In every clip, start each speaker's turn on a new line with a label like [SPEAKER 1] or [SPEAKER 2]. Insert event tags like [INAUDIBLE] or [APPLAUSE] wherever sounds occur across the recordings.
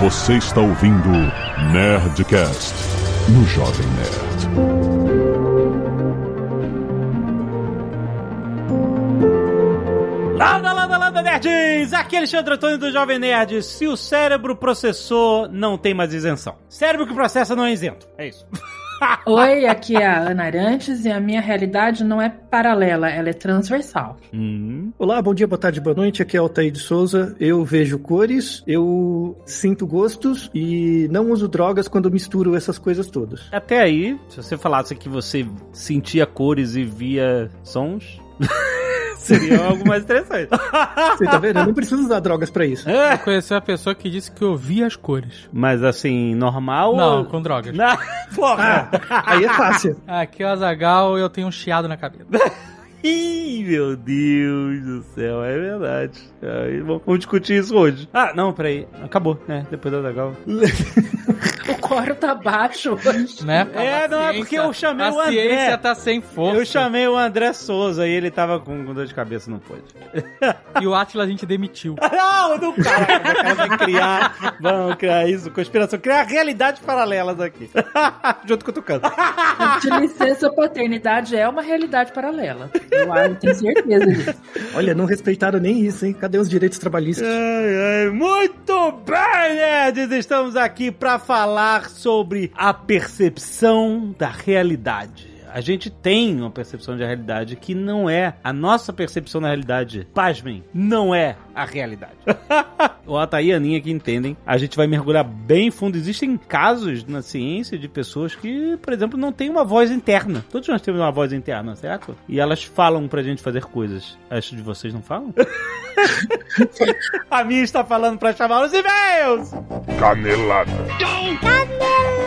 [SPEAKER 1] Você está ouvindo Nerdcast no Jovem Nerd.
[SPEAKER 2] Landa, landa, landa, nerds! Aqui é Alexandre Antônio do Jovem Nerd. Se o cérebro processou, não tem mais isenção. Cérebro que processa não é isento. É isso. [LAUGHS] [LAUGHS]
[SPEAKER 3] Oi, aqui é a Ana Arantes e a minha realidade não é paralela, ela é transversal.
[SPEAKER 2] Hum.
[SPEAKER 4] Olá, bom dia, boa tarde, boa noite. Aqui é Altair de Souza. Eu vejo cores, eu sinto gostos e não uso drogas quando misturo essas coisas todas.
[SPEAKER 2] Até aí, se você falasse que você sentia cores e via sons, [LAUGHS] seria algo mais interessante. [LAUGHS]
[SPEAKER 4] Você tá vendo? Eu não preciso usar drogas pra isso.
[SPEAKER 2] É,
[SPEAKER 5] Eu conheci uma pessoa que disse que ouvia as cores.
[SPEAKER 2] Mas assim, normal?
[SPEAKER 5] Não,
[SPEAKER 2] ou-
[SPEAKER 5] com drogas.
[SPEAKER 2] Não, [LAUGHS] porra!
[SPEAKER 4] Aí é fácil.
[SPEAKER 5] Aqui é o Azagal e eu tenho um chiado na cabeça. [LAUGHS]
[SPEAKER 2] Ih, meu Deus do céu, é verdade. Aí, vamos vamos discutir isso hoje. Ah, não, peraí. Acabou, né? Depois da legal. [LAUGHS]
[SPEAKER 3] O coro tá baixo hoje.
[SPEAKER 5] Né?
[SPEAKER 2] É,
[SPEAKER 5] A
[SPEAKER 2] não, é porque eu chamei
[SPEAKER 5] a
[SPEAKER 2] o André.
[SPEAKER 5] ciência tá sem força.
[SPEAKER 2] Eu chamei o André Souza e ele tava com, com dor de cabeça, não pôde.
[SPEAKER 5] E o Atila a gente demitiu. [LAUGHS]
[SPEAKER 2] Não, não, cara. Vai criar. Vamos criar isso, conspiração. Criar realidades paralelas aqui. [LAUGHS] Junto com o Tucano.
[SPEAKER 3] De licença paternidade é uma realidade paralela. Eu acho, tenho certeza disso.
[SPEAKER 4] Olha, não respeitaram nem isso, hein? Cadê os direitos trabalhistas?
[SPEAKER 2] Ai, ai, muito bem, nerds! Estamos aqui pra falar sobre a percepção da realidade. A gente tem uma percepção de realidade que não é a nossa percepção da realidade. Pasmem, não é a realidade. [LAUGHS] o Ataí e a Aninha que entendem. A gente vai mergulhar bem fundo. Existem casos na ciência de pessoas que, por exemplo, não têm uma voz interna. Todos nós temos uma voz interna, certo? E elas falam pra gente fazer coisas. Acho de vocês não falam? [LAUGHS] A minha está falando pra chamar os e-mails!
[SPEAKER 1] Canelada.
[SPEAKER 2] Muito bem,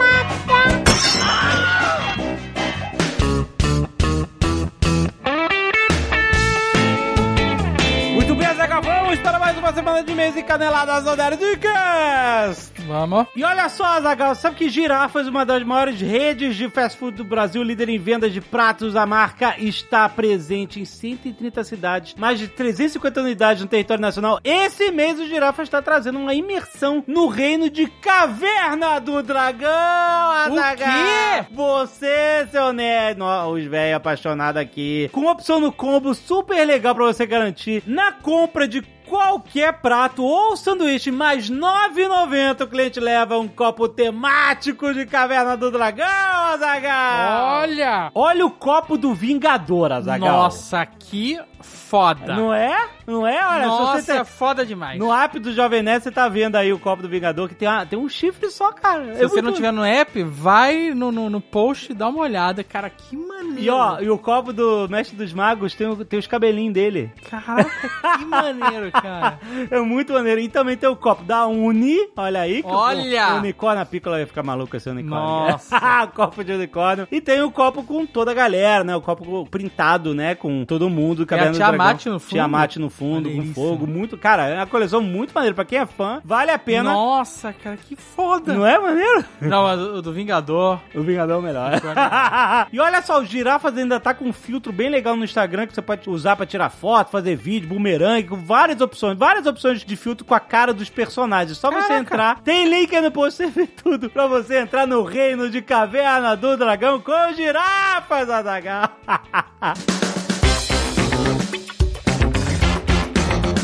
[SPEAKER 2] Zeca, vamos para mais uma semana de e-mails e caneladas do Nerdcast!
[SPEAKER 5] Vamos.
[SPEAKER 2] E olha só, Zagal, sabe que Girafas, uma das maiores redes de fast food do Brasil, líder em vendas de pratos, a marca está presente em 130 cidades, mais de 350 unidades no território nacional. Esse mês o Girafas está trazendo uma imersão no reino de Caverna do Dragão, Azaghal.
[SPEAKER 5] quê?
[SPEAKER 2] Você, seu nerd, os velhos apaixonados aqui, com opção no combo super legal pra você garantir na compra de qualquer prato ou sanduíche mais R$ 9,90 o cliente leva um copo temático de Caverna do Dragão, Azagal.
[SPEAKER 5] Olha!
[SPEAKER 2] Olha o copo do Vingador, Azagal.
[SPEAKER 5] Nossa, que foda.
[SPEAKER 2] Não é? Não é? Olha,
[SPEAKER 5] Nossa,
[SPEAKER 2] se você
[SPEAKER 5] é foda demais.
[SPEAKER 2] no app do Jovem Nerd, você tá vendo aí o copo do Vingador que tem, uma- tem um chifre só, cara.
[SPEAKER 5] Se você não tiver no app, vai no, no, no post e dá uma olhada. Cara, que maneiro.
[SPEAKER 2] E ó, e o copo do Mestre dos Magos tem, tem os cabelinhos dele.
[SPEAKER 5] Caraca, que maneiro, [LAUGHS] cara.
[SPEAKER 2] É muito maneiro. E também tem o copo da Uni, olha aí. que
[SPEAKER 5] Olha!
[SPEAKER 2] O, o unicórnio, a Pícola ia ficar maluca esse unicórnio.
[SPEAKER 5] Nossa. [LAUGHS]
[SPEAKER 2] copo de unicórnio. E tem o copo com toda a galera, né? O copo printado, né? Com todo mundo.
[SPEAKER 5] Tem a
[SPEAKER 2] Caverna do
[SPEAKER 5] Tiamat no fundo.
[SPEAKER 2] Tiamat no fundo, com fogo. Muito, cara, é uma coleção muito maneira. Pra quem é fã, vale a pena.
[SPEAKER 5] Nossa, cara, que foda.
[SPEAKER 2] Não é maneiro?
[SPEAKER 5] Não, mas o do Vingador.
[SPEAKER 2] O Vingador é o melhor.
[SPEAKER 5] Vingador [LAUGHS]
[SPEAKER 2] e olha só, o Girafas ainda tá com um filtro bem legal no Instagram que você pode usar pra tirar foto, fazer vídeo, bumerangue, com várias opções, várias opções de filtro com a cara dos personagens. Só você
[SPEAKER 5] Caraca.
[SPEAKER 2] entrar, tem link aí no post, você vê tudo pra você entrar no reino de Caverna do Dragão com Girafas, Adagal. [LAUGHS]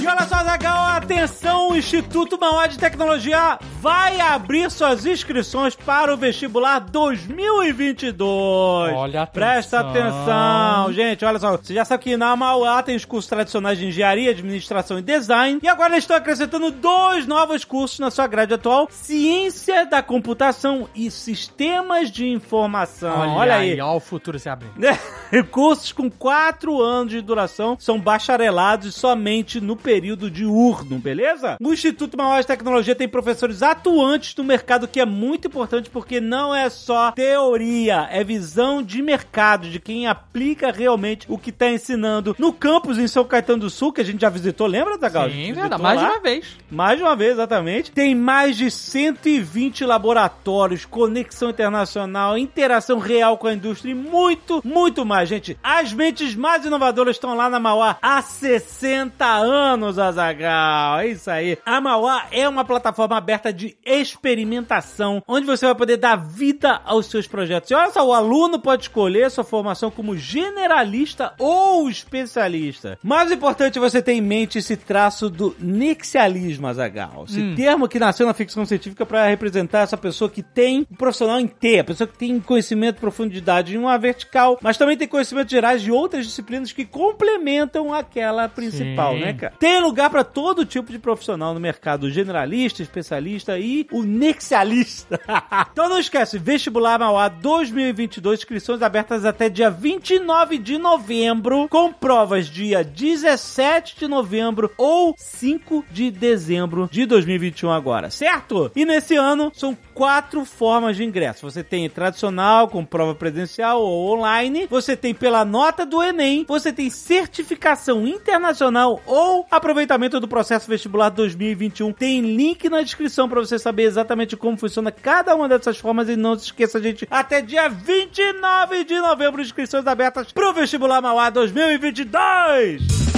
[SPEAKER 2] Olha só, Zagal, atenção, o Instituto Mauá de Tecnologia vai abrir suas inscrições para o vestibular 2022.
[SPEAKER 5] Olha,
[SPEAKER 2] Presta
[SPEAKER 5] atenção.
[SPEAKER 2] atenção, gente, olha só. Você já sabe que na Mauá tem os cursos tradicionais de engenharia, administração e design. E agora eles estão acrescentando dois novos cursos na sua grade atual: Ciência da Computação e Sistemas de Informação.
[SPEAKER 5] Olha,
[SPEAKER 2] olha
[SPEAKER 5] aí,
[SPEAKER 2] aí.
[SPEAKER 5] ó o futuro se abrindo. [LAUGHS]
[SPEAKER 2] Cursos com quatro anos de duração são bacharelados somente no período diurno, beleza? O Instituto Mauá de Tecnologia tem professores atuantes no mercado, que é muito importante porque não é só teoria, é visão de mercado, de quem aplica realmente o que está ensinando no campus em São Caetano do Sul, que a gente já visitou, lembra, Zagal?
[SPEAKER 5] Sim, verdade. Mais de
[SPEAKER 2] lá.
[SPEAKER 5] uma vez.
[SPEAKER 2] Mais de uma vez, exatamente. Tem mais de 120 laboratórios, conexão internacional, interação real com a indústria e muito, muito mais, gente. As mentes mais inovadoras estão lá na Mauá há 60 anos, Azagal. É isso aí. A Mauá é uma plataforma aberta de experimentação, onde você vai poder dar vida aos seus projetos. E olha só, o aluno pode escolher sua formação como generalista ou especialista. Mais importante você ter em mente esse traço do nixialismo, Azagal. Esse
[SPEAKER 5] Hum.
[SPEAKER 2] termo que nasceu na ficção científica para representar essa pessoa que tem um profissional inteiro, a pessoa que tem conhecimento, profundidade em uma vertical, mas também tem conhecimentos gerais de outras disciplinas que complementam aquela principal,
[SPEAKER 5] Sim.
[SPEAKER 2] né, cara? Tem lugar para todo tipo de profissional no mercado, generalista, especialista e o nexialista. [LAUGHS] então não esquece, vestibular Mauá 2022, inscrições abertas até dia 29 de novembro, com provas dia 17 de novembro ou 5 de dezembro de 2021 agora, certo? E nesse ano são quatro formas de ingresso. Você tem tradicional, com prova presencial ou online, você tem pela nota do Enem, você tem certificação internacional ou aproveitamento do processo vestibular 2021. Tem link na descrição para você saber exatamente como funciona cada uma dessas formas e não se esqueça, gente, até dia 29 de novembro, inscrições abertas pro vestibular Mauá 2022.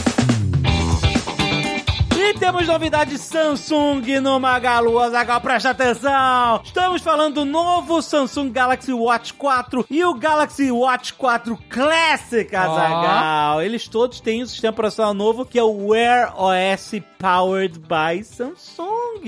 [SPEAKER 2] E temos novidade Samsung no Magalu, Azagal, presta atenção! Estamos falando do novo Samsung Galaxy Watch 4 e o Galaxy Watch 4 Classic, Azagal. Eles todos têm um sistema operacional novo que é o Wear OS Powered by Samsung.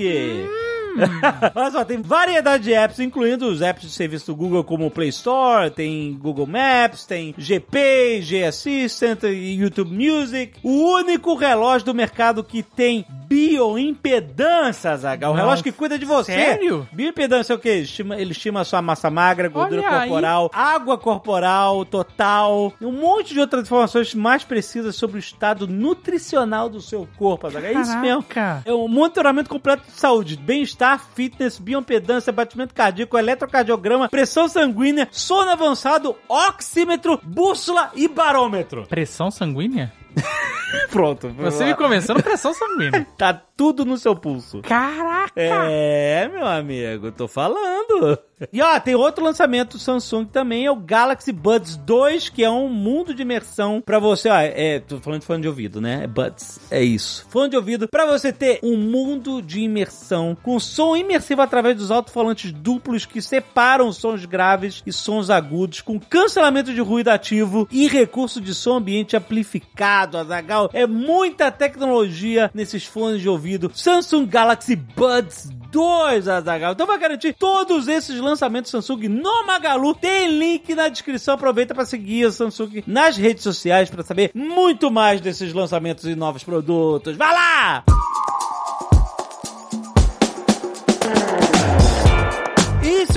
[SPEAKER 2] [LAUGHS] Olha só, tem variedade de apps, incluindo os apps de serviço do Google como o Play Store, tem Google Maps, tem GP, G Assistant YouTube Music. O único relógio do mercado que tem bioimpedância, Zaga. O
[SPEAKER 5] Nossa,
[SPEAKER 2] relógio que cuida de você.
[SPEAKER 5] sério?
[SPEAKER 2] Bioimpedância é o quê? Estima- ele estima a sua massa magra, gordura
[SPEAKER 5] Olha aí.
[SPEAKER 2] corporal, água corporal total, e um monte de outras informações mais precisas sobre o estado nutricional do seu corpo, Zaga. É isso mesmo. É um monitoramento completo de saúde, bem-estar, fitness, bioimpedância, batimento cardíaco, eletrocardiograma, pressão sanguínea, sono avançado, oxímetro, bússola e barômetro.
[SPEAKER 5] Pressão sanguínea? [LAUGHS]
[SPEAKER 2] Pronto.
[SPEAKER 5] Você me convencendo pressão sanguínea. [LAUGHS]
[SPEAKER 2] Tá tudo no seu pulso.
[SPEAKER 5] Caraca!
[SPEAKER 2] É, meu amigo, tô falando. E ó, tem outro lançamento Samsung também, é o Galaxy Buds 2, que é um mundo de imersão pra você, ó, é, tô falando de fone de ouvido, né? É Buds, é isso. Fone de ouvido pra você ter um mundo de imersão com som imersivo através dos alto-falantes duplos que separam sons graves e sons agudos com cancelamento de ruído ativo e recurso de som ambiente amplificado, Azagal. É muita tecnologia nesses fones de ouvido. Samsung Galaxy Buds 2, Azagal. Então vai garantir todos esses lançamentos Samsung no Magalu. Tem link na descrição. Aproveita para seguir a Samsung nas redes sociais para saber muito mais desses lançamentos e novos produtos. Vai lá!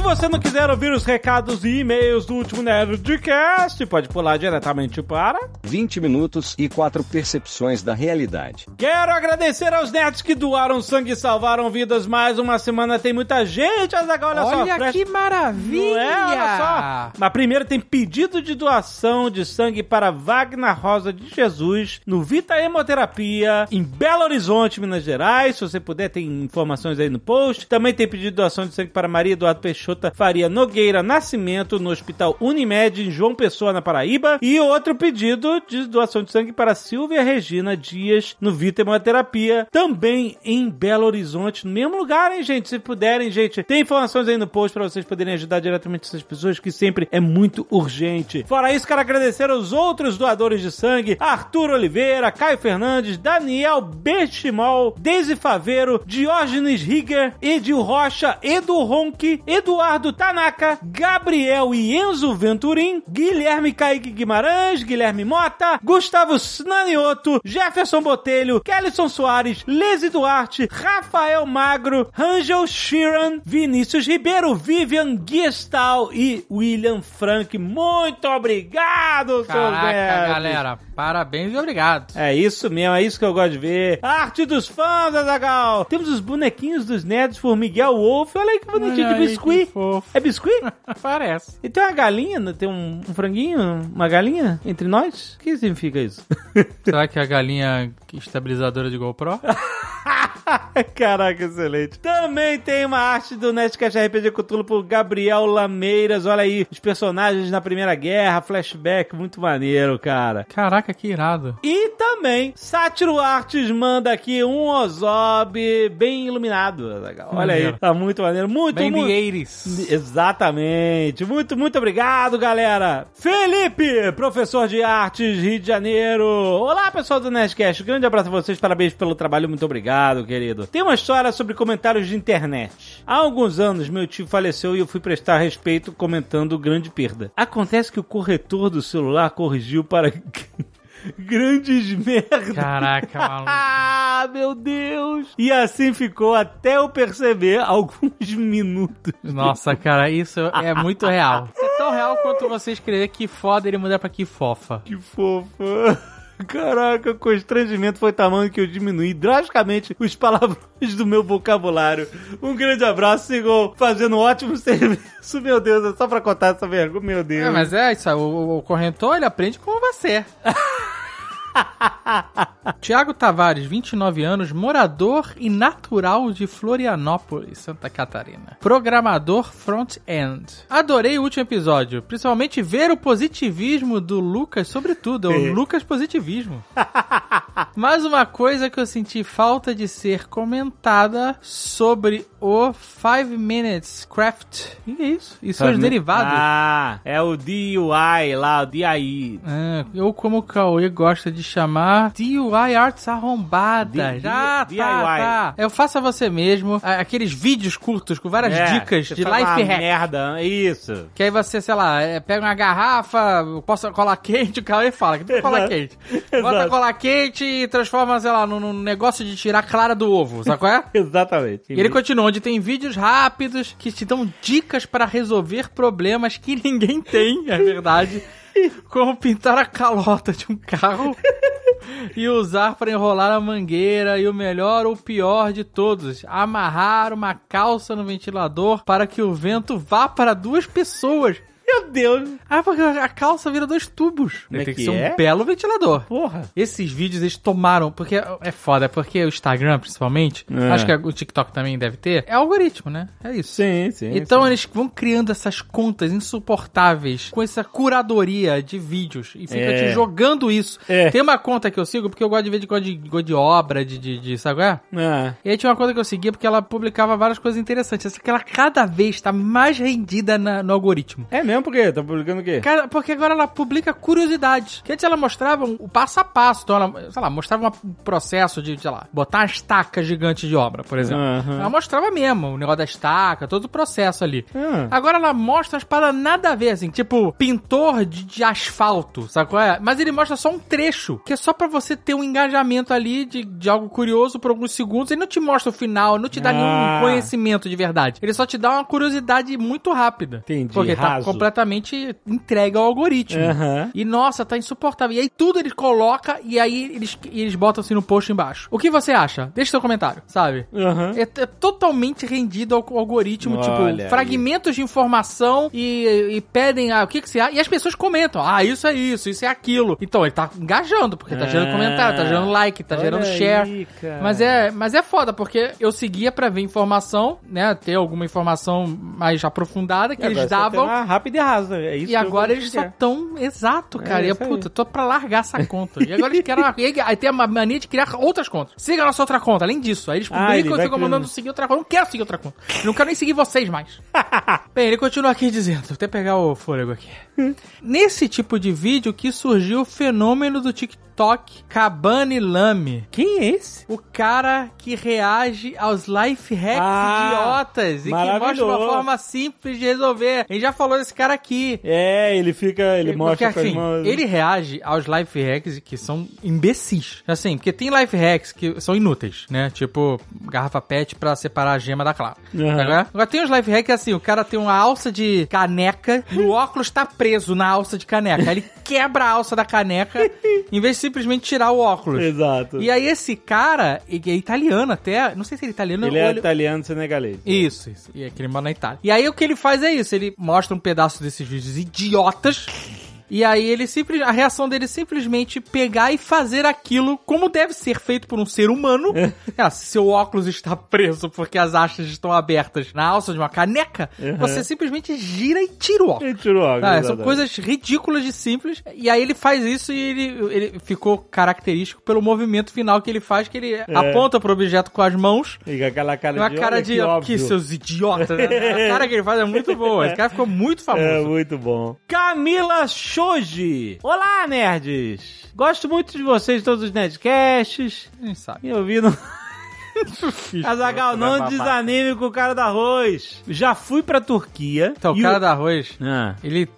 [SPEAKER 2] Você não quiser ouvir os recados e e-mails do último Nerdcast, pode pular diretamente para...
[SPEAKER 6] 20 minutos e quatro percepções da realidade.
[SPEAKER 2] Quero agradecer aos nerds que doaram sangue e salvaram vidas. Mais uma semana tem muita gente, Azaghal, olha, só.
[SPEAKER 5] Olha
[SPEAKER 2] presta-
[SPEAKER 5] que maravilha!
[SPEAKER 2] Não é? Olha só. Mas primeiro tem pedido de doação de sangue para Wagner Rosa de Jesus no Vita Hemoterapia em Belo Horizonte, Minas Gerais. Se você puder, tem informações aí no post. Também tem pedido de doação de sangue para Maria Eduardo Peixoto Faria Nogueira Nascimento no Hospital Unimed em João Pessoa, na Paraíba. E outro pedido de doação de sangue para Silvia Regina Dias no Vita Hemoterapia, também em Belo Horizonte, no mesmo lugar, hein, gente? Se puderem, gente, tem informações aí no post para vocês poderem ajudar diretamente essas pessoas, que sempre é muito urgente. Fora isso, quero agradecer aos outros doadores de sangue: Arthur Oliveira, Caio Fernandes, Daniel Bestimol, Deise Faveiro, Diógenes Rigger, Edil Rocha, Edu Ronque, Eduardo Tanaka, Gabriel e Enzo Venturim, Guilherme Kaique Guimarães, Guilherme Mota, Gustavo Snanioto, Jefferson Botelho, Kellison Soares, Lese Duarte, Rafael Magro, Rangel Sheeran, Vinícius Ribeiro, Vivian Gestal e William Frank. Muito obrigado, seus
[SPEAKER 5] Caraca,
[SPEAKER 2] nerds.
[SPEAKER 5] galera. Parabéns e obrigado.
[SPEAKER 2] É isso mesmo, é isso que eu gosto de ver. Arte dos fãs, Azagal. Temos os bonequinhos dos nerds por Miguel Wolf. Olha aí que bonitinho de biscuit.
[SPEAKER 5] Fofo.
[SPEAKER 2] É biscuit? [LAUGHS]
[SPEAKER 5] Parece.
[SPEAKER 2] E tem uma galinha, né? tem um, um franguinho, uma galinha entre nós? O que significa isso? [LAUGHS]
[SPEAKER 5] Será que é a galinha estabilizadora de GoPro? [LAUGHS]
[SPEAKER 2] Caraca, excelente. Também tem uma arte do Nerdcast RPG Cthulhu por Gabriel Lameiras. Olha aí, os personagens na Primeira Guerra, flashback, muito maneiro, cara.
[SPEAKER 5] Caraca, que irado.
[SPEAKER 2] E também, Sátiro Artes manda aqui um Ozob bem iluminado. Olha aí,
[SPEAKER 5] Maneiro.
[SPEAKER 2] tá muito maneiro. Muito,
[SPEAKER 5] Bem
[SPEAKER 2] muito.
[SPEAKER 5] the 80s.
[SPEAKER 2] Exatamente. Muito, muito obrigado, galera. Felipe, professor de artes, Rio de Janeiro. Olá, pessoal do Nerdcast. Grande abraço a vocês. Parabéns pelo trabalho. Muito obrigado, querido. Tem uma história sobre comentários de internet. Há alguns anos, meu tio faleceu e eu fui prestar respeito comentando grande perda. Acontece que o corretor do celular corrigiu para [LAUGHS] grandes merdas.
[SPEAKER 5] Caraca, [LAUGHS] maluco.
[SPEAKER 2] Ah, meu Deus! E assim ficou até eu perceber alguns minutos.
[SPEAKER 5] Nossa, cara, isso é muito real. Isso é tão real quanto você escrever que foda ele mudar pra que fofa.
[SPEAKER 2] Que fofa. Caraca, o constrangimento foi tamanho que eu diminuí drasticamente os palavrões do meu vocabulário. Um grande abraço, sigam fazendo um ótimo [LAUGHS] serviço. Meu Deus, é só pra contar essa vergonha, meu Deus.
[SPEAKER 5] É, mas é isso, o, o corretor ele aprende com você. [LAUGHS] [LAUGHS] Tiago Tavares, 29 anos, morador e natural de Florianópolis, Santa Catarina. Programador front-end. Adorei o último episódio, principalmente ver o positivismo do Lucas, sobretudo, é o Lucas positivismo. [LAUGHS] Mas uma coisa que eu senti falta de ser comentada sobre o 5 Minutes Craft. O que é isso? E seus derivados.
[SPEAKER 2] Ah, é o DUI lá, o DIY.
[SPEAKER 5] Ah, ou como o Cauê gosta de chamar, DIY Arts arrombada.
[SPEAKER 2] D-
[SPEAKER 5] Já,
[SPEAKER 2] D-
[SPEAKER 5] tá,
[SPEAKER 2] DIY.
[SPEAKER 5] tá. Eu faço a você mesmo, aqueles vídeos curtos com várias
[SPEAKER 2] É,
[SPEAKER 5] dicas de life hack.
[SPEAKER 2] merda, isso.
[SPEAKER 5] Que aí você, sei lá, é, pega uma garrafa, posso colar quente, o Cauê fala que [LAUGHS]
[SPEAKER 2] Exato.
[SPEAKER 5] quente. Bota colar quente e transforma, sei lá, num, num negócio de tirar clara do ovo, sabe qual é? [LAUGHS]
[SPEAKER 2] Exatamente.
[SPEAKER 5] E ele continua, onde tem vídeos rápidos que te dão dicas para resolver problemas que ninguém tem, é verdade. [LAUGHS] Como pintar a calota de um carro e usar para enrolar a mangueira. E o melhor ou pior de todos, amarrar uma calça no ventilador para que o vento vá para duas pessoas.
[SPEAKER 2] Meu Deus.
[SPEAKER 5] Ah, porque a calça vira dois tubos.
[SPEAKER 2] Como é
[SPEAKER 5] tem que,
[SPEAKER 2] que
[SPEAKER 5] ser
[SPEAKER 2] é?
[SPEAKER 5] um belo ventilador.
[SPEAKER 2] Porra.
[SPEAKER 5] Esses vídeos eles tomaram, porque é foda, porque o Instagram, principalmente,
[SPEAKER 2] É.
[SPEAKER 5] acho que o TikTok também deve ter, é algoritmo, né? É isso.
[SPEAKER 2] Sim, sim.
[SPEAKER 5] Então eles vão criando essas contas insuportáveis com essa curadoria de vídeos e fica
[SPEAKER 2] É.
[SPEAKER 5] te jogando isso.
[SPEAKER 2] É.
[SPEAKER 5] Tem uma conta que eu sigo porque eu gosto de ver de, gosto de, gosto de obra, de, de, de sabe qual é?
[SPEAKER 2] Ah,
[SPEAKER 5] E aí tinha uma conta que eu seguia porque ela publicava várias coisas interessantes. Essa que ela cada vez tá mais rendida na- no algoritmo.
[SPEAKER 2] é mesmo porque tá publicando o quê?
[SPEAKER 5] Cara, porque agora ela publica curiosidades. Que antes ela mostrava o passo a passo. Então ela, sei lá, mostrava um processo de, sei lá, botar uma estaca gigante de obra, por exemplo.
[SPEAKER 2] Aham.
[SPEAKER 5] Ela mostrava mesmo o negócio da estaca, todo o processo ali.
[SPEAKER 2] Ah.
[SPEAKER 5] Agora ela mostra as paradas nada a ver, assim, tipo, pintor de, de asfalto, sabe qual é? Mas ele mostra só um trecho, que é só pra você ter um engajamento ali de, de algo curioso por alguns segundos. Ele não te mostra o final, não te dá
[SPEAKER 2] Ah.
[SPEAKER 5] nenhum conhecimento de verdade. Ele só te dá uma curiosidade muito rápida.
[SPEAKER 2] Entendi,
[SPEAKER 5] Porque tá
[SPEAKER 2] raso.
[SPEAKER 5] Completamente entregue ao algoritmo.
[SPEAKER 2] Aham.
[SPEAKER 5] E nossa, tá insuportável. E aí tudo eles colocam e aí eles, eles botam assim no post embaixo. O que você acha? Deixa seu comentário, sabe?
[SPEAKER 2] Aham.
[SPEAKER 5] É, é totalmente rendido ao ao algoritmo,
[SPEAKER 2] Olha
[SPEAKER 5] tipo,
[SPEAKER 2] aí.
[SPEAKER 5] fragmentos de informação e, e pedem ah, o que que você acha. E as pessoas comentam, ah, isso é isso, isso é aquilo. Então, ele tá engajando, porque tá gerando
[SPEAKER 2] Ah.
[SPEAKER 5] comentário, tá gerando like, tá
[SPEAKER 2] Olha
[SPEAKER 5] gerando
[SPEAKER 2] aí,
[SPEAKER 5] share.
[SPEAKER 2] cara.
[SPEAKER 5] Mas é, mas é foda, porque eu seguia pra ver informação, né, ter alguma informação mais aprofundada que eles davam.
[SPEAKER 2] uma e rasa. É isso
[SPEAKER 5] E agora eles só tão exato, cara.
[SPEAKER 2] É
[SPEAKER 5] e é
[SPEAKER 2] aí.
[SPEAKER 5] puta, tô pra largar essa conta. E agora eles querem. uma- e aí, tem a mania de criar outras contas. Siga a nossa outra conta, além disso. Aí eles
[SPEAKER 2] Ah,
[SPEAKER 5] publicam e
[SPEAKER 2] vai
[SPEAKER 5] ficam mandando seguir outra conta. Eu não quero seguir outra conta. Eu não quero nem seguir vocês mais. [LAUGHS] Bem, ele continua aqui dizendo, vou até pegar o fôlego aqui. Nesse tipo de vídeo que surgiu o fenômeno do TikTok Cabane Lame.
[SPEAKER 2] Quem é esse?
[SPEAKER 5] O cara que reage aos life hacks
[SPEAKER 2] Ah,
[SPEAKER 5] idiotas e que mostra uma forma simples de resolver. A gente já falou desse cara aqui.
[SPEAKER 2] É, ele fica. Ele
[SPEAKER 5] Porque,
[SPEAKER 2] mostra as
[SPEAKER 5] assim,
[SPEAKER 2] mãos.
[SPEAKER 5] ele reage aos life hacks que são imbecis. Assim, porque tem life hacks que são inúteis, né? Tipo, garrafa pet pra separar a gema da clara.
[SPEAKER 2] Aham.
[SPEAKER 5] Tá ligado? Agora tem os life hacks é assim, o cara tem uma alça de caneca e o óculos tá preso na alça de caneca. Aí ele [LAUGHS] quebra a alça da caneca em vez de simplesmente tirar o óculos.
[SPEAKER 2] Exato.
[SPEAKER 5] E aí esse cara, ele é italiano até, não sei se ele é italiano
[SPEAKER 2] ele
[SPEAKER 5] ou
[SPEAKER 2] é
[SPEAKER 5] ele...
[SPEAKER 2] italiano senegalês.
[SPEAKER 5] Isso, isso. E é que ele mora na Itália. E aí o que ele faz é isso, ele mostra um pedaço desses vídeos idiotas E aí ele simples, a reação dele é simplesmente pegar e fazer aquilo como deve ser feito por um ser humano. É, se seu óculos está preso porque as hastes estão abertas na alça de uma caneca, você simplesmente gira e tira o óculos.
[SPEAKER 2] Ele tirou óculos,
[SPEAKER 5] Ah, são coisas ridículas de simples. E aí ele faz isso e ele, ele ficou característico pelo movimento final que ele faz, que ele aponta pro objeto com as mãos.
[SPEAKER 2] E com aquela cara
[SPEAKER 5] Uma
[SPEAKER 2] de
[SPEAKER 5] cara
[SPEAKER 2] olha
[SPEAKER 5] de
[SPEAKER 2] que
[SPEAKER 5] que, seus idiotas, né? A cara que ele faz é muito boa. Esse cara ficou muito [LAUGHS] famoso.
[SPEAKER 2] É muito bom. Camila Shoji. Olá, nerds. Gosto muito de vocês, todos os nerdcasts.
[SPEAKER 5] Quem sabe?
[SPEAKER 2] E ouvindo. Azagal, não desanime com o cara do arroz. Já fui pra Turquia.
[SPEAKER 5] Então, o cara do arroz,
[SPEAKER 2] Ah,
[SPEAKER 5] ele.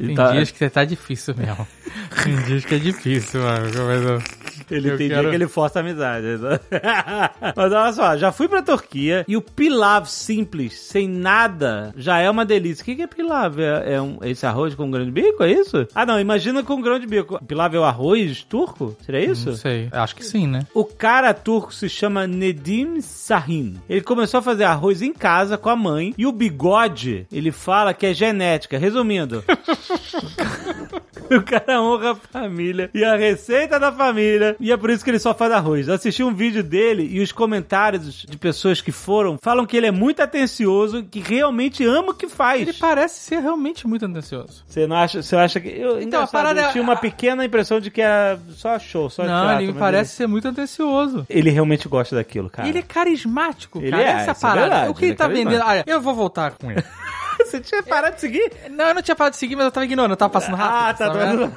[SPEAKER 2] Ele
[SPEAKER 5] Tem
[SPEAKER 2] tá-
[SPEAKER 5] dias que tá difícil mesmo. [LAUGHS] Tem dias que é difícil, mano. Mas eu- [LAUGHS]
[SPEAKER 2] ele
[SPEAKER 5] eu
[SPEAKER 2] tem dia
[SPEAKER 5] quero-
[SPEAKER 2] que ele força a amizade. [LAUGHS] Mas olha só, já fui pra Turquia e o pilav simples, sem nada, já é uma delícia. O que que é pilav? É, é um, esse arroz com grão de bico, é isso? Ah, não, imagina com grão de bico. Pilav é o arroz turco? Seria isso?
[SPEAKER 5] Não sei. Acho que sim, né?
[SPEAKER 2] O cara turco se chama Nedim Sahin. Ele começou a fazer arroz em casa com a mãe e o bigode, ele fala que é genética. Resumindo, [LAUGHS] o cara honra a família e a receita da família e é por isso que ele só faz arroz. Assisti um vídeo dele e os comentários de pessoas que foram falam que ele é muito atencioso, que realmente ama o que faz.
[SPEAKER 5] Ele parece ser realmente muito atensioso.
[SPEAKER 2] Você não acha, você acha que eu,
[SPEAKER 5] Então, a parada
[SPEAKER 2] eu
[SPEAKER 5] é-
[SPEAKER 2] tinha uma pequena impressão de que era só show, só
[SPEAKER 5] não,
[SPEAKER 2] teatro,
[SPEAKER 5] ele parece ser muito atencioso.
[SPEAKER 2] ele, ele realmente gosta daquilo, cara.
[SPEAKER 5] Ele é carismático,
[SPEAKER 2] Ele
[SPEAKER 5] cara.
[SPEAKER 2] é,
[SPEAKER 5] Essa
[SPEAKER 2] é
[SPEAKER 5] parada.
[SPEAKER 2] verdade,
[SPEAKER 5] o que ele
[SPEAKER 2] ele é
[SPEAKER 5] tá vendendo. Olha, eu vou voltar com ele. [LAUGHS]
[SPEAKER 2] Você tinha parado de seguir?
[SPEAKER 5] não, eu não tinha parado de seguir, mas eu tava ignorando. Eu tava passando rápido.
[SPEAKER 2] Ah, tá,
[SPEAKER 5] sabe?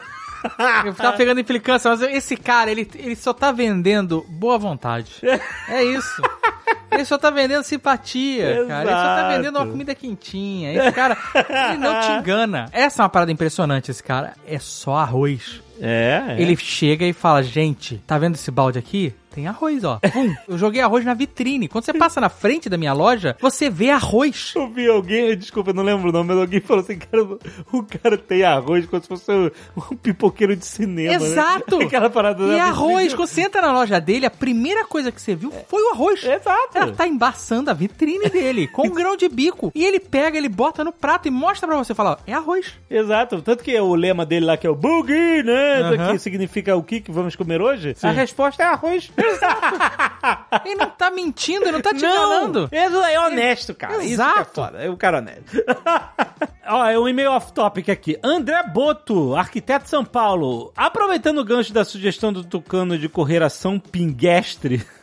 [SPEAKER 2] Tá. [LAUGHS]
[SPEAKER 5] Eu tava pegando implicância, mas esse cara, ele, ele só tá vendendo boa vontade. É isso. Ele só tá vendendo simpatia, cara. Ele só tá
[SPEAKER 2] Exato.
[SPEAKER 5] vendendo uma comida quentinha. Esse cara, ele não te engana. Essa é uma parada impressionante, esse cara. É só arroz.
[SPEAKER 2] É, é.
[SPEAKER 5] Ele chega e fala, gente, tá vendo esse balde aqui? Tem arroz, ó. Pum, eu joguei arroz na vitrine. Quando você passa na frente da minha loja, você vê arroz.
[SPEAKER 2] Eu vi alguém, desculpa, eu não lembro o nome, mas alguém falou assim, cara, o cara tem arroz como se fosse um, pipoqueiro de cinema. né?
[SPEAKER 5] Exato! [LAUGHS]
[SPEAKER 2] Aquela parada
[SPEAKER 5] E
[SPEAKER 2] da
[SPEAKER 5] arroz, quando você entra na loja dele, a primeira coisa que você viu foi o arroz.
[SPEAKER 2] Exato.
[SPEAKER 5] Ela tá embaçando a vitrine dele com um [LAUGHS] grão de bico. E ele pega, ele bota no prato e mostra pra você falar, é arroz.
[SPEAKER 2] Exato. Tanto que o lema dele lá que é o boogie, né? Que significa o que que vamos comer hoje. A resposta é arroz. [LAUGHS]
[SPEAKER 5] Ele não tá mentindo, ele não tá te enganando.
[SPEAKER 2] Isso é honesto, cara. Isso que é
[SPEAKER 5] Exato.
[SPEAKER 2] foda. É o cara honesto. [LAUGHS] Ó, é um e-mail off-topic aqui. André Boto, arquiteto de São Paulo. Aproveitando o gancho da sugestão do Tucano de correr a São Pinguestre... [LAUGHS]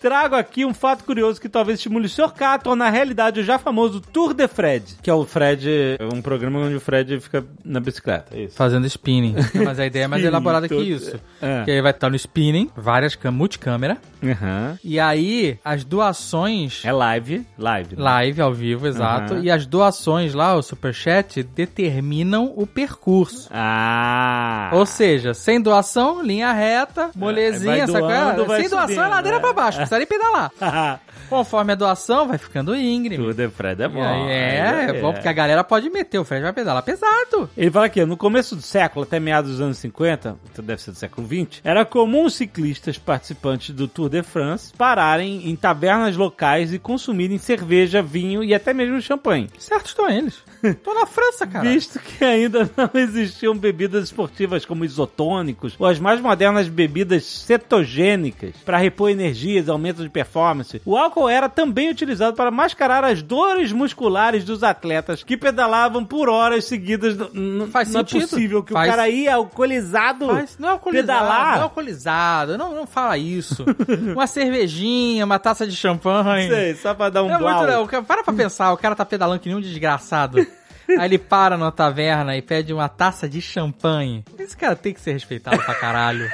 [SPEAKER 2] Trago aqui um fato curioso que talvez estimule o Sr. K a tornar realidade o já famoso Tour de Fred. Que é o Fred, é um programa onde o Fred fica na bicicleta. É isso.
[SPEAKER 5] Fazendo spinning. [LAUGHS] Mas a ideia é mais
[SPEAKER 2] Spinning,
[SPEAKER 5] elaborada que isso.
[SPEAKER 2] É.
[SPEAKER 5] Que ele vai estar no spinning, várias multicâmera.
[SPEAKER 2] Aham.
[SPEAKER 5] E aí, as doações...
[SPEAKER 2] É live. Live. né?
[SPEAKER 5] Live, ao vivo, exato.
[SPEAKER 2] Aham.
[SPEAKER 5] E as doações lá, o superchat, determinam o percurso.
[SPEAKER 2] Ah!
[SPEAKER 5] Ou seja, sem doação, linha reta, molezinha, é?
[SPEAKER 2] doando, vai
[SPEAKER 5] Sem doação
[SPEAKER 2] subindo,
[SPEAKER 5] é ladeira
[SPEAKER 2] né?
[SPEAKER 5] Pra baixo, precisa nem pedalar. [LAUGHS] Conforme a doação, vai ficando íngreme.
[SPEAKER 2] Tour de Fred é bom.
[SPEAKER 5] aí, é, é bom porque a galera pode meter, o Fred vai pedalar pesado.
[SPEAKER 2] Ele fala aqui, no começo do século, até meados dos anos 50, então deve ser do século 20, era comum ciclistas participantes do Tour de France pararem em tabernas locais e consumirem cerveja, vinho e até mesmo champanhe.
[SPEAKER 5] Certo estão eles. [LAUGHS] Tô na França, cara.
[SPEAKER 2] Visto que ainda não [LAUGHS] existiam bebidas esportivas como isotônicos ou as mais modernas bebidas cetogênicas para repor energias, aumento de performance, o álcool era também utilizado para mascarar as dores musculares dos atletas que pedalavam por horas seguidas. N- n-
[SPEAKER 5] Faz
[SPEAKER 2] não
[SPEAKER 5] sentido.
[SPEAKER 2] é possível que
[SPEAKER 5] Faz-
[SPEAKER 2] o cara ia alcoolizado
[SPEAKER 5] Mas não é alcoolizado,
[SPEAKER 2] pedalar.
[SPEAKER 5] não é alcoolizado, não, não fala isso. [LAUGHS] uma cervejinha, uma taça de champanhe.
[SPEAKER 2] Sei, só pra dar um
[SPEAKER 5] é
[SPEAKER 2] blau.
[SPEAKER 5] Para pra [LAUGHS] pensar, o cara tá pedalando que nem um desgraçado. [LAUGHS] Aí ele para na taverna e pede uma taça de champanhe. Esse cara tem que ser respeitado pra caralho.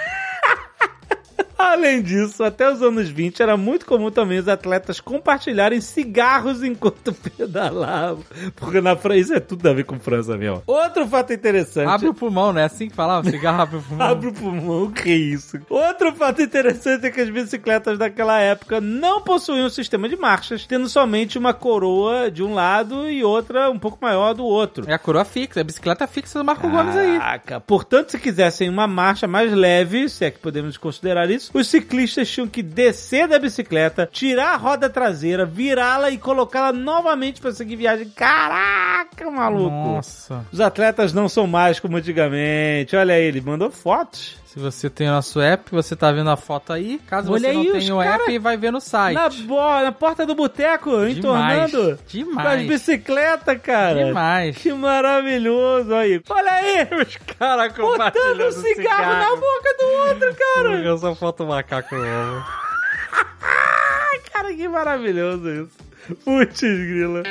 [SPEAKER 5] [LAUGHS]
[SPEAKER 2] Além disso, até os anos 20 era muito comum também os atletas compartilharem cigarros enquanto [LAUGHS] pedalavam. Porque na França, isso é tudo a ver com França mesmo. Outro fato interessante.
[SPEAKER 5] Abre o pulmão, não é assim que falava? Cigarro abre o pulmão. [LAUGHS]
[SPEAKER 2] Abre o pulmão, o que isso? Outro fato interessante é que as bicicletas daquela época não possuíam um sistema de marchas, tendo somente uma coroa de um lado e outra um pouco maior do outro.
[SPEAKER 5] É a coroa fixa, é a bicicleta fixa do Marco Gomes aí.
[SPEAKER 2] Caraca. Portanto, se quisessem uma marcha mais leve, se é que podemos considerar isso, isso, os ciclistas tinham que descer da bicicleta, tirar a roda traseira, virá-la e colocá-la novamente para seguir viagem. Caraca, maluco!
[SPEAKER 5] Nossa.
[SPEAKER 2] Os atletas não são mais como antigamente. Olha aí, ele mandou fotos.
[SPEAKER 5] Se você tem o nosso app, você tá vendo a foto aí. Caso
[SPEAKER 2] Olha
[SPEAKER 5] você não tenha o app, vai ver no site.
[SPEAKER 2] Na, bo- na porta do boteco, entornando. Com as
[SPEAKER 5] Demais.
[SPEAKER 2] bicicletas, cara.
[SPEAKER 5] Demais.
[SPEAKER 2] Que maravilhoso aí. Olha aí, [LAUGHS]
[SPEAKER 5] Os caras
[SPEAKER 2] botando um cigarro, na boca do outro, cara.
[SPEAKER 5] Eu só falta o macaco novo. [LAUGHS]
[SPEAKER 2] Cara, que maravilhoso isso. Putz, grila.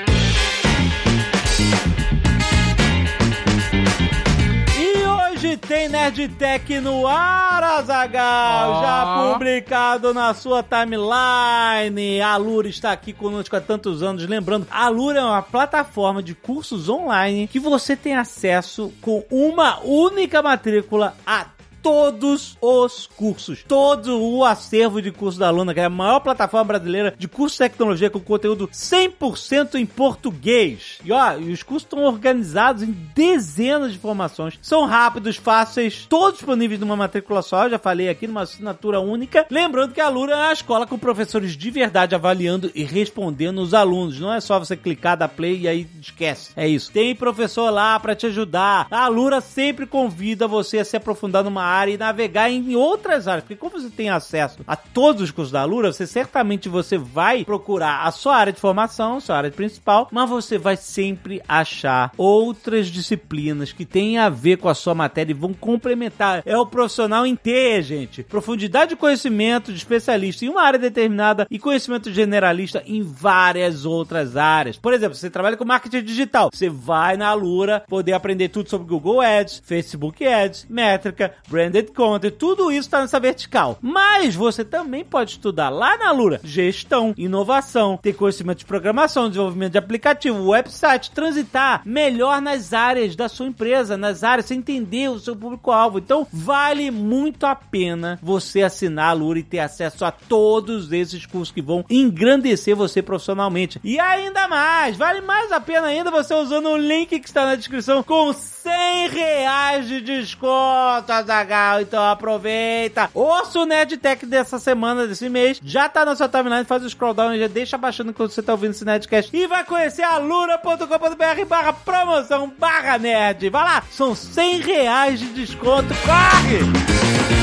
[SPEAKER 2] Hoje tem Nerdtech no ar, Azagal, já publicado na sua timeline. A Lura está aqui conosco há tantos anos. Lembrando, a Lura é uma plataforma de cursos online que você tem acesso com uma única matrícula a todos os cursos. Todo o acervo de curso da Aluna, que é a maior plataforma brasileira de curso de tecnologia com conteúdo 100% em português. E ó, os cursos estão organizados em dezenas de formações. São rápidos, fáceis, todos disponíveis numa matrícula só. Eu já falei aqui, numa assinatura única. Lembrando que a Alura é a escola com professores de verdade avaliando e respondendo os alunos. Não é só você clicar, dar play e aí esquece. É isso. Tem professor lá pra te ajudar. A Alura sempre convida você a se aprofundar numa área e navegar em outras áreas. Porque como você tem acesso a todos os cursos da Alura, você certamente você vai procurar a sua área de formação, a sua área principal, mas você vai sempre achar outras disciplinas que têm a ver com a sua matéria e vão complementar. É o profissional em T, gente. Profundidade de conhecimento de especialista em uma área determinada e conhecimento generalista em várias outras áreas. Por exemplo, você trabalha com marketing digital, você vai na Alura poder aprender tudo sobre Google Ads, Facebook Ads, métrica, branded content, tudo isso está nessa vertical. Mas você também pode estudar lá na Alura gestão, inovação, ter conhecimento de programação, desenvolvimento de aplicativo, website, transitar melhor nas áreas da sua empresa, nas áreas, você entender o seu público-alvo. Então, vale muito a pena você assinar a Alura e ter acesso a todos esses cursos que vão engrandecer você profissionalmente. E ainda mais, vale mais a pena ainda você usando o link que está na descrição com 100 reais de desconto, Azagal. Então aproveita. Ouça o Nerdtech dessa semana, desse mês. Já tá na sua timeline, faz o scroll down e já deixa baixando enquanto você tá ouvindo esse Nerdcast. E vai conhecer alura.com.br barra promoção barra nerd. Vai lá, são 100 reais de desconto. Corre!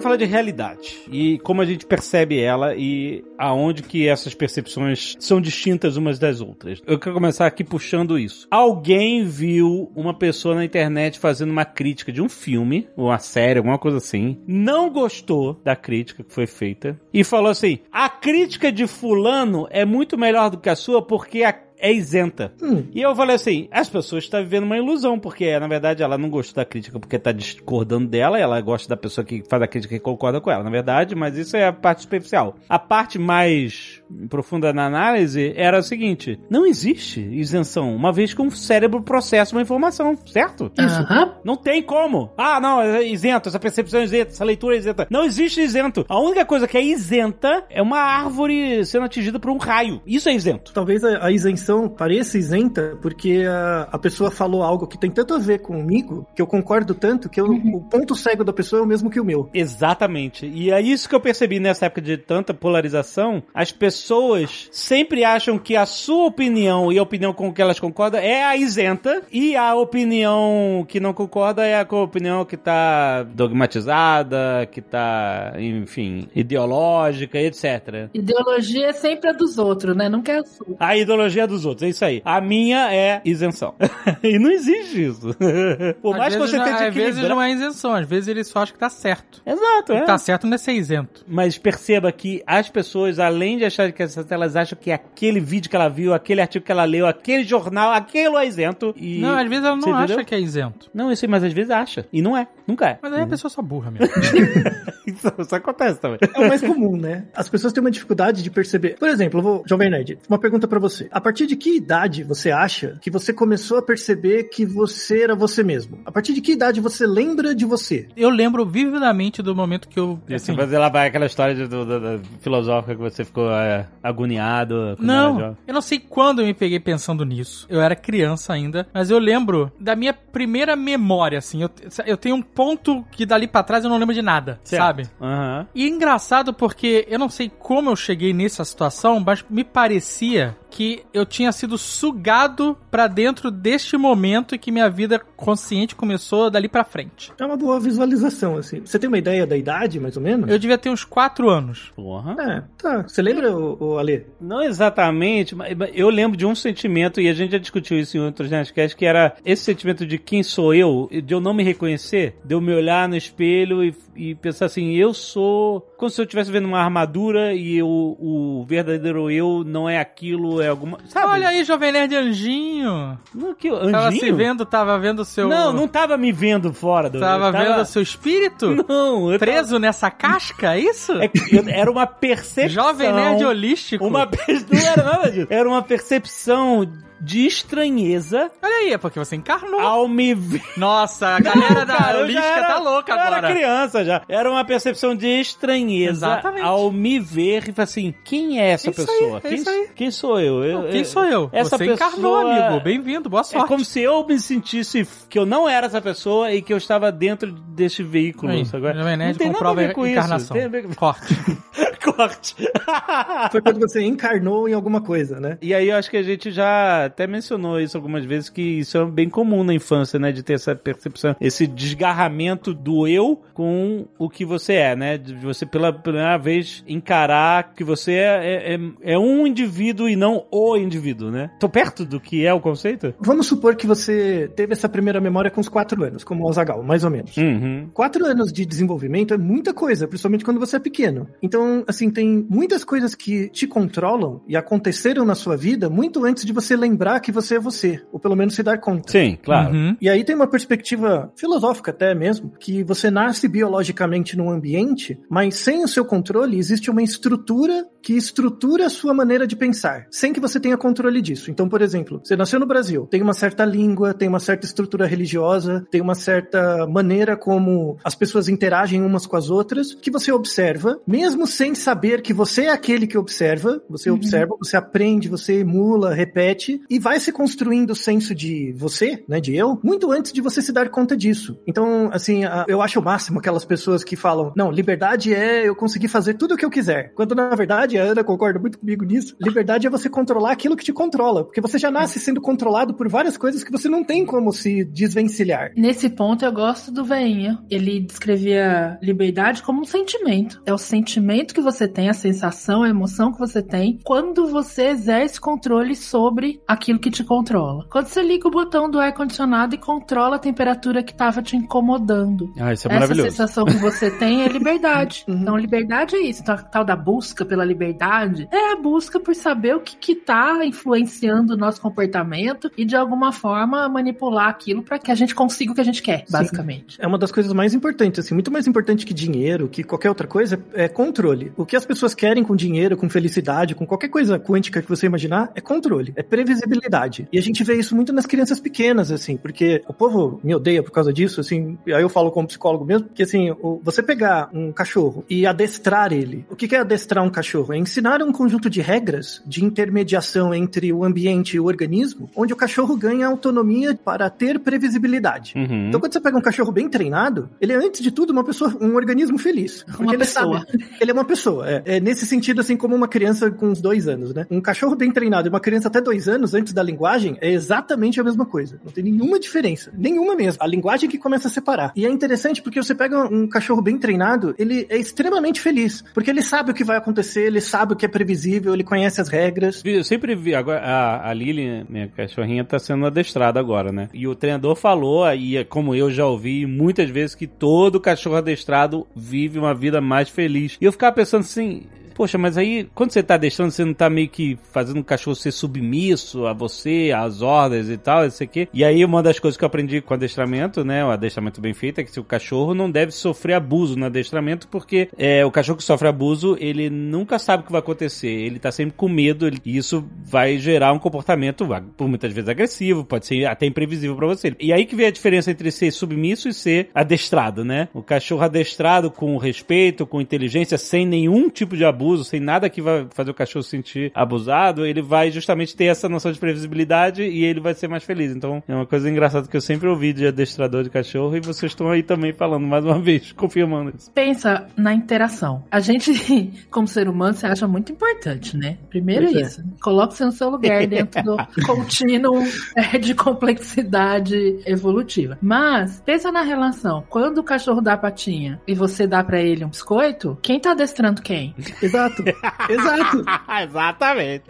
[SPEAKER 2] Quer falar de realidade e como a gente percebe ela e aonde que essas percepções são distintas umas das outras. Eu quero começar aqui puxando isso. Alguém viu uma pessoa na internet fazendo uma crítica de um filme, ou uma série, alguma coisa assim, não gostou da crítica que foi feita e falou assim: "A crítica de fulano é muito melhor do que a sua porque a é isenta.
[SPEAKER 4] Hum.
[SPEAKER 2] E eu falei assim: as pessoas estão vivendo uma ilusão, porque na verdade ela não gostou da crítica porque tá discordando dela, ela gosta da pessoa que faz a crítica e concorda com ela, na verdade, mas isso é a parte superficial. A parte mais profunda na análise era o seguinte: não existe isenção, uma vez que um cérebro processa uma informação, certo?
[SPEAKER 3] Aham.
[SPEAKER 2] Não tem como. Ah, não, é isento, essa percepção é isenta, essa leitura é isenta. Não existe isento. A única coisa que é isenta é uma árvore sendo atingida por um raio. Isso é isento.
[SPEAKER 4] Talvez a, a isenção pareça isenta porque a, a pessoa falou algo que tem tanto a ver comigo que eu concordo tanto que eu- o ponto cego da pessoa é o mesmo que o meu.
[SPEAKER 2] Exatamente. E é isso que eu percebi nessa época de tanta polarização. As pessoas sempre acham que a sua opinião e a opinião com que elas concordam é a isenta e a opinião que não concorda é a opinião que tá dogmatizada, que tá, enfim, ideológica, etc.
[SPEAKER 3] Ideologia é sempre a dos outros, né? Nunca é a sua.
[SPEAKER 2] A ideologia dos outros, é isso aí. A minha é isenção. [LAUGHS] e não existe isso. [LAUGHS] Por mais que você
[SPEAKER 5] não-
[SPEAKER 2] tente
[SPEAKER 5] às vezes não é isenção, às vezes ele só acha que tá certo.
[SPEAKER 2] Exato,
[SPEAKER 5] O
[SPEAKER 2] é.
[SPEAKER 5] que tá certo não é ser isento.
[SPEAKER 2] Mas perceba que as pessoas, além de achar que essas elas acham que aquele vídeo que ela viu, aquele artigo que ela leu, aquele jornal, aquilo é isento. E...
[SPEAKER 5] Não, às vezes ela
[SPEAKER 2] Você
[SPEAKER 5] não
[SPEAKER 2] entendeu?
[SPEAKER 5] acha que é isento.
[SPEAKER 2] Não, isso aí, mas às vezes acha. E não é. Nunca é.
[SPEAKER 5] Mas aí a pessoa só burra mesmo. [LAUGHS]
[SPEAKER 2] isso, isso acontece também.
[SPEAKER 4] É o mais comum, né? As pessoas têm uma dificuldade de perceber. Por exemplo, eu vou, Jovem Nerd, uma pergunta pra você. A partir de que idade você acha que você começou a perceber que você era você mesmo? A partir de que idade você lembra de você?
[SPEAKER 5] Eu lembro vividamente do momento que eu.
[SPEAKER 2] E assim,
[SPEAKER 5] assim,
[SPEAKER 2] mas lá vai aquela história de- do- do- da filosófica que você ficou é, agoniado.
[SPEAKER 5] Não, eu não sei quando eu me peguei pensando nisso. Eu era criança ainda, mas eu lembro da minha primeira memória, assim. Eu, eu tenho um ponto que dali pra trás eu não lembro de nada,
[SPEAKER 2] Certo.
[SPEAKER 5] sabe?
[SPEAKER 2] Aham.
[SPEAKER 5] E é engraçado porque eu não sei como eu cheguei nessa situação, mas me parecia que eu tinha sido sugado pra dentro deste momento e que minha vida consciente começou dali pra frente.
[SPEAKER 4] É uma boa visualização, assim. Você tem uma ideia da idade, mais ou menos?
[SPEAKER 5] Eu devia ter uns 4 anos.
[SPEAKER 2] Porra.
[SPEAKER 4] É, tá. Você lembra, o, o Ale?
[SPEAKER 2] Não exatamente, mas mas eu lembro de um sentimento, e a gente já discutiu isso em outros Nerdcasts, que era esse sentimento de quem sou eu, de eu não me reconhecer, de eu me olhar no espelho e, e pensar assim, eu sou. Como se eu estivesse vendo uma armadura e eu, o verdadeiro eu não é aquilo, é alguma. Sabe?
[SPEAKER 5] Olha aí, Jovem Nerd Anjinho.
[SPEAKER 2] Não, que,
[SPEAKER 5] Tava
[SPEAKER 2] anjinho?
[SPEAKER 5] se vendo, tava vendo o seu.
[SPEAKER 2] Não, não tava me vendo fora do.
[SPEAKER 5] Tava
[SPEAKER 2] eu
[SPEAKER 5] vendo o seu espírito?
[SPEAKER 2] Não, eu tava-
[SPEAKER 5] Preso nessa casca, é isso?
[SPEAKER 2] É eu- era uma percepção.
[SPEAKER 5] Jovem Nerd Holístico.
[SPEAKER 2] Uma [LAUGHS] Não era nada disso. Era uma percepção de estranheza
[SPEAKER 5] Olha aí, é porque você encarnou.
[SPEAKER 2] ao me ver.
[SPEAKER 5] Nossa, a galera da
[SPEAKER 2] Cara, eu
[SPEAKER 5] holística
[SPEAKER 2] era-
[SPEAKER 5] tá louca
[SPEAKER 2] eu
[SPEAKER 5] agora.
[SPEAKER 2] era criança já. Era uma percepção de estranheza
[SPEAKER 5] Exatamente.
[SPEAKER 2] ao me ver e assim: quem é essa
[SPEAKER 5] Isso aí,
[SPEAKER 2] pessoa?
[SPEAKER 5] é
[SPEAKER 2] quem,
[SPEAKER 5] isso aí.
[SPEAKER 2] quem sou eu? Eu-
[SPEAKER 5] Não, quem
[SPEAKER 2] eu-
[SPEAKER 5] sou eu?
[SPEAKER 2] Essa
[SPEAKER 5] você
[SPEAKER 2] pessoa...
[SPEAKER 5] encarnou, amigo. Bem-vindo, boa
[SPEAKER 2] É
[SPEAKER 5] sorte.
[SPEAKER 2] como se eu me sentisse que eu não era essa pessoa e que eu estava dentro desse veículo.
[SPEAKER 5] Aí,
[SPEAKER 2] sabe?
[SPEAKER 5] Jovem Nerd
[SPEAKER 2] não tem nada a ver com
[SPEAKER 5] a
[SPEAKER 2] isso.
[SPEAKER 5] encarnação.
[SPEAKER 2] Tem a ver.
[SPEAKER 5] Corte. [LAUGHS]
[SPEAKER 2] Corte. [LAUGHS]
[SPEAKER 4] Foi quando você encarnou em alguma coisa, né?
[SPEAKER 2] E aí eu acho que a gente já até mencionou isso algumas vezes, que isso é bem comum na infância, né? De ter essa percepção, esse desgarramento do eu com o que você é, né? De você pela primeira vez encarar que você é, é, é um indivíduo e não o indivíduo, né? Tô perto do que é o conceito?
[SPEAKER 4] Vamos supor que você teve essa primeira memória com os quatro anos, como o Azagal, mais ou menos.
[SPEAKER 2] Uhum.
[SPEAKER 4] Quatro anos de desenvolvimento é muita coisa, principalmente quando você é pequeno. Então, assim, tem muitas coisas que te controlam e aconteceram na sua vida muito antes de você lembrar que você é você, ou pelo menos se dar conta.
[SPEAKER 2] Sim, claro.
[SPEAKER 5] Uhum.
[SPEAKER 4] E aí tem uma perspectiva filosófica até mesmo, que você nasce biologicamente num ambiente, mas sem o seu controle existe uma estrutura que estrutura a sua maneira de pensar, sem que você tenha controle disso. Então, por exemplo, você nasceu no Brasil, tem uma certa língua, tem uma certa estrutura religiosa, tem uma certa maneira como as pessoas interagem umas com as outras, que você observa, mesmo sem saber que você é aquele que observa, você observa, você aprende, você emula, repete, e vai se construindo o senso de você, né, de eu, muito antes de você se dar conta disso. Então, assim, eu acho o máximo aquelas pessoas que falam, não, liberdade é eu conseguir fazer tudo o que eu quiser. Quando, na verdade, a Ana concorda muito comigo nisso, liberdade é você controlar aquilo que te controla, porque você já nasce sendo controlado por várias coisas que você não tem como se desvencilhar.
[SPEAKER 3] Nesse ponto eu gosto do veinho. Ele descrevia liberdade como um sentimento. É o sentimento que você tem, a sensação, a emoção que você tem quando você exerce controle sobre aquilo que te controla. Quando você liga o botão do ar condicionado e controla a temperatura que estava te incomodando.
[SPEAKER 2] Ah, isso é
[SPEAKER 3] Essa
[SPEAKER 2] maravilhoso.
[SPEAKER 3] sensação que você tem é liberdade. [LAUGHS]
[SPEAKER 4] Uhum.
[SPEAKER 3] Então, liberdade é isso. Então, a tal da busca pela liberdade é a busca por saber o que, que tá influenciando o nosso comportamento e, de alguma forma, manipular aquilo para que a gente consiga o que a gente quer,
[SPEAKER 4] Sim.
[SPEAKER 3] basicamente.
[SPEAKER 4] É uma das coisas mais importantes, assim, muito mais importante que dinheiro, que qualquer outra coisa, é controle. O que as pessoas querem com dinheiro, com felicidade, com qualquer coisa quântica que você imaginar, é controle, é previsibilidade. E a gente vê isso muito nas crianças pequenas, assim, porque o povo me odeia por causa disso, assim, e aí eu falo como psicólogo mesmo, porque assim, você pegar um cachorro e adestrar ele, o que é adestrar um cachorro? É ensinar um conjunto de regras de intermediação entre o ambiente e o organismo, onde o cachorro ganha autonomia para ter previsibilidade.
[SPEAKER 2] Uhum.
[SPEAKER 4] Então, quando você pega um cachorro bem treinado, ele é, antes de tudo, uma pessoa, um organismo feliz.
[SPEAKER 3] Uma
[SPEAKER 4] ele
[SPEAKER 3] pessoa.
[SPEAKER 4] sabe- ele é uma pessoa. É, é nesse sentido, assim, como uma criança com uns dois anos, né? Um cachorro bem treinado e uma criança até dois anos, antes da linguagem, é exatamente a mesma coisa. Não tem nenhuma diferença. Nenhuma mesmo. A linguagem que começa a separar. E é interessante porque você pega um cachorro bem treinado, ele é extremamente feliz. Porque ele sabe o que vai acontecer, ele sabe o que é previsível, ele conhece as regras.
[SPEAKER 2] Eu sempre vi, agora a, a Lily, minha cachorrinha, tá sendo adestrada agora, né? E o treinador falou, e é como eu já ouvi muitas vezes, que todo cachorro adestrado vive uma vida mais feliz. E eu ficava pensando assim. Poxa, mas aí quando você tá deixando, você não tá meio que fazendo o cachorro ser submisso a você, às ordens e tal, isso aqui. E aí uma das coisas que eu aprendi com adestramento, né, o adestramento bem feito, é que o cachorro não deve sofrer abuso no adestramento, porque é, o cachorro que sofre abuso, ele nunca sabe o que vai acontecer, ele tá sempre com medo, e isso vai gerar um comportamento, por muitas vezes agressivo, pode ser até imprevisível pra você. E aí que vem a diferença entre ser submisso e ser adestrado, né? O cachorro adestrado com respeito, com inteligência, sem nenhum tipo de abuso, sem nada que vai fazer o cachorro se sentir abusado, ele vai justamente ter essa noção de previsibilidade e ele vai ser mais feliz. Então, é uma coisa engraçada que eu sempre ouvi de adestrador de cachorro e vocês estão aí também falando mais uma vez, [LAUGHS] confirmando isso.
[SPEAKER 3] Pensa na interação. A gente, [LAUGHS] como ser humano, se acha muito importante, né? Primeiro
[SPEAKER 4] Pois
[SPEAKER 3] é
[SPEAKER 4] é.
[SPEAKER 3] isso. Coloque-se no seu lugar dentro do [LAUGHS] contínuo é, de complexidade evolutiva. Mas, pensa na relação. Quando o cachorro dá a patinha e você dá pra ele um biscoito, quem tá adestrando quem?
[SPEAKER 4] Exato. Exato. [LAUGHS]
[SPEAKER 2] Exatamente.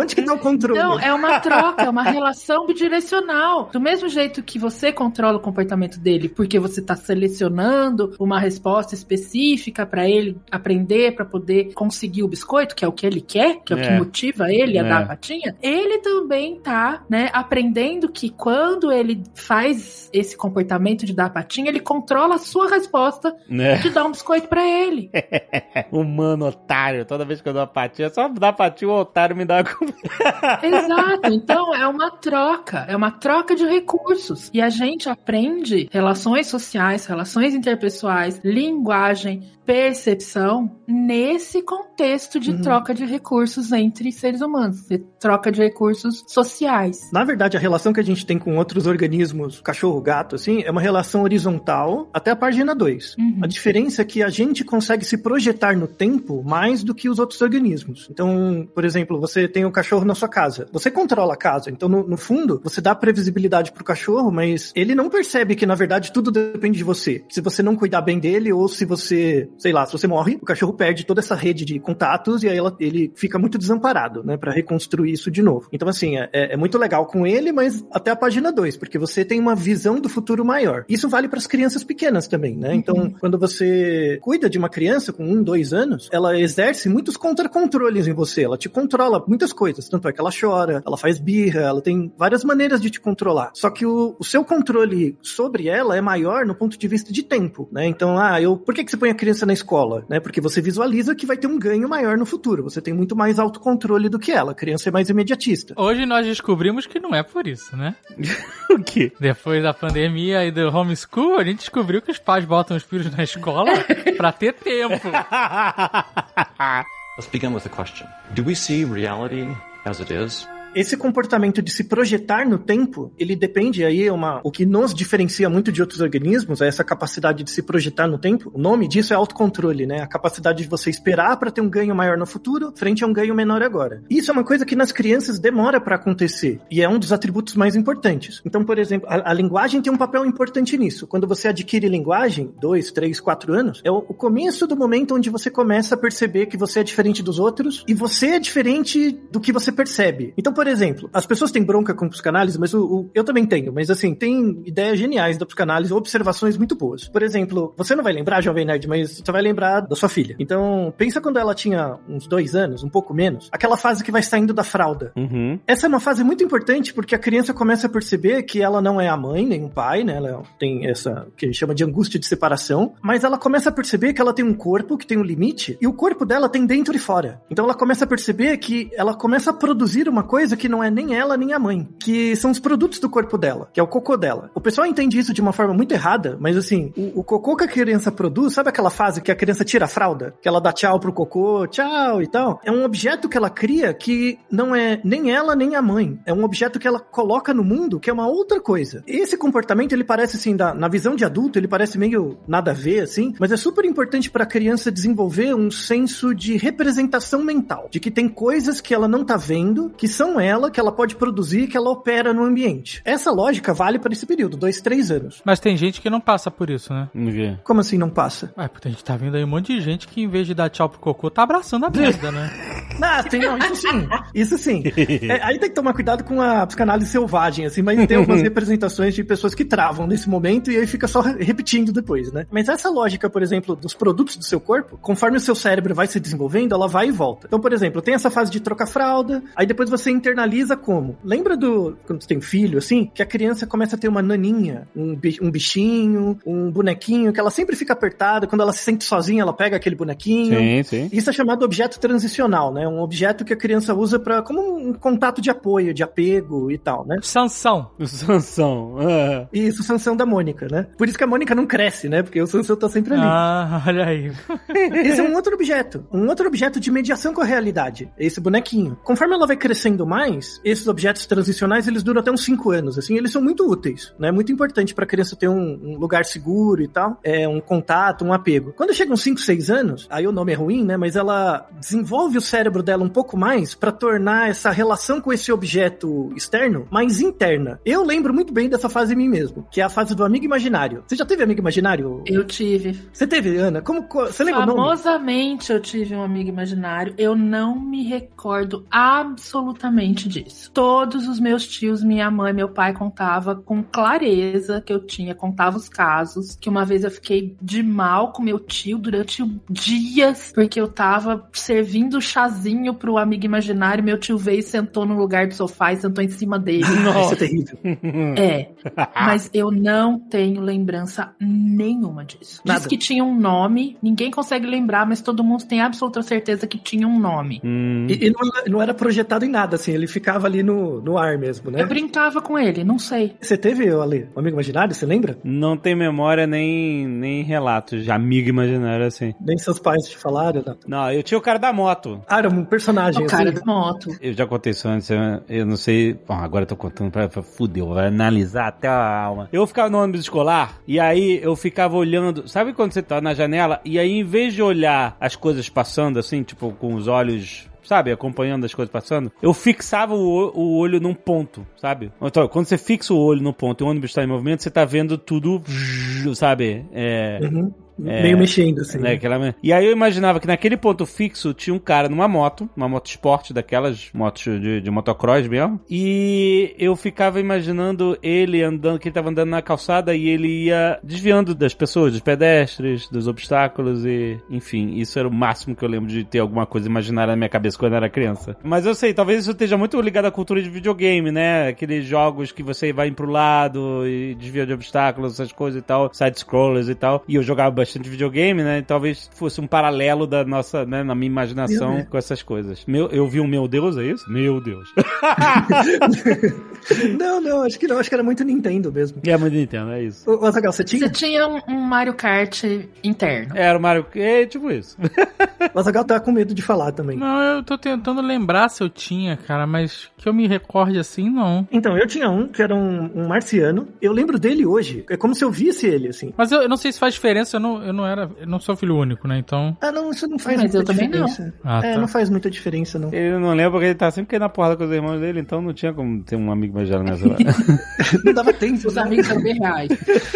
[SPEAKER 4] Onde que tá o controle?
[SPEAKER 3] Então, é uma troca, é uma relação bidirecional. Do mesmo jeito que você controla o comportamento dele, porque você está selecionando uma resposta específica para ele aprender, para poder conseguir o biscoito, que é o que ele quer, que é, o
[SPEAKER 2] É.
[SPEAKER 3] que motiva ele a
[SPEAKER 2] É.
[SPEAKER 3] dar a patinha, ele também tá, né, aprendendo que quando ele faz esse comportamento de dar a patinha, ele controla a sua resposta
[SPEAKER 2] Né?
[SPEAKER 3] de dar um biscoito para ele. [LAUGHS]
[SPEAKER 2] Humano otário. Toda vez que eu dou uma patinha, só dar patinha, o otário me dá uma [LAUGHS] comida.
[SPEAKER 3] Exato. Então é uma troca, é uma troca de recursos. E a gente aprende relações sociais, relações interpessoais, linguagem, percepção nesse contexto de
[SPEAKER 4] Uhum.
[SPEAKER 3] troca de recursos entre seres humanos, de troca de recursos sociais.
[SPEAKER 4] Na verdade, a relação que a gente tem com outros organismos, cachorro, gato, assim, é uma relação horizontal até a página 2.
[SPEAKER 3] Uhum.
[SPEAKER 4] A diferença é que a gente consegue se projetar no tempo mais do que os outros organismos. Então, por exemplo, você tem o cachorro na sua casa. Você controla a casa. Então, no, no fundo, você dá previsibilidade pro cachorro, mas ele não percebe que, na verdade, tudo depende de você. Se você não cuidar bem dele, ou se você, sei lá, se você morre, o cachorro perde toda essa rede de contatos e aí ela- ele fica muito desamparado, né, Pra reconstruir isso de novo. Então, assim, é, é muito legal com ele, mas até a página 2, porque você tem uma visão do futuro maior. Isso vale para as crianças pequenas também, né? Então, quando você cuida de uma criança com um, dois anos, ela exerce muitos contra-controles em você. Ela te controla muitas coisas. Tanto é que ela chora, ela faz birra, ela tem várias maneiras de te controlar. Só que o, o seu controle sobre ela é maior no ponto de vista de tempo, né? Então, ah, eu, por que, que você põe a criança na escola? Né? Porque você visualiza que vai ter um ganho maior no futuro. Você tem muito mais autocontrole do que ela. A criança é mais imediatista.
[SPEAKER 5] Hoje nós descobrimos que não é por isso, né? [LAUGHS]
[SPEAKER 2] o quê?
[SPEAKER 5] Depois da pandemia e do homeschool, a gente descobriu que os pais botam os filhos na escola [LAUGHS] pra ter tempo. [LAUGHS]
[SPEAKER 7] Let's begin with a question. Do we see reality as it is?
[SPEAKER 4] Esse comportamento de se projetar no tempo, ele depende aí, é uma, o que nos diferencia muito de outros organismos é essa capacidade de se projetar no tempo. O nome disso é autocontrole, né? A capacidade de você esperar para ter um ganho maior no futuro, frente a um ganho menor agora. Isso é uma coisa que nas crianças demora para acontecer e é um dos atributos mais importantes. Então, por exemplo, a, a linguagem tem um papel importante nisso. Quando você adquire linguagem, dois, três, quatro anos, é o, o começo do momento onde você começa a perceber que você é diferente dos outros e você é diferente do que você percebe. Então, por exemplo, as pessoas têm bronca com psicanálise, mas o, o- eu também tenho, mas assim, tem ideias geniais da psicanálise, observações muito boas. Por exemplo, você não vai lembrar, Jovem Nerd, mas você vai lembrar da sua filha. Então, pensa quando ela tinha uns dois anos, um pouco menos, aquela fase que vai saindo da fralda.
[SPEAKER 2] Uhum.
[SPEAKER 4] Essa é uma fase muito importante porque a criança começa a perceber que ela não é a mãe nem o pai, né? Ela tem essa que a gente chama de angústia de separação, mas ela começa a perceber que ela tem um corpo que tem um limite e o corpo dela tem dentro e fora. Então ela começa a perceber que ela começa a produzir uma coisa que não é nem ela nem a mãe, que são os produtos do corpo dela, que é o cocô dela. O pessoal entende isso de uma forma muito errada, mas assim, o, o cocô que a criança produz, sabe aquela fase que a criança tira a fralda? Que ela dá tchau pro cocô, tchau e tal? É um objeto que ela cria que não é nem ela nem a mãe. É um objeto que ela coloca no mundo que é uma outra coisa. Esse comportamento, ele parece assim, da- na visão de adulto, ele parece meio nada a ver, assim, mas é super importante para a criança desenvolver um senso de representação mental, de que tem coisas que ela não tá vendo, que são com ela, que ela pode produzir, que ela opera no ambiente. Essa lógica vale para esse período, dois, três anos.
[SPEAKER 5] Mas tem gente que não passa por isso, né?
[SPEAKER 2] Quê?
[SPEAKER 4] Como assim não passa?
[SPEAKER 5] Ué, porque a gente tá vendo aí um monte de gente que em vez de dar tchau pro cocô, tá abraçando a merda, né? [LAUGHS]
[SPEAKER 4] Ah, tem, não, isso sim. Isso sim. É, aí tem que tomar cuidado com a psicanálise selvagem, assim, mas tem algumas [LAUGHS] representações de pessoas que travam nesse momento e aí fica só re- repetindo depois, né? Mas essa lógica, por exemplo, dos produtos do seu corpo, conforme o seu cérebro vai se desenvolvendo, ela vai e volta. Então, por exemplo, tem essa fase de trocar fralda, aí depois você internaliza como? Lembra do, quando você tem filho, assim, que a criança começa a ter uma naninha, um, bi- um bichinho, um bonequinho, que ela sempre fica apertada, quando ela se sente sozinha, ela pega aquele bonequinho.
[SPEAKER 2] Sim, sim.
[SPEAKER 4] Isso é chamado objeto transicional, né? Um objeto que a criança usa para como um contato de apoio, de apego e tal, né?
[SPEAKER 5] Sansão.
[SPEAKER 2] O Sansão. ah.
[SPEAKER 4] Isso, Sansão da Mônica, né? Por isso que a Mônica não cresce, né? Porque o Sansão tá sempre ali.
[SPEAKER 5] Ah, [LAUGHS] olha aí. [LAUGHS]
[SPEAKER 4] Esse é um outro objeto. Um outro objeto de mediação com a realidade. Esse bonequinho. Conforme ela vai crescendo mais, esses objetos transicionais, eles duram até uns 5 anos. Assim, eles são muito úteis, né? Muito importante pra criança ter um, um lugar seguro e tal. É, um contato, um apego. Quando chega uns 5, 6 anos, aí o nome é ruim, né? Mas ela desenvolve o cérebro dela um pouco mais pra tornar essa relação com esse objeto externo mais interna. Eu lembro muito bem dessa fase em mim mesmo, que é a fase do amigo imaginário. Você já teve amigo imaginário?
[SPEAKER 3] Eu tive.
[SPEAKER 4] Você teve, Ana? Como, co- você lembra o nome?
[SPEAKER 3] Famosamente eu tive um amigo imaginário. Eu não me recordo absolutamente disso. Todos os meus tios, minha mãe, meu pai contava com clareza que eu tinha, contava os casos. Que uma vez eu fiquei de mal com meu tio durante dias, porque eu tava servindo chazinho pro amigo imaginário. Meu tio veio e sentou no lugar do sofá e sentou em cima dele. [LAUGHS]
[SPEAKER 4] Isso é terrível.
[SPEAKER 3] É, mas eu não tenho lembrança nenhuma disso.
[SPEAKER 4] Nada.
[SPEAKER 3] Diz que tinha um nome, ninguém consegue lembrar, mas todo mundo tem absoluta certeza que tinha um nome.
[SPEAKER 2] Hum.
[SPEAKER 4] E, e não, não era projetado em nada, assim, ele ficava ali no, no ar mesmo, né?
[SPEAKER 3] Eu brincava com ele, não sei.
[SPEAKER 4] Você teve, Ale, um amigo imaginário, você lembra?
[SPEAKER 2] Não tem memória nem, nem relatos de amigo imaginário assim.
[SPEAKER 4] Nem seus pais te falaram, não.
[SPEAKER 2] Não, eu tinha o cara da moto.
[SPEAKER 4] Ah, era um personagem,
[SPEAKER 3] O cara
[SPEAKER 4] assim.
[SPEAKER 3] da moto.
[SPEAKER 2] Eu já contei isso antes, eu, eu não sei. Bom, agora eu tô contando pra, pra fudeu, vai analisar até a alma. Eu ficava no ônibus escolar e aí eu ficava olhando. Sabe quando você tá na janela e aí em vez de olhar as coisas passando assim, tipo com os olhos. Sabe, acompanhando as coisas passando, eu fixava o, o- olho num ponto, sabe? Então, quando você fixa o olho no ponto e o ônibus está em movimento, você tá vendo tudo, sabe? É,
[SPEAKER 4] Uhum.
[SPEAKER 2] É,
[SPEAKER 4] Meio mexendo, assim.
[SPEAKER 2] né, aquela... E aí eu imaginava que naquele ponto fixo tinha um cara numa moto, uma moto esporte daquelas motos de, de motocross mesmo. E eu ficava imaginando ele andando, que ele tava andando na calçada e ele ia desviando das pessoas, dos pedestres, dos obstáculos e, enfim, isso era o máximo que eu lembro de ter alguma coisa imaginária na minha cabeça quando eu era criança. Mas eu sei, talvez isso esteja muito ligado à cultura de videogame, né? Aqueles jogos que você vai pro lado e desvia de obstáculos, essas coisas e tal, side-scrollers e tal. E eu jogava bastante videogame, né? E talvez fosse um paralelo da nossa, né, na minha imaginação
[SPEAKER 4] Meu
[SPEAKER 2] com essas coisas. Meu, eu vi um meu Deus, é isso? Meu Deus. [LAUGHS]
[SPEAKER 4] Não, não, acho que não, acho que era muito Nintendo mesmo.
[SPEAKER 2] é muito Nintendo, é isso.
[SPEAKER 4] Ô, Azaghal, você
[SPEAKER 3] Você
[SPEAKER 4] tinha?
[SPEAKER 3] tinha um, um Mario Kart interno.
[SPEAKER 2] Era o Mario, é tipo isso.
[SPEAKER 4] O Azaghal tá com medo de falar também.
[SPEAKER 5] Não, eu tô tentando lembrar se eu tinha, cara, mas que eu me recorde assim, não.
[SPEAKER 4] Então, eu tinha um que era um, um marciano. Eu lembro dele hoje. É como se eu visse ele, assim.
[SPEAKER 5] Mas eu, eu não sei se faz diferença, eu não, eu não era. Eu não sou filho único, né? Então.
[SPEAKER 4] Ah, não, isso não faz
[SPEAKER 3] Mas
[SPEAKER 4] muita
[SPEAKER 3] eu também não.
[SPEAKER 4] diferença.
[SPEAKER 5] Ah,
[SPEAKER 4] é,
[SPEAKER 5] tá.
[SPEAKER 4] não faz muita diferença, não.
[SPEAKER 2] Ele não lembra porque ele tá sempre caindo na porrada com os irmãos dele, então não tinha como ter um amigo imaginário nessa hora. [LAUGHS]
[SPEAKER 4] Não dava tempo.
[SPEAKER 3] Os
[SPEAKER 4] né?
[SPEAKER 3] amigos eram bem reais.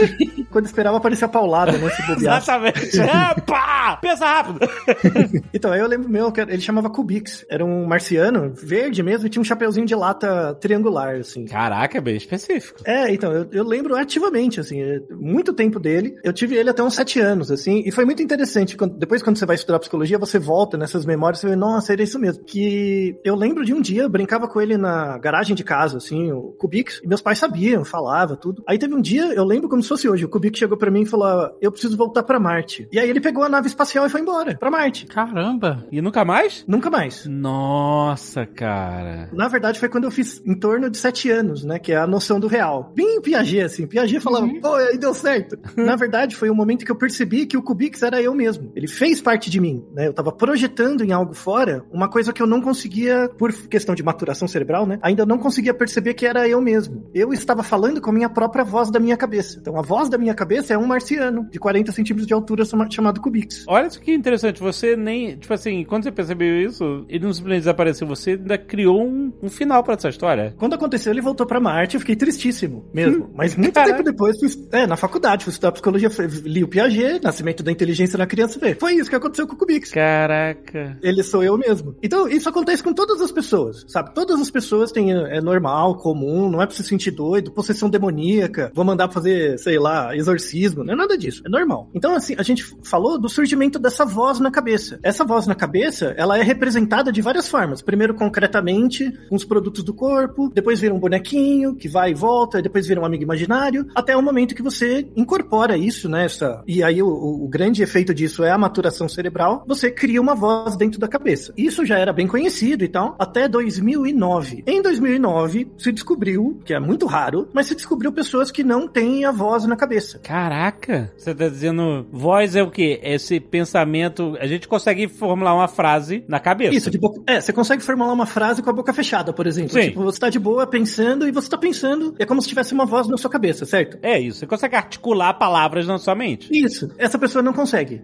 [SPEAKER 3] [LAUGHS]
[SPEAKER 4] Quando esperava aparecer a paulada, né? Se bobeasse.
[SPEAKER 2] Exatamente. É, pá! Pensa rápido! [LAUGHS]
[SPEAKER 4] Então, aí eu lembro meu, ele chamava Kubix. Era um marciano, verde mesmo, e tinha um chapeuzinho de lata triangular, assim.
[SPEAKER 2] Caraca, é bem específico.
[SPEAKER 4] É, então, eu, eu lembro ativamente, assim, é, muito tempo dele. Eu tive ele até uns sete anos, assim, e foi muito interessante. quando- depois, quando você vai estudar psicologia, você volta nessas memórias e vê, nossa, era isso mesmo. Que eu lembro de um dia, eu brincava com ele na garagem de casa, assim, o Kubix, e meus pais sabiam, falava tudo. Aí teve um dia, eu lembro como se fosse hoje, o Kubix chegou pra mim e falou, "Ah, eu preciso voltar pra Marte. E aí ele pegou a nave espacial e foi embora, pra Marte.
[SPEAKER 5] Caramba!
[SPEAKER 2] E nunca mais?
[SPEAKER 4] Nunca mais.
[SPEAKER 2] Nossa, cara.
[SPEAKER 4] Na verdade, foi quando eu fiz em torno de sete anos, né? Que é a noção do real. Bem Piaget, assim. Piaget falava, pô, aí deu certo. [LAUGHS] Na verdade, foi o momento que eu percebi percebi que o Kubix era eu mesmo. Ele fez parte de mim, né? Eu tava projetando em algo fora uma coisa que eu não conseguia, por questão de maturação cerebral, né? Ainda não conseguia perceber que era eu mesmo. Eu estava falando com a minha própria voz da minha cabeça. Então a voz da minha cabeça é um marciano de 40 centímetros de altura chama- chamado Kubix.
[SPEAKER 2] Olha isso que interessante, você nem. Tipo assim, quando você percebeu isso, ele não simplesmente desapareceu, você ainda criou um, um final pra essa história.
[SPEAKER 4] Quando aconteceu, ele voltou pra Marte, eu fiquei tristíssimo mesmo. [LAUGHS] Mas muito
[SPEAKER 2] Caraca.
[SPEAKER 4] tempo depois, fui, é, na faculdade, fui estudar psicologia, li o Piaget, Nascimento da Inteligência na Criança, vê. Foi isso que aconteceu com o Kubix.
[SPEAKER 2] Caraca.
[SPEAKER 4] Ele sou eu mesmo. Então, isso acontece com todas as pessoas, sabe? Todas as pessoas têm, é normal, comum, não é pra se sentir doido, possessão demoníaca, vou mandar pra fazer, sei lá, exorcismo, não é nada disso, é normal. Então, assim, a gente falou do surgimento dessa voz na cabeça. Essa voz na cabeça, ela é representada de várias formas. Primeiro, concretamente, com os produtos do corpo, depois vira um bonequinho, que vai e volta, depois vira um amigo imaginário, até o momento que você incorpora isso, né? Essa, e aí o, o- o grande efeito disso é a maturação cerebral, você cria uma voz dentro da cabeça. Isso já era bem conhecido e tal, até 2009. Em 2009, se descobriu, que é muito raro, mas se descobriu pessoas que não têm a voz na cabeça.
[SPEAKER 2] Caraca. Você tá dizendo. Voz é o quê? Esse pensamento. A gente consegue formular uma frase na cabeça.
[SPEAKER 4] Isso, de boca. É, você consegue formular uma frase com a boca fechada, por exemplo.
[SPEAKER 2] Sim.
[SPEAKER 4] Tipo, você tá de boa pensando e você tá pensando, é como se tivesse uma voz na sua cabeça, certo?
[SPEAKER 2] É isso. Você consegue articular palavras na sua mente.
[SPEAKER 4] Isso, essa pessoa não consegue.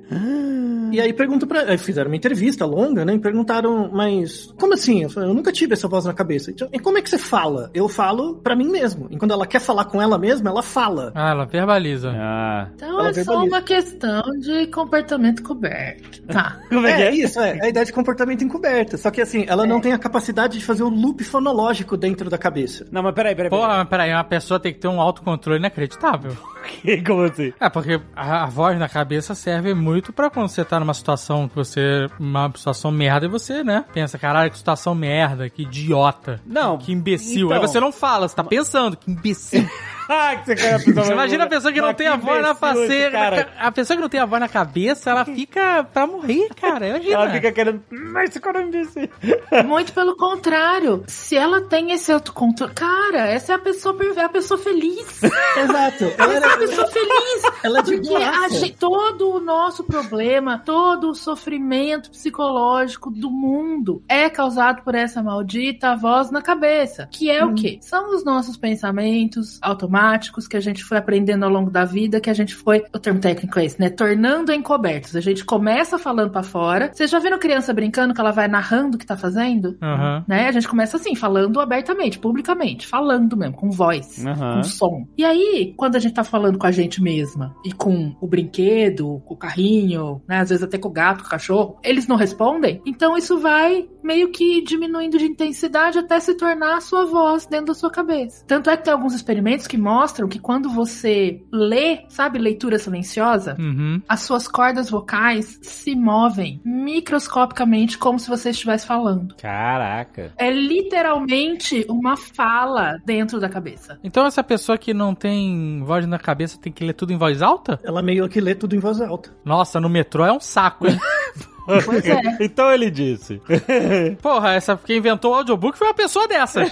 [SPEAKER 4] E aí pergunto pra. aí Fizeram uma entrevista longa, né? E perguntaram, mas como assim? Eu, falei, eu nunca tive essa voz na cabeça. Então, e como é que você fala? Eu falo pra mim mesmo. E quando ela quer falar com ela mesma, ela fala.
[SPEAKER 5] Ah, ela verbaliza.
[SPEAKER 2] Ah.
[SPEAKER 3] Então
[SPEAKER 4] Ela
[SPEAKER 3] é só
[SPEAKER 4] verbaliza.
[SPEAKER 3] uma questão de comportamento coberto. Tá. [LAUGHS]
[SPEAKER 2] Como é que
[SPEAKER 4] É,
[SPEAKER 2] é?
[SPEAKER 4] isso, é. É a ideia de comportamento encoberta. Só que assim, ela não tem a capacidade de fazer o loop fonológico dentro da cabeça.
[SPEAKER 2] Não, mas peraí, peraí.
[SPEAKER 5] Pô,
[SPEAKER 2] peraí.
[SPEAKER 5] mas peraí, uma pessoa tem que ter um autocontrole inacreditável.
[SPEAKER 2] Como assim?
[SPEAKER 5] É, porque a, a voz na cabeça serve muito pra quando você tá numa situação que você. Uma situação merda e você, né? Pensa, caralho, que situação merda, que idiota.
[SPEAKER 2] Não,
[SPEAKER 5] Que imbecil.
[SPEAKER 2] então.
[SPEAKER 5] Aí você não fala, você tá pensando, que imbecil. [LAUGHS]
[SPEAKER 2] Ah, [LAUGHS] que você
[SPEAKER 5] Você imagina a pessoa que não tem a voz na faceira.
[SPEAKER 2] cara.
[SPEAKER 5] A pessoa que não tem a voz na cabeça, ela fica pra morrer, cara. Imagina.
[SPEAKER 2] Ela fica querendo. Mas esse cara me disse. [LAUGHS]
[SPEAKER 3] Muito pelo contrário. Se ela tem esse autocontrole. Cara, essa é a pessoa, é a pessoa feliz. [LAUGHS]
[SPEAKER 4] Exato. Ela
[SPEAKER 3] Essa é a pessoa feliz.
[SPEAKER 4] ela é de
[SPEAKER 3] Porque gente- todo o nosso problema, todo o sofrimento psicológico do mundo é causado por essa maldita voz na cabeça. Que é o quê? São os nossos pensamentos automáticos que a gente foi aprendendo ao longo da vida, que a gente foi, o termo técnico é esse, né? Tornando encobertos. A gente começa falando pra fora. Vocês já viram criança brincando que ela vai narrando o que tá fazendo?
[SPEAKER 5] Aham.
[SPEAKER 3] Né? A gente começa assim, falando abertamente, publicamente, falando mesmo, com voz
[SPEAKER 2] Aham.
[SPEAKER 3] com som. E aí, quando a gente tá falando com a gente mesma e com o brinquedo, com o carrinho, né, às vezes até com o gato, com o cachorro, eles não respondem, então isso vai meio que diminuindo de intensidade até se tornar a sua voz dentro da sua cabeça. Tanto é que tem alguns experimentos que mostram que quando você lê, sabe, leitura silenciosa,
[SPEAKER 5] Uhum.
[SPEAKER 3] as suas cordas vocais se movem microscopicamente como se você estivesse falando.
[SPEAKER 2] Caraca.
[SPEAKER 3] É literalmente uma fala dentro da cabeça.
[SPEAKER 5] Então essa pessoa que não tem voz na cabeça tem que ler tudo em voz alta?
[SPEAKER 4] Ela meio que lê tudo em voz alta.
[SPEAKER 5] Nossa, no metrô é um saco, hein? [LAUGHS]
[SPEAKER 3] Pois é. [LAUGHS]
[SPEAKER 2] então ele disse. [LAUGHS]
[SPEAKER 5] Porra, essa quem inventou o audiobook foi uma pessoa dessas.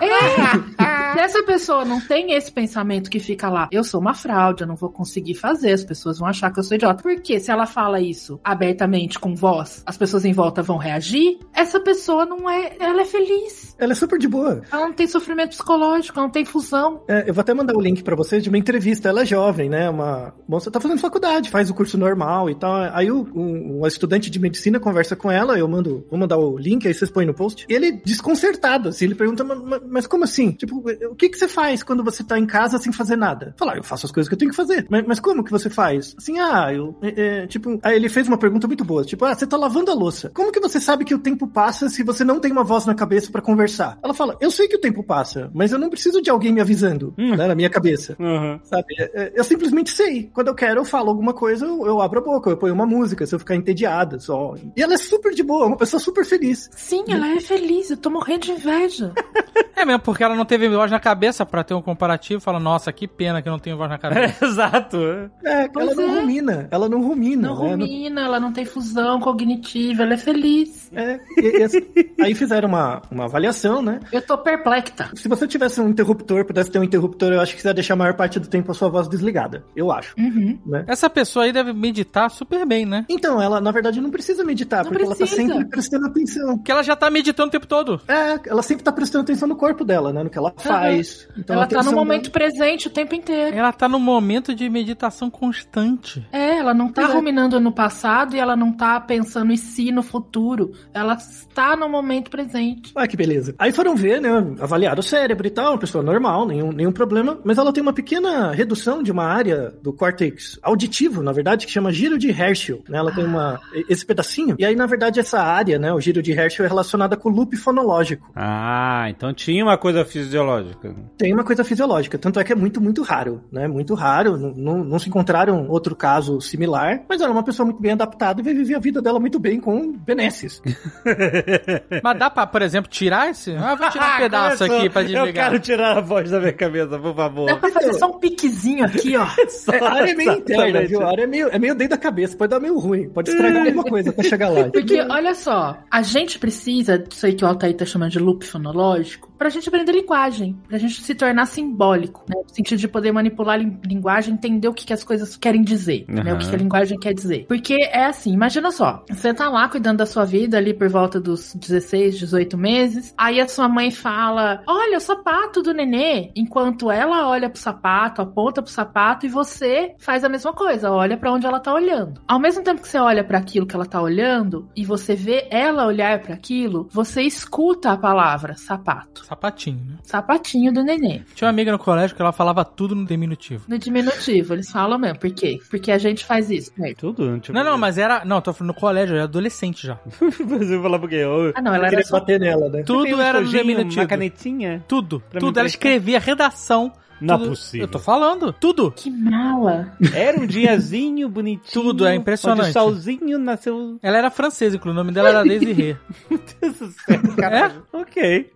[SPEAKER 3] É. Se essa pessoa não tem esse pensamento que fica lá, eu sou uma fraude, eu não vou conseguir fazer, as pessoas vão achar que eu sou idiota. Porque se ela fala isso abertamente, com voz, as pessoas em volta vão reagir, essa pessoa não é. Ela é feliz.
[SPEAKER 4] Ela é super de boa.
[SPEAKER 3] Ela não tem sofrimento psicológico, ela não tem fusão.
[SPEAKER 4] É, eu vou até mandar o link pra vocês de uma entrevista. Ela é jovem, né? Uma moça tá fazendo faculdade, faz o curso normal e tal. Aí o, um, um estudante de medicina conversa com ela, eu mando, vou mandar o link, aí vocês põem no post. E ele desconcertado, assim, ele pergunta, "Ma- ma- mas como assim? Tipo, o que que você faz quando você tá em casa sem fazer nada? Falar, eu faço as coisas que eu tenho que fazer. Mas, mas como que você faz? Assim, ah, eu, é, é, tipo, aí ele fez uma pergunta muito boa, tipo, ah, você tá lavando a louça. Como que você sabe que o tempo passa se você não tem uma voz na cabeça pra conversar? Ela fala, eu sei que o tempo passa, mas eu não preciso de alguém me avisando,
[SPEAKER 2] Hum.
[SPEAKER 4] né, na minha cabeça.
[SPEAKER 2] Uhum.
[SPEAKER 4] Sabe? É, é, Eu simplesmente sei. Quando eu quero, eu falo alguma coisa, eu, eu abro a boca, eu ponho uma música, se eu ficar entediada só. E ela é super de boa, uma pessoa super feliz.
[SPEAKER 3] Sim, ela é feliz, eu tô morrendo de inveja. [LAUGHS]
[SPEAKER 5] É mesmo, porque ela não teve voz na cabeça pra ter um comparativo. Fala, nossa, que pena que eu não tenho voz na [LAUGHS] cabeça.
[SPEAKER 2] Exato.
[SPEAKER 4] É,
[SPEAKER 3] Pois
[SPEAKER 4] ela não
[SPEAKER 3] é.
[SPEAKER 4] rumina, ela não rumina.
[SPEAKER 3] Não
[SPEAKER 4] né?
[SPEAKER 3] rumina, ela não tem fusão cognitiva, ela é feliz.
[SPEAKER 4] É, e- e assim, aí fizeram uma, uma avaliação, né?
[SPEAKER 3] Eu tô perplexa.
[SPEAKER 4] Se você tivesse um interruptor, pudesse ter um interruptor, eu acho que você ia deixar a maior parte do tempo a sua voz desligada. Eu acho.
[SPEAKER 3] Uhum.
[SPEAKER 4] Né?
[SPEAKER 5] Essa pessoa aí deve meditar super bem, né?
[SPEAKER 4] Então, ela, na verdade, não precisa meditar,
[SPEAKER 3] Não
[SPEAKER 4] porque ela tá
[SPEAKER 3] precisa.
[SPEAKER 4] sempre prestando atenção.
[SPEAKER 5] Porque ela já tá meditando o tempo todo.
[SPEAKER 4] É, ela sempre tá prestando atenção no corpo dela, né? No que ela faz. Então,
[SPEAKER 3] ela tá no momento
[SPEAKER 4] dela-
[SPEAKER 3] presente o tempo inteiro.
[SPEAKER 5] Ela tá num momento de meditação constante.
[SPEAKER 3] É, ela não tá
[SPEAKER 4] Pois é.
[SPEAKER 3] ruminando no passado e ela não tá pensando em si no futuro. Ela está no momento presente.
[SPEAKER 4] Ah, que beleza. Aí foram ver, né? Avaliaram o cérebro e tal, uma pessoa normal, nenhum, nenhum problema. Mas ela tem uma pequena redução de uma área do córtex auditivo, na verdade, que chama giro de Herschel. Né? Ela tem uma, esse pedacinho. E aí, na verdade, essa área, né? O giro de Herschel é relacionada com o loop fonológico.
[SPEAKER 2] Ah, então tinha uma coisa fisiológica.
[SPEAKER 4] Tem uma coisa fisiológica. Tanto é que é muito, muito raro, né? Muito raro. Não, se encontraram outro caso similar. Mas ela é uma pessoa muito bem adaptada e vai viver a vida dela muito bem com benesses. [LAUGHS]
[SPEAKER 5] Mas dá pra, por exemplo, tirar esse? Ah, vou tirar um [LAUGHS] pedaço
[SPEAKER 2] Começou.
[SPEAKER 5] aqui pra
[SPEAKER 2] Eu
[SPEAKER 5] desligar.
[SPEAKER 2] quero tirar a voz da minha cabeça, por favor.
[SPEAKER 3] Dá pra fazer só um piquezinho aqui, ó. [LAUGHS]
[SPEAKER 4] É, a área é meio interna, viu? A área é meio, é meio dentro da cabeça, pode dar meio ruim, pode estragar alguma coisa até chegar lá.
[SPEAKER 3] Porque, olha só, a gente precisa disso aí que o Altair tá chamando de loop fonológico pra gente aprender linguagem, pra gente se tornar simbólico, né? No sentido de poder manipular lin- linguagem, entender o que, que as coisas querem dizer, né? O que, que a linguagem quer dizer. Porque é assim, imagina só, você tá lá cuidando da sua vida ali por volta dos 16, 18 meses, aí a sua mãe fala, olha o sapato do nenê, enquanto ela olha pro sapato, aponta pro sapato e você faz a mesma coisa, olha pra onde ela tá olhando. Ao mesmo tempo que você olha pra aquilo que ela tá olhando e você vê ela olhar pra aquilo, você escuta a palavra sapato.
[SPEAKER 5] Sapatinho, né?
[SPEAKER 3] Sapatinho do nenê.
[SPEAKER 5] Tinha uma amiga no colégio que ela falava tudo no diminutivo.
[SPEAKER 3] No diminutivo, eles falam mesmo. Por quê? Porque a gente faz isso. né?
[SPEAKER 2] Tudo? Tipo,
[SPEAKER 5] Não, não, mas era. Não, tô falando no colégio, eu era adolescente já. [LAUGHS]
[SPEAKER 2] Você falar porque eu...
[SPEAKER 3] Ah, não, ela
[SPEAKER 4] Eu
[SPEAKER 3] era
[SPEAKER 4] queria
[SPEAKER 3] só...
[SPEAKER 4] bater nela, né?
[SPEAKER 5] Tudo
[SPEAKER 2] um
[SPEAKER 5] era no diminutivo.
[SPEAKER 2] Uma canetinha?
[SPEAKER 5] Tudo, tudo. Ela escrevia redação.
[SPEAKER 2] Não é
[SPEAKER 5] tudo.
[SPEAKER 2] possível.
[SPEAKER 5] Eu tô falando, tudo.
[SPEAKER 3] Que mala.
[SPEAKER 2] Era um diazinho bonitinho.
[SPEAKER 5] Tudo, é impressionante.
[SPEAKER 2] O solzinho nasceu...
[SPEAKER 5] Ela era francesa, inclusive. O nome dela era Desirê. [LAUGHS]
[SPEAKER 2] Deus do céu, cara. Ok.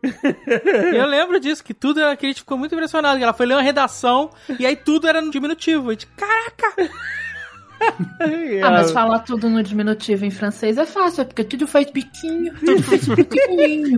[SPEAKER 5] Eu lembro disso, que tudo era que a gente ficou muito impressionado. que Ela foi ler uma redação e aí tudo era no diminutivo. A gente, caraca! [LAUGHS]
[SPEAKER 3] Ah, mas falar tudo no diminutivo em francês é fácil, é porque tudo faz biquinho, tudo faz pequenininho.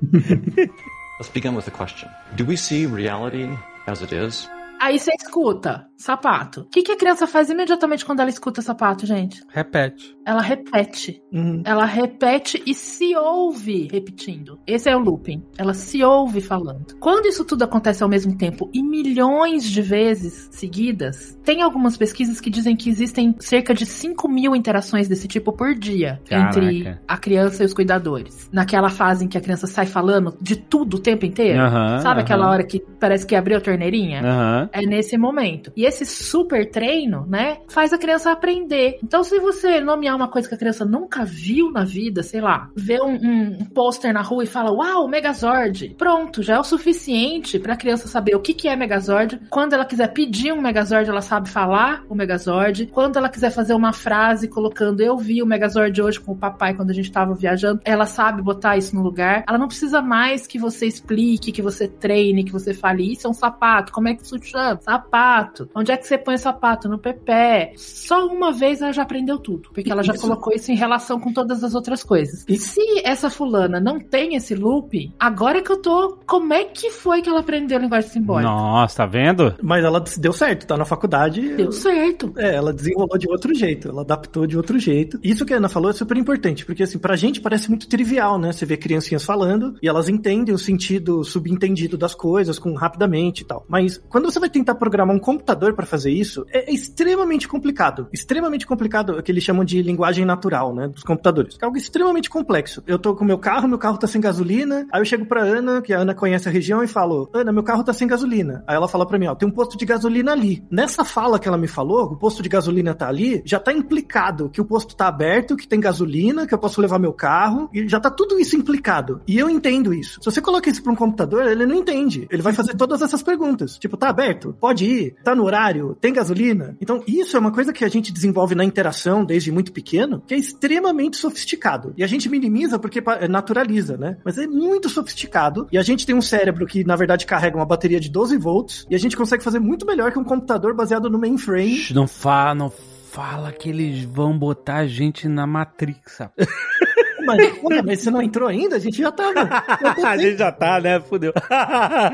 [SPEAKER 7] Let's begin with a question. Do we see reality as it is?
[SPEAKER 3] Aí você escuta, sapato. O que, que a criança faz imediatamente quando ela escuta sapato, gente?
[SPEAKER 5] Repete.
[SPEAKER 3] Ela repete.
[SPEAKER 4] Uhum.
[SPEAKER 3] Ela repete e se ouve repetindo. Esse é o looping. Ela se ouve falando. Quando isso tudo acontece ao mesmo tempo e milhões de vezes seguidas, tem algumas pesquisas que dizem que existem cerca de 5 mil interações desse tipo por dia
[SPEAKER 2] Caraca.
[SPEAKER 3] entre a criança e os cuidadores. Naquela fase em que a criança sai falando de tudo o tempo inteiro.
[SPEAKER 2] Aham,
[SPEAKER 3] Sabe aquela
[SPEAKER 2] aham.
[SPEAKER 3] hora que parece que abriu a torneirinha?
[SPEAKER 2] Aham.
[SPEAKER 3] É nesse momento. E esse super treino, né, faz a criança aprender. Então, se você nomear uma coisa que a criança nunca viu na vida, sei lá, vê um, um- pôster na rua e fala, uau, Megazord. Pronto, já é o suficiente pra criança saber o que, que é Megazord. Quando ela quiser pedir um Megazord, ela sabe falar o Megazord. Quando ela quiser fazer uma frase colocando, eu vi o Megazord hoje com o papai quando a gente tava viajando, ela sabe botar isso no lugar. Ela não precisa mais que você explique, que você treine, que você fale, isso é um sapato, como é que isso Sapato. Onde é que você põe o sapato? No pepé. Só uma vez ela já aprendeu tudo, porque ela já
[SPEAKER 4] Isso.
[SPEAKER 3] colocou isso em relação com todas as outras coisas. E se essa fulana não tem esse loop, agora que eu tô, como é que foi que ela aprendeu linguagem simbólica?
[SPEAKER 2] Nossa, tá vendo?
[SPEAKER 4] Mas ela deu certo, tá na faculdade.
[SPEAKER 3] Deu certo.
[SPEAKER 4] É, ela desenrolou de outro jeito, ela adaptou de outro jeito. Isso que a Ana falou é super importante, porque assim, pra gente parece muito trivial, né? Você vê criancinhas falando e elas entendem o sentido subentendido das coisas com rapidamente e tal. Mas quando você vai tentar programar um computador pra fazer isso, é extremamente complicado. Extremamente complicado, o que eles chamam de linguagem natural, né? Dos computadores. É algo extremamente complexo. Eu tô com meu carro, meu carro tá sem gasolina, aí eu chego pra Ana, que a Ana conhece a região, e falo: Ana, meu carro tá sem gasolina. Aí ela fala pra mim: Ó, tem um posto de gasolina ali. Nessa fala que ela me falou, o posto de gasolina tá ali, já tá implicado que o posto tá aberto, que tem gasolina, que eu posso levar meu carro, e já tá tudo isso implicado. E eu entendo isso. Se você coloca isso pra um computador, ele não entende. Ele vai fazer todas essas perguntas. Tipo, tá aberto? Perto? Pode ir? Tá no horário? Tem gasolina? Então, isso é uma coisa que a gente desenvolve na interação desde muito pequeno, que é extremamente sofisticado. E a gente minimiza porque pa- naturaliza, né? Mas é muito sofisticado. E a gente tem um cérebro que, na verdade, carrega uma bateria de 12 volts. E a gente consegue fazer muito melhor que um computador baseado no mainframe.
[SPEAKER 2] Não fala, não fala que eles vão botar a gente na Matrix, sabe? [LAUGHS]
[SPEAKER 4] Mas, pô, mas você não entrou ainda? A gente já tô [LAUGHS]
[SPEAKER 2] a gente já tá, né? Fudeu.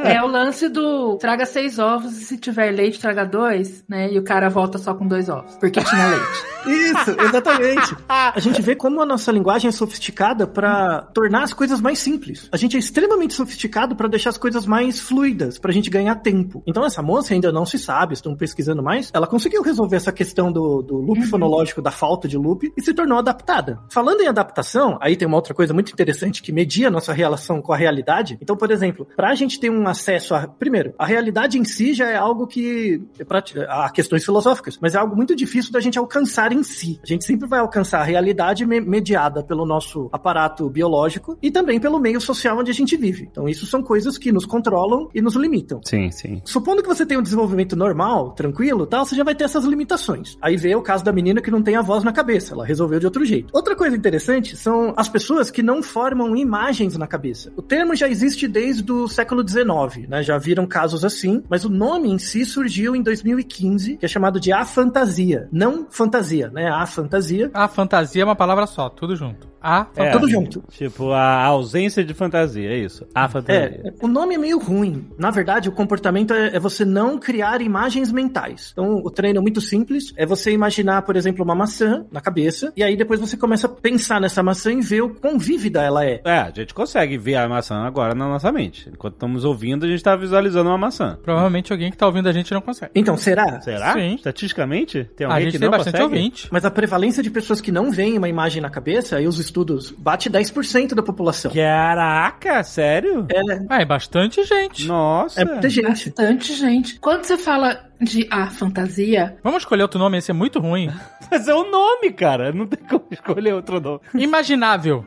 [SPEAKER 3] É o lance do traga seis ovos e se tiver leite, traga dois, né? E o cara volta só com dois ovos, porque tinha [LAUGHS] leite.
[SPEAKER 4] Isso, exatamente. A gente vê como a nossa linguagem é sofisticada para tornar as coisas mais simples. A gente é extremamente sofisticado para deixar as coisas mais fluidas, pra gente ganhar tempo. Então essa moça ainda não se sabe, estão pesquisando mais, ela conseguiu resolver essa questão do, do loop fonológico, da falta de loop, e se tornou adaptada. Falando em adaptação, aí tem uma outra coisa muito interessante que media a nossa relação com a realidade. Então, por exemplo, pra gente ter um acesso a. Primeiro, a realidade em si já é algo que. é Há questões filosóficas, mas é algo muito difícil da gente alcançar em si. A gente sempre vai alcançar a realidade me- mediada pelo nosso aparato biológico e também pelo meio social onde a gente vive. Então, isso são coisas que nos controlam e nos limitam.
[SPEAKER 2] Sim, sim.
[SPEAKER 4] Supondo que você tenha um desenvolvimento normal, tranquilo, tal, você já vai ter essas limitações. Aí vê o caso da menina que não tem a voz na cabeça, ela resolveu de outro jeito. Outra coisa interessante são as pessoas que não formam imagens na cabeça. O termo já existe desde o século XIX, né? Já viram casos assim, mas o nome em si surgiu em 2015, que é chamado de afantasia. Não fantasia, né? A fantasia.
[SPEAKER 5] A fantasia é uma palavra só, tudo junto. A
[SPEAKER 4] Tá tudo junto.
[SPEAKER 2] Tipo, a ausência de fantasia, é isso. A fantasia.
[SPEAKER 4] É, o nome é meio ruim. Na verdade, o comportamento é, é você não criar imagens mentais. Então, o treino é muito simples. É você imaginar, por exemplo, uma maçã na cabeça, e aí depois você começa a pensar nessa maçã e ver o quão vívida ela é.
[SPEAKER 2] É, a gente consegue ver a maçã agora na nossa mente. Enquanto estamos ouvindo, a gente tá visualizando uma maçã.
[SPEAKER 5] Provavelmente alguém que tá ouvindo a gente não consegue.
[SPEAKER 4] Então, será?
[SPEAKER 2] Será?
[SPEAKER 5] Sim.
[SPEAKER 2] Estatisticamente? Tem
[SPEAKER 5] A
[SPEAKER 2] alguém
[SPEAKER 5] gente
[SPEAKER 2] que
[SPEAKER 5] tem
[SPEAKER 2] não
[SPEAKER 5] bastante
[SPEAKER 2] consegue?
[SPEAKER 5] ouvinte.
[SPEAKER 4] Mas a prevalência de pessoas que não veem uma imagem na cabeça, aí os estudos, bate 10% da população.
[SPEAKER 2] Caraca, sério?
[SPEAKER 4] É,
[SPEAKER 5] Ah, é bastante gente.
[SPEAKER 2] Nossa.
[SPEAKER 4] é muita gente.
[SPEAKER 3] Bastante gente. Quando você fala de a fantasia,
[SPEAKER 5] Vamos escolher outro nome, esse é muito ruim. [LAUGHS]
[SPEAKER 2] Mas é o nome, cara. Não tem como escolher outro nome.
[SPEAKER 5] Imaginável.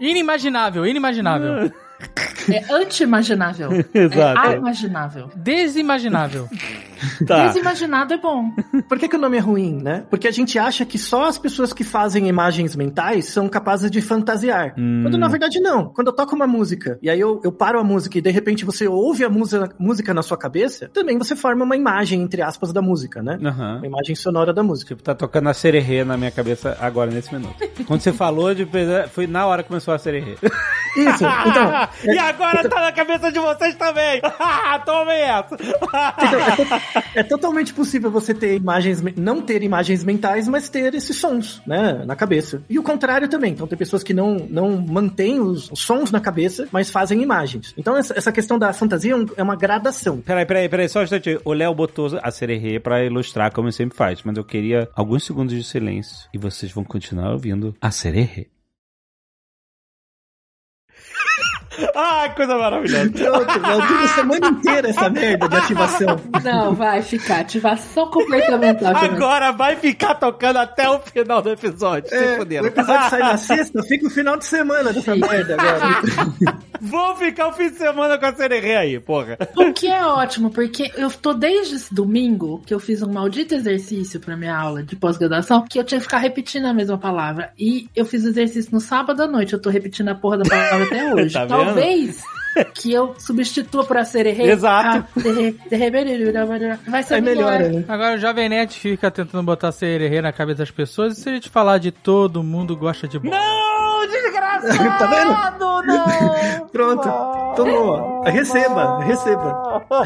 [SPEAKER 5] Inimaginável, inimaginável.
[SPEAKER 3] é anti-imaginável. [LAUGHS]
[SPEAKER 2] Exato.
[SPEAKER 3] É imaginável.
[SPEAKER 5] Desimaginável. [LAUGHS]
[SPEAKER 2] Tá.
[SPEAKER 3] Desimaginado é bom.
[SPEAKER 4] Por que, que o nome é ruim, né? Porque a gente acha que só as pessoas que fazem imagens mentais são capazes de fantasiar.
[SPEAKER 2] Hum.
[SPEAKER 4] Quando na verdade não. Quando eu toco uma música e aí eu, eu paro a música e de repente você ouve a música, música na sua cabeça, também você forma uma imagem, entre aspas, da música, né?
[SPEAKER 2] Aham.
[SPEAKER 4] Uma imagem sonora da música.
[SPEAKER 2] Tipo, tá tocando a sererê na minha cabeça agora, nesse minuto. Quando você falou de... Foi na hora que começou a sererê.
[SPEAKER 4] Isso, então. [LAUGHS]
[SPEAKER 2] e agora tá na cabeça de vocês também. [LAUGHS] Tomem essa.
[SPEAKER 4] Então, é, é totalmente possível você ter imagens, não ter imagens mentais, mas ter esses sons, né, na cabeça. E o contrário também. Então tem pessoas que não, não mantêm os, sons na cabeça, mas fazem imagens. Então essa, questão da fantasia é é uma gradação.
[SPEAKER 2] Peraí, peraí, peraí, só um instante. O Léo botou a sererê pra ilustrar, como ele sempre faz. Mas eu queria alguns segundos de silêncio. E vocês vão continuar ouvindo a sererê. [LAUGHS] Ai, coisa maravilhosa.
[SPEAKER 4] Pronto, Valdir, a semana inteira essa merda de ativação.
[SPEAKER 3] Não, vai ficar. Ativação comportamental. vai-
[SPEAKER 2] Agora vai ficar tocando até o final do episódio. Se
[SPEAKER 4] É, o episódio sai na [LAUGHS] sexta, fica o final de semana dessa
[SPEAKER 3] Sim.
[SPEAKER 4] merda agora. [LAUGHS]
[SPEAKER 2] Vou ficar o fim de semana com a sererê aí, porra.
[SPEAKER 3] O que é ótimo, porque eu tô desde esse domingo que eu fiz um maldito exercício pra minha aula de pós-graduação, que eu tinha que ficar repetindo a mesma palavra. E eu fiz o exercício no sábado à noite, eu tô repetindo a porra da palavra até hoje.
[SPEAKER 2] Tá vendo?
[SPEAKER 3] Talvez [LAUGHS] que eu substitua por a sererê.
[SPEAKER 2] Exato.
[SPEAKER 3] a sererê, sererê, Vai ser
[SPEAKER 4] Aí
[SPEAKER 3] melhor.
[SPEAKER 4] melhora, né?
[SPEAKER 5] Agora o Jovem Nerd fica tentando botar sererê na cabeça das pessoas. E se a gente falar de todo mundo gosta de bola?
[SPEAKER 2] Não, desgraçado!
[SPEAKER 4] Tá vendo?
[SPEAKER 2] Não!
[SPEAKER 4] Pronto, tomou. Receba, receba. [LAUGHS]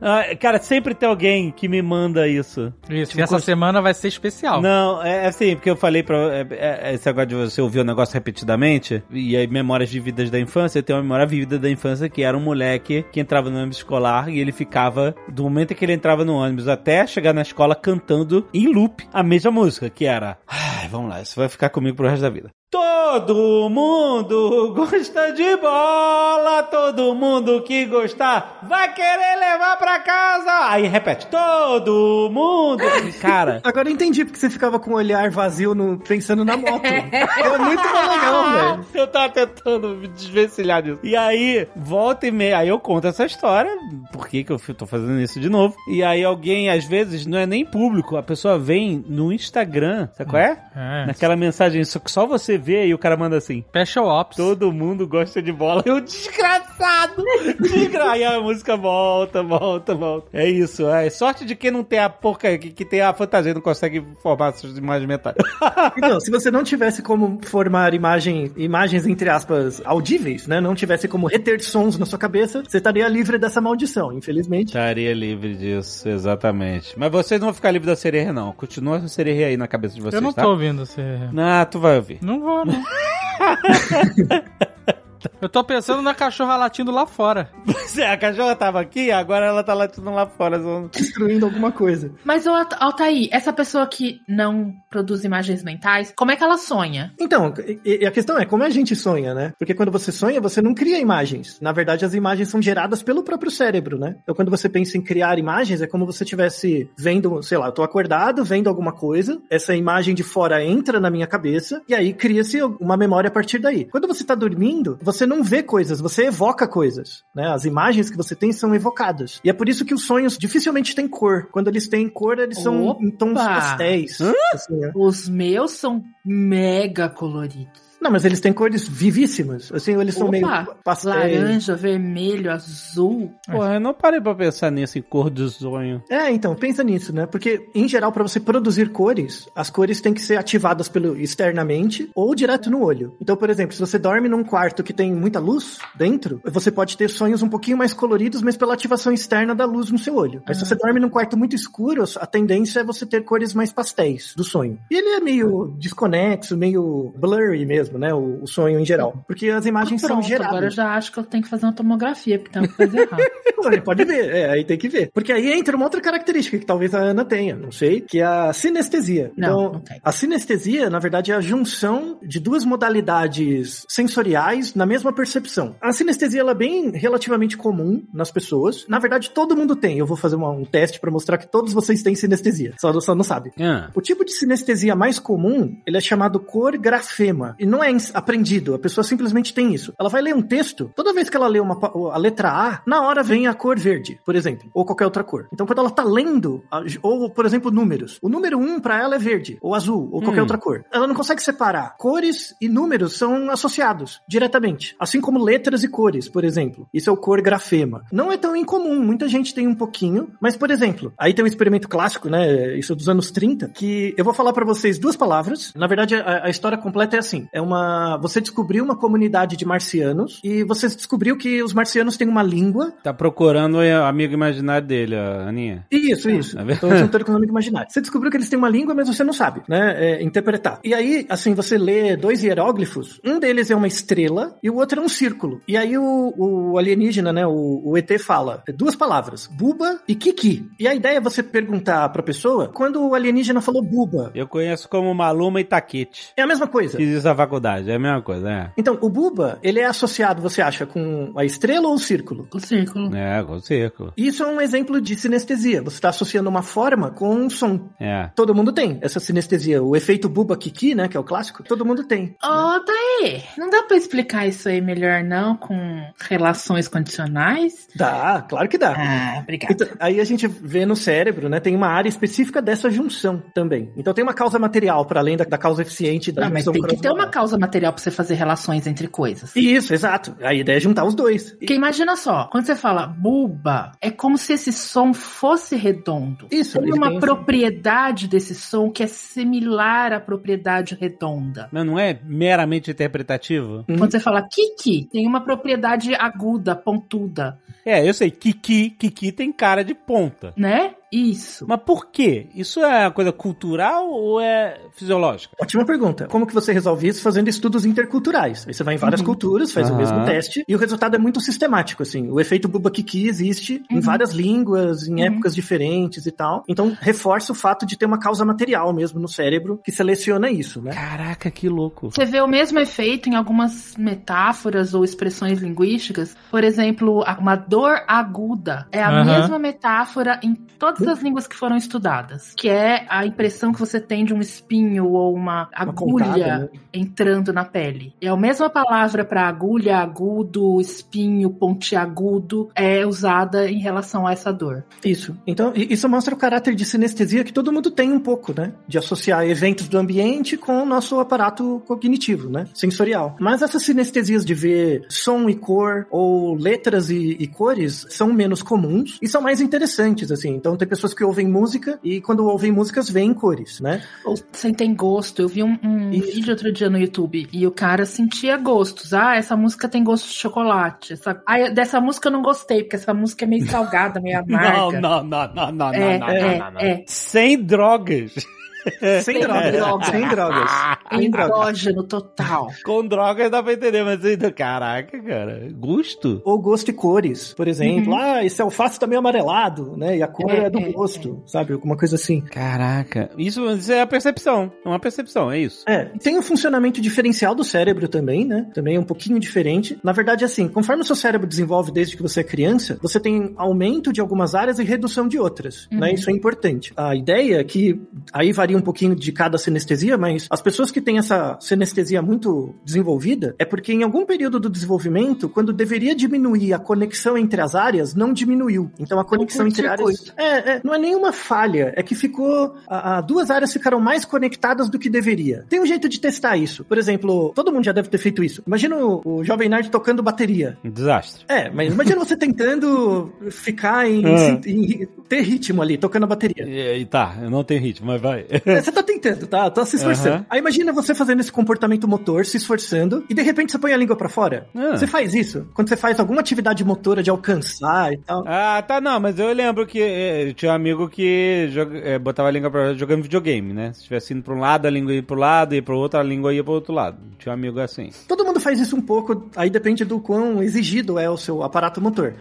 [SPEAKER 2] Ah, cara, sempre tem alguém que me manda isso.
[SPEAKER 5] Isso,
[SPEAKER 2] Tipo,
[SPEAKER 5] e essa
[SPEAKER 2] cons-
[SPEAKER 5] semana vai ser especial.
[SPEAKER 2] Não, é assim, porque eu falei pra. É, é, esse negócio de você ouvir o negócio repetidamente, e aí memórias vívidas da infância, eu tenho uma memória vívida da infância que era um moleque que entrava no ônibus escolar e ele ficava, do momento em que ele entrava no ônibus até chegar na escola, cantando em loop a mesma música, que era. Ai, vamos lá, isso vai ficar comigo pro resto da vida. Todo mundo gosta de bola, todo mundo que gostar vai querer levar pra casa. Aí repete, todo mundo. [LAUGHS] Cara,
[SPEAKER 4] Agora eu entendi porque você ficava com o olhar vazio no- pensando na moto. é muito legal, [LAUGHS] velho.
[SPEAKER 2] eu tava tentando me desvencilhar disso. E aí, volta e meia, aí eu conto essa história, por que que eu tô fazendo isso de novo. E aí alguém, às vezes, não é nem público, a pessoa vem no Instagram, sabe qual é?
[SPEAKER 5] É.
[SPEAKER 2] Naquela mensagem só que só você vê e o cara manda assim.
[SPEAKER 5] Special Ops.
[SPEAKER 2] Todo mundo gosta de bola. Eu, desgraçado! Desgra... [LAUGHS] Aí a música volta, volta, volta. É isso. É sorte de quem não tem a porca, que, que tem a fantasia e não consegue formar essas imagens mentais. [LAUGHS]
[SPEAKER 4] Então, se você não tivesse como formar imagem, imagens, entre aspas, audíveis, né? Não tivesse como reter sons na sua cabeça, você estaria livre dessa maldição, infelizmente.
[SPEAKER 2] Estaria livre disso, exatamente. Mas vocês não vão ficar livres da sereia, não. Continua a sereia aí na cabeça de vocês,
[SPEAKER 5] Eu não
[SPEAKER 2] tá?
[SPEAKER 5] tô ouvindo você.
[SPEAKER 2] Não, tu vai ouvir.
[SPEAKER 5] Não vou, agora. [LAUGHS] Eu tô pensando na cachorra latindo lá fora. [LAUGHS]
[SPEAKER 2] Pois é, a cachorra tava aqui, agora ela tá latindo lá fora.
[SPEAKER 4] Destruindo alguma coisa.
[SPEAKER 3] Mas, ô, Alt- Altair, essa pessoa que não produz imagens mentais, como é que ela sonha?
[SPEAKER 4] Então, a questão é como a gente sonha, né? Porque quando você sonha, você não cria imagens. Na verdade, as imagens são geradas pelo próprio cérebro, né? Então, quando você pensa em criar imagens, é como você estivesse vendo, sei lá, eu tô acordado, vendo alguma coisa, essa imagem de fora entra na minha cabeça, e aí cria-se uma memória a partir daí. Quando você tá dormindo, você não vê coisas, você evoca coisas, né? As imagens que você tem são evocadas. E é por isso que os sonhos dificilmente têm cor. Quando eles têm cor, eles são
[SPEAKER 3] Opa!
[SPEAKER 4] em tons pastéis. assim, né?
[SPEAKER 3] Os meus são mega coloridos.
[SPEAKER 4] Não, mas eles têm cores vivíssimas. Assim, eles são
[SPEAKER 3] Opa,
[SPEAKER 4] meio pastéis.
[SPEAKER 3] Laranja, vermelho, azul.
[SPEAKER 2] Porra, eu não parei pra pensar nisso em cor do sonho.
[SPEAKER 4] É, então, pensa nisso, né? Porque, em geral, para você produzir cores, as cores têm que ser ativadas pelo externamente ou direto no olho. Então, por exemplo, se você dorme num quarto que tem muita luz dentro, você pode ter sonhos um pouquinho mais coloridos, mas pela ativação externa da luz no seu olho. Mas se você dorme num quarto muito escuro, a tendência é você ter cores mais pastéis do sonho. E ele é meio desconexo, meio blurry mesmo, né? O, o sonho em geral. Porque as imagens
[SPEAKER 3] Ah,
[SPEAKER 4] são
[SPEAKER 3] pronto,
[SPEAKER 4] geradas.
[SPEAKER 3] agora eu já acho que eu tenho que fazer uma tomografia, porque tem uma coisa errada. [LAUGHS]
[SPEAKER 4] Pode ver, é, aí tem que ver. Porque aí entra uma outra característica que talvez a Ana tenha, não sei, que é a sinestesia.
[SPEAKER 3] Não,
[SPEAKER 4] então,
[SPEAKER 3] não tem.
[SPEAKER 4] a sinestesia, na verdade, é a junção de duas modalidades sensoriais na mesma percepção. A sinestesia ela é bem relativamente comum nas pessoas. Na verdade, todo mundo tem. Eu vou fazer uma- um teste para mostrar que todos vocês têm sinestesia. Só, só não sabe.
[SPEAKER 2] Ah,
[SPEAKER 4] O tipo de sinestesia mais comum, ele é chamado cor grafema. E não é aprendido, a pessoa simplesmente tem isso. Ela vai ler um texto, toda vez que ela lê uma, a letra A, na hora vem a cor verde, por exemplo, ou qualquer outra cor. Então quando ela tá lendo, ou por exemplo, números, o número 1 para ela é verde, ou azul, ou qualquer
[SPEAKER 2] Hum.
[SPEAKER 4] outra cor. Ela não consegue separar. Cores e números são associados diretamente, assim como letras e cores, por exemplo. Isso é o cor grafema. Não é tão incomum, muita gente tem um pouquinho, mas por exemplo, aí tem um experimento clássico, né, isso é dos anos 30, que eu vou falar para vocês duas palavras. Na verdade, a, a história completa é assim: é uma, você descobriu uma comunidade de marcianos e você descobriu que os marcianos têm uma língua
[SPEAKER 2] tá procurando o amigo imaginário dele, a Aninha.
[SPEAKER 4] isso, isso.
[SPEAKER 2] Vendo?
[SPEAKER 4] Então, juntando com o nome imaginário. Você descobriu que eles têm uma língua, mas você não sabe, né? é, interpretar. E aí, assim, você lê dois hieróglifos. Um deles é uma estrela e o outro é um círculo. E aí o, o alienígena, né? O, o ET fala duas palavras: buba e kiki. E a ideia é você perguntar pra pessoa quando o alienígena falou buba.
[SPEAKER 2] Eu conheço como Maluma e Taquete.
[SPEAKER 4] É a mesma coisa.
[SPEAKER 2] Fiz isso na faculdade, é a mesma coisa, é.
[SPEAKER 4] Então, o buba, ele é associado, você acha, com a estrela ou o círculo?
[SPEAKER 3] O círculo.
[SPEAKER 2] É, com círculo.
[SPEAKER 4] Isso é um exemplo de sinestesia. Você está associando uma forma com um som.
[SPEAKER 2] É.
[SPEAKER 4] Todo mundo tem essa sinestesia. O efeito Buba Kiki, né, que é o clássico, todo mundo tem.
[SPEAKER 3] Ô, Thaí, não dá pra explicar isso aí melhor, não, com relações condicionais?
[SPEAKER 4] Dá, claro que dá.
[SPEAKER 3] Ah, obrigada.
[SPEAKER 4] Então, aí a gente vê no cérebro, né, tem uma área específica dessa junção também. Então tem uma causa material, para além da, da causa eficiente da
[SPEAKER 3] Não, mas tem que ter uma
[SPEAKER 4] cromossomal.
[SPEAKER 3] Causa material pra você fazer relações entre coisas.
[SPEAKER 4] Isso, exato. A ideia é juntar os dois.
[SPEAKER 3] Porque imagina só, quando você fala buba, é como se esse som fosse redondo.
[SPEAKER 4] Isso,
[SPEAKER 3] Tem uma propriedade desse som que é similar à propriedade redonda.
[SPEAKER 2] Mas não é meramente interpretativo?
[SPEAKER 4] Uhum.
[SPEAKER 3] Quando você fala kiki, tem uma propriedade aguda, pontuda,
[SPEAKER 2] É, eu sei. Kiki, Kiki tem cara de ponta.
[SPEAKER 3] né? Isso.
[SPEAKER 2] Mas por quê? Isso é coisa cultural ou é fisiológica?
[SPEAKER 4] Ótima pergunta. Como que você resolve isso fazendo estudos interculturais? Aí você vai em várias culturas, faz o
[SPEAKER 2] Aham.
[SPEAKER 4] mesmo teste e o resultado é muito sistemático, assim. O efeito Bubba-Kiki existe em várias línguas, em épocas diferentes e tal. Então, reforça o fato de ter uma causa material mesmo no cérebro que seleciona isso, né?
[SPEAKER 2] Caraca, que louco.
[SPEAKER 3] Você vê o mesmo efeito em algumas metáforas ou expressões linguísticas. Por exemplo, a- uma dor aguda. É a mesma metáfora em todas as línguas que foram estudadas. Que é a impressão que você tem de um espinho ou uma agulha
[SPEAKER 4] pontada, né?
[SPEAKER 3] entrando na pele. É a mesma palavra para agulha, agudo, espinho, pontiagudo. É usada em relação a essa dor.
[SPEAKER 4] Isso. Então, isso mostra o caráter de sinestesia que todo mundo tem um pouco, né? De associar eventos do ambiente com o nosso aparato cognitivo, né? Sensorial. Mas essas sinestesias de ver som e cor, ou letras e, e cores, são menos comuns e são mais interessantes, assim. Então, tem pessoas que ouvem música e quando ouvem músicas, veem cores, né?
[SPEAKER 3] Ou sentem gosto. Eu vi um, um vídeo outro dia no YouTube e o cara sentia gostos. Ah, essa música tem gosto de chocolate. Essa... Ah, dessa música eu não gostei, porque essa música é meio salgada, meio [LAUGHS] amarga.
[SPEAKER 2] Não, não, não, não, não,
[SPEAKER 3] É,
[SPEAKER 2] não,
[SPEAKER 3] é,
[SPEAKER 2] não, não, não.
[SPEAKER 3] é.
[SPEAKER 2] Sem drogas. [LAUGHS]
[SPEAKER 4] Sem drogas. [LAUGHS] Sem drogas. [LAUGHS] Sem.
[SPEAKER 3] Endógeno total.
[SPEAKER 2] Com drogas dá pra entender, mas ainda, caraca, cara, gosto?
[SPEAKER 4] Ou gosto e cores, por exemplo. Ah, esse alface tá meio amarelado, né? E a cor é,
[SPEAKER 3] É,
[SPEAKER 4] do
[SPEAKER 3] é,
[SPEAKER 4] gosto, sabe? Alguma coisa assim.
[SPEAKER 2] Caraca, isso, isso é a percepção, é uma percepção, é isso.
[SPEAKER 4] É, tem o funcionamento diferencial do cérebro também, né? Também é um pouquinho diferente. Na verdade, assim, conforme o seu cérebro desenvolve desde que você é criança, você tem aumento de algumas áreas e redução de outras, né? Isso é importante. A ideia é que, aí varia um pouquinho de cada sinestesia, mas as pessoas que têm essa sinestesia muito desenvolvida, é porque em algum período do desenvolvimento, quando deveria diminuir a conexão entre as áreas, não diminuiu. Então a conexão entre áreas... É, é, não é nenhuma falha, é que ficou. A, a- duas áreas ficaram mais conectadas do que deveria. Tem um jeito de testar isso. Por exemplo, todo mundo já deve ter feito isso. Imagina o, o Jovem Nerd tocando bateria.
[SPEAKER 2] Um desastre.
[SPEAKER 4] É, mas imagina você tentando ficar em, [LAUGHS]
[SPEAKER 2] Ah.
[SPEAKER 4] em- ter ritmo ali, tocando a bateria.
[SPEAKER 2] E, e tá, eu não tenho ritmo, mas vai.
[SPEAKER 4] É, Você tá tentando, tá? Tá se esforçando.
[SPEAKER 2] Aham.
[SPEAKER 4] Aí imagina você fazendo esse comportamento motor, se esforçando, e de repente você põe a língua pra fora.
[SPEAKER 2] Ah.
[SPEAKER 4] Você faz isso quando você faz alguma atividade motora de alcançar e tal.
[SPEAKER 2] Ah, tá, não, mas eu lembro que eu tinha um amigo que joga- eh, botava a língua pra jogando videogame, né? Se estivesse indo pra um lado, a língua ia pro lado, ia pro outro, a língua ia pro outro lado. Tinha um amigo assim.
[SPEAKER 4] Todo mundo faz isso um pouco, aí depende do quão exigido é o seu aparato motor.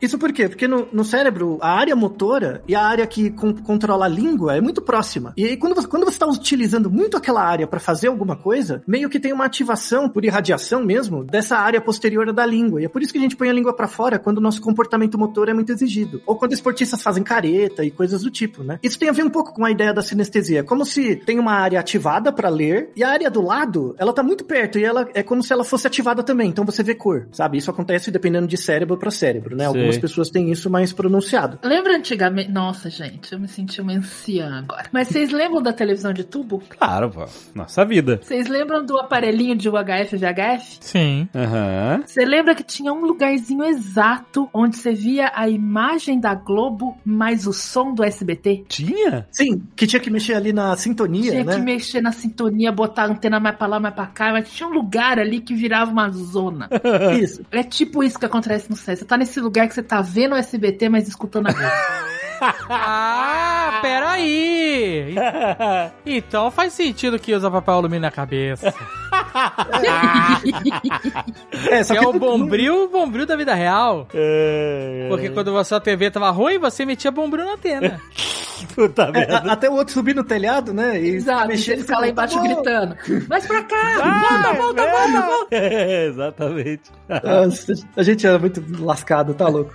[SPEAKER 4] Isso por quê? Porque no, no cérebro, a área motora e a área que con- controla a língua é muito próxima. E aí, quando você, quando você está utilizando muito aquela área para fazer alguma coisa, meio que tem uma ativação por irradiação mesmo dessa área posterior da língua. E é por isso que a gente põe a língua para fora quando o nosso comportamento motor é muito exigido. Ou quando esportistas fazem careta e coisas do tipo, né? Isso tem a ver um pouco com a ideia da sinestesia. Como se tem uma área ativada para ler e a área do lado, ela tá muito perto e ela é como se ela fosse ativada também. Então você vê cor, sabe? Isso acontece dependendo de cérebro para cérebro, né?
[SPEAKER 2] Sei.
[SPEAKER 4] Algumas pessoas têm isso mais pronunciado.
[SPEAKER 3] Lembra antigamente? Nossa, gente, eu me senti uma anciã agora. Mas vocês lembram da televisão de tubo?
[SPEAKER 2] Claro, pô. Nossa vida.
[SPEAKER 3] Vocês lembram do aparelhinho de UHF VHF?
[SPEAKER 5] Sim.
[SPEAKER 2] Aham.
[SPEAKER 3] Você lembra que tinha um lugarzinho exato onde você via a imagem da Globo mais o som do SBT?
[SPEAKER 2] Tinha?
[SPEAKER 4] Sim, que tinha que mexer ali na sintonia,
[SPEAKER 3] Tinha
[SPEAKER 4] né?
[SPEAKER 3] que mexer na sintonia, botar a antena mais pra lá, mais pra cá, mas tinha um lugar ali que virava uma zona. [LAUGHS]
[SPEAKER 4] Isso.
[SPEAKER 3] É tipo isso que acontece no céu. Você tá nesse lugar que você tá vendo o SBT, mas escutando a Globo. [LAUGHS]
[SPEAKER 5] Ah, peraí! [LAUGHS] Então faz sentido que usa papel alumínio na cabeça. [LAUGHS]
[SPEAKER 4] É, só
[SPEAKER 5] Que
[SPEAKER 4] que
[SPEAKER 5] é o bombril, bombril da vida real.
[SPEAKER 2] É,
[SPEAKER 5] Porque quando a sua TV tava ruim, você metia bombril na antena. [LAUGHS]
[SPEAKER 2] Puta
[SPEAKER 4] É,
[SPEAKER 2] merda.
[SPEAKER 4] a- até o outro subir no telhado, né? E
[SPEAKER 3] Exato,
[SPEAKER 4] mexer
[SPEAKER 3] você fica lá
[SPEAKER 4] tá
[SPEAKER 3] embaixo
[SPEAKER 4] bom.
[SPEAKER 3] gritando. Mas pra cá! volta, volta, volta, volta!
[SPEAKER 2] É, exatamente.
[SPEAKER 4] Nossa, a gente era muito lascado, tá louco?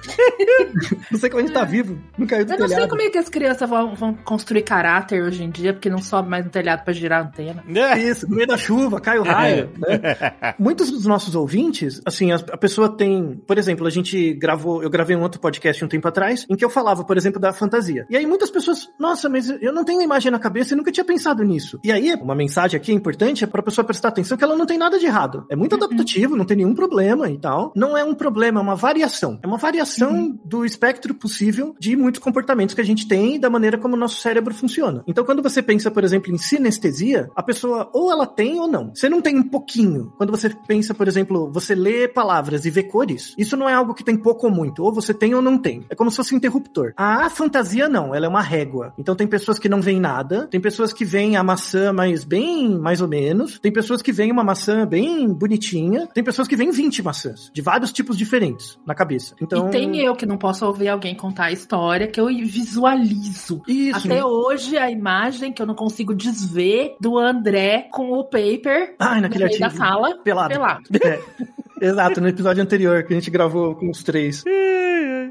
[SPEAKER 4] não sei como a gente tá vivo, não caiu do
[SPEAKER 3] Eu não sei
[SPEAKER 4] telhado.
[SPEAKER 3] como é que as crianças vão, vão construir caráter hoje em dia, porque não sobe mais no telhado pra girar a antena.
[SPEAKER 4] Isso, no meio da chuva, cai o raio, né? [LAUGHS] Muitos dos nossos ouvintes, assim, a, a pessoa tem, por exemplo, a gente gravou, eu gravei um outro podcast um tempo atrás, em que eu falava, por exemplo, da fantasia. E aí muitas pessoas nossa, mas eu não tenho imagem na cabeça e nunca tinha pensado nisso. E aí, uma mensagem aqui importante é pra pessoa prestar atenção que ela não tem nada de errado. É muito adaptativo, não tem nenhum problema e tal. Não é um problema, é uma variação. É uma variação do espectro possível de muitos comportamentos que a gente tem e da maneira como o nosso cérebro funciona. Então, quando você pensa, por exemplo, em sinestesia, a pessoa ou ela tem ou não. Você não tem um pouquinho. Quando você pensa, por exemplo, você lê palavras e vê cores, isso não é algo que tem pouco ou muito. Ou você tem ou não tem. É como se fosse um interruptor. A fantasia não, ela é uma régua. Então tem pessoas que não veem nada, tem pessoas que veem a maçã, mas bem mais ou menos. Tem pessoas que veem uma maçã bem bonitinha. Tem pessoas que veem 20 maçãs, de vários tipos diferentes na cabeça. Então.
[SPEAKER 3] E tem eu que não posso ouvir alguém contar a história que eu visualizo.
[SPEAKER 4] Isso.
[SPEAKER 3] Até hoje, a imagem que eu não consigo desver do André com o paper
[SPEAKER 4] Ai,
[SPEAKER 3] no
[SPEAKER 4] naquele
[SPEAKER 3] meio da sala,
[SPEAKER 4] Pelado.
[SPEAKER 3] pelado. [LAUGHS]
[SPEAKER 4] É. Exato, no episódio anterior que a gente gravou com os três.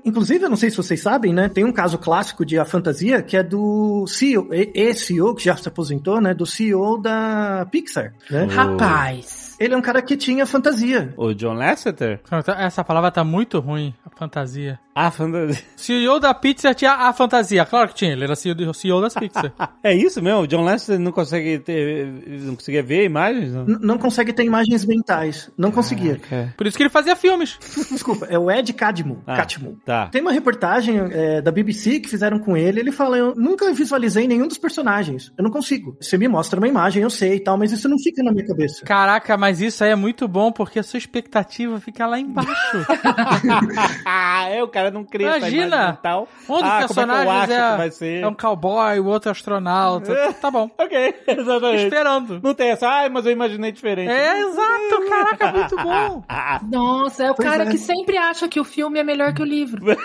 [SPEAKER 4] Inclusive, eu não sei se vocês sabem, né? Tem um caso clássico de a fantasia que é do CEO, ex-CEO, que já se aposentou, né? Do CEO da Pixar, né?
[SPEAKER 3] Rapaz.
[SPEAKER 4] Ele é um cara que tinha fantasia.
[SPEAKER 2] O John Lasseter?
[SPEAKER 5] Essa palavra tá muito ruim, a fantasia.
[SPEAKER 2] Ah, fantasia. [LAUGHS]
[SPEAKER 5] CEO da Pixar tinha a fantasia. Claro que tinha, ele era CEO, CEO das Pixar. [LAUGHS]
[SPEAKER 2] É isso mesmo? O John Lasseter não consegue ter. Não conseguia ver imagens? Não?
[SPEAKER 4] N- não consegue ter imagens mentais. Não conseguia.
[SPEAKER 2] Caraca.
[SPEAKER 5] Por isso que ele fazia filmes. [LAUGHS]
[SPEAKER 4] Desculpa, é o Ed Cadmo.
[SPEAKER 2] Ah,
[SPEAKER 4] Catmull.
[SPEAKER 2] Tá.
[SPEAKER 4] Tem uma reportagem é, da BBC que fizeram com ele. Ele fala: Eu nunca visualizei nenhum dos personagens. Eu não consigo. Você me mostra uma imagem, eu sei e tal, mas isso não fica na minha cabeça.
[SPEAKER 5] Caraca, mas isso aí é muito bom porque a sua expectativa fica lá embaixo.
[SPEAKER 2] Ah, [LAUGHS] é, o cara não crê essa
[SPEAKER 5] Imagina!
[SPEAKER 2] mental.
[SPEAKER 5] Um dos
[SPEAKER 2] ah,
[SPEAKER 5] personagens
[SPEAKER 2] é acho
[SPEAKER 5] é,
[SPEAKER 2] ser?
[SPEAKER 5] é um cowboy, o outro é astronauta. [LAUGHS] tá bom.
[SPEAKER 2] Ok, [LAUGHS] exatamente.
[SPEAKER 5] Esperando.
[SPEAKER 2] Não tem essa, ai, mas eu imaginei diferente.
[SPEAKER 5] É, exato, caraca, muito bom.
[SPEAKER 2] Ah,
[SPEAKER 3] Nossa, é o
[SPEAKER 4] Pois
[SPEAKER 3] cara
[SPEAKER 4] é.
[SPEAKER 3] que sempre acha que o filme é melhor que o livro. né?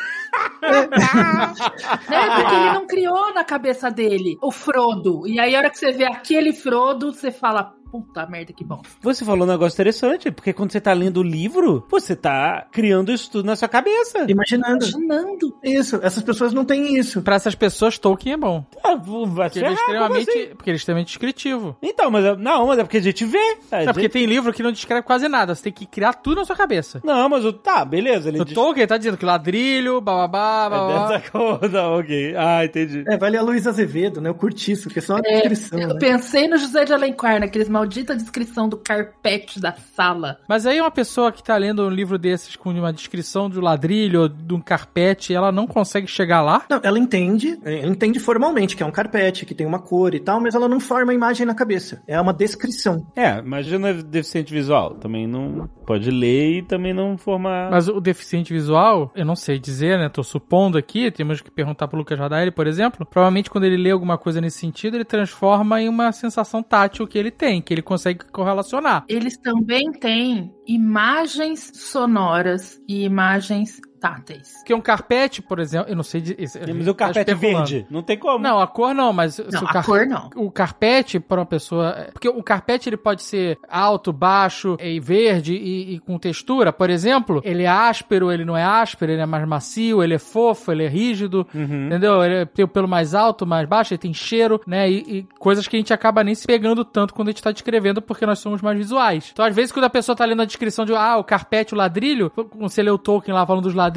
[SPEAKER 3] Porque ele não criou na cabeça dele o Frodo. E aí, a hora que você vê aquele Frodo, você fala, puta merda, que bom.
[SPEAKER 2] Você falou um negócio interessante, porque quando você tá lendo o livro, você tá criando isso tudo na sua cabeça.
[SPEAKER 4] Imaginando.
[SPEAKER 3] Imaginando.
[SPEAKER 4] Isso, essas pessoas não têm isso.
[SPEAKER 5] Pra essas pessoas, Tolkien é bom.
[SPEAKER 2] Ah, vai
[SPEAKER 5] Porque ele é extremamente,
[SPEAKER 2] assim?
[SPEAKER 5] porque ele é extremamente descritivo.
[SPEAKER 2] Então, mas eu- não, mas é porque a gente vê. A
[SPEAKER 5] É porque
[SPEAKER 2] gente-
[SPEAKER 5] tem livro que não descreve quase nada. Você tem que criar tudo na sua cabeça.
[SPEAKER 2] Não, mas o. Tá, beleza. Ele
[SPEAKER 5] O
[SPEAKER 2] diz-
[SPEAKER 5] Tolkien tá dizendo que ladrilho, bababá,
[SPEAKER 2] É
[SPEAKER 5] bababá.
[SPEAKER 2] dessa [LAUGHS] coisa, ok. Ah, entendi.
[SPEAKER 4] É, vale a Luiz Azevedo, né? Eu curti isso, que é só uma descrição.
[SPEAKER 3] Eu
[SPEAKER 4] né?
[SPEAKER 3] pensei no José de Alencar, naqueles maldita descrição do carpete da sala.
[SPEAKER 5] Mas aí uma pessoa que tá lendo um livro desses com uma descrição do ladrilho ou de um carpete, ela não consegue chegar lá?
[SPEAKER 4] Não, ela entende, é, ela entende formalmente que é um carpete, que tem uma cor e tal, mas ela não forma a imagem na cabeça. É uma descrição.
[SPEAKER 2] É, imagina deficiente visual. Também não pode ler e também não formar.
[SPEAKER 5] Mas o deficiente visual, eu não sei dizer, né? Tô supondo aqui, temos que perguntar pro Lucas Radaeli, por exemplo. Provavelmente quando ele lê alguma coisa nesse sentido, ele transforma em uma sensação tátil que ele tem, que ele consegue correlacionar.
[SPEAKER 3] Eles também têm imagens sonoras e imagens táteis.
[SPEAKER 5] Porque um carpete, por exemplo, eu não sei... De,
[SPEAKER 2] Mas o carpete verde. Não tem como.
[SPEAKER 5] Não, a cor não, mas se
[SPEAKER 3] Não,
[SPEAKER 5] o
[SPEAKER 3] a
[SPEAKER 5] car-
[SPEAKER 3] cor não.
[SPEAKER 5] o carpete para uma pessoa. é, Porque o carpete ele pode ser alto, baixo e verde e, e com textura, por exemplo. Ele é áspero, ele não é áspero, ele é mais macio, ele é fofo, ele é rígido,
[SPEAKER 2] Uhum.
[SPEAKER 5] entendeu? Ele tem o pelo mais alto, mais baixo, ele tem cheiro, né? E, e coisas que a gente acaba nem se pegando tanto quando a gente tá descrevendo porque nós somos mais visuais. Então, às vezes, quando a pessoa tá lendo a descrição de ah, o carpete, o ladrilho, quando você lê o Tolkien lá falando dos ladrilhos,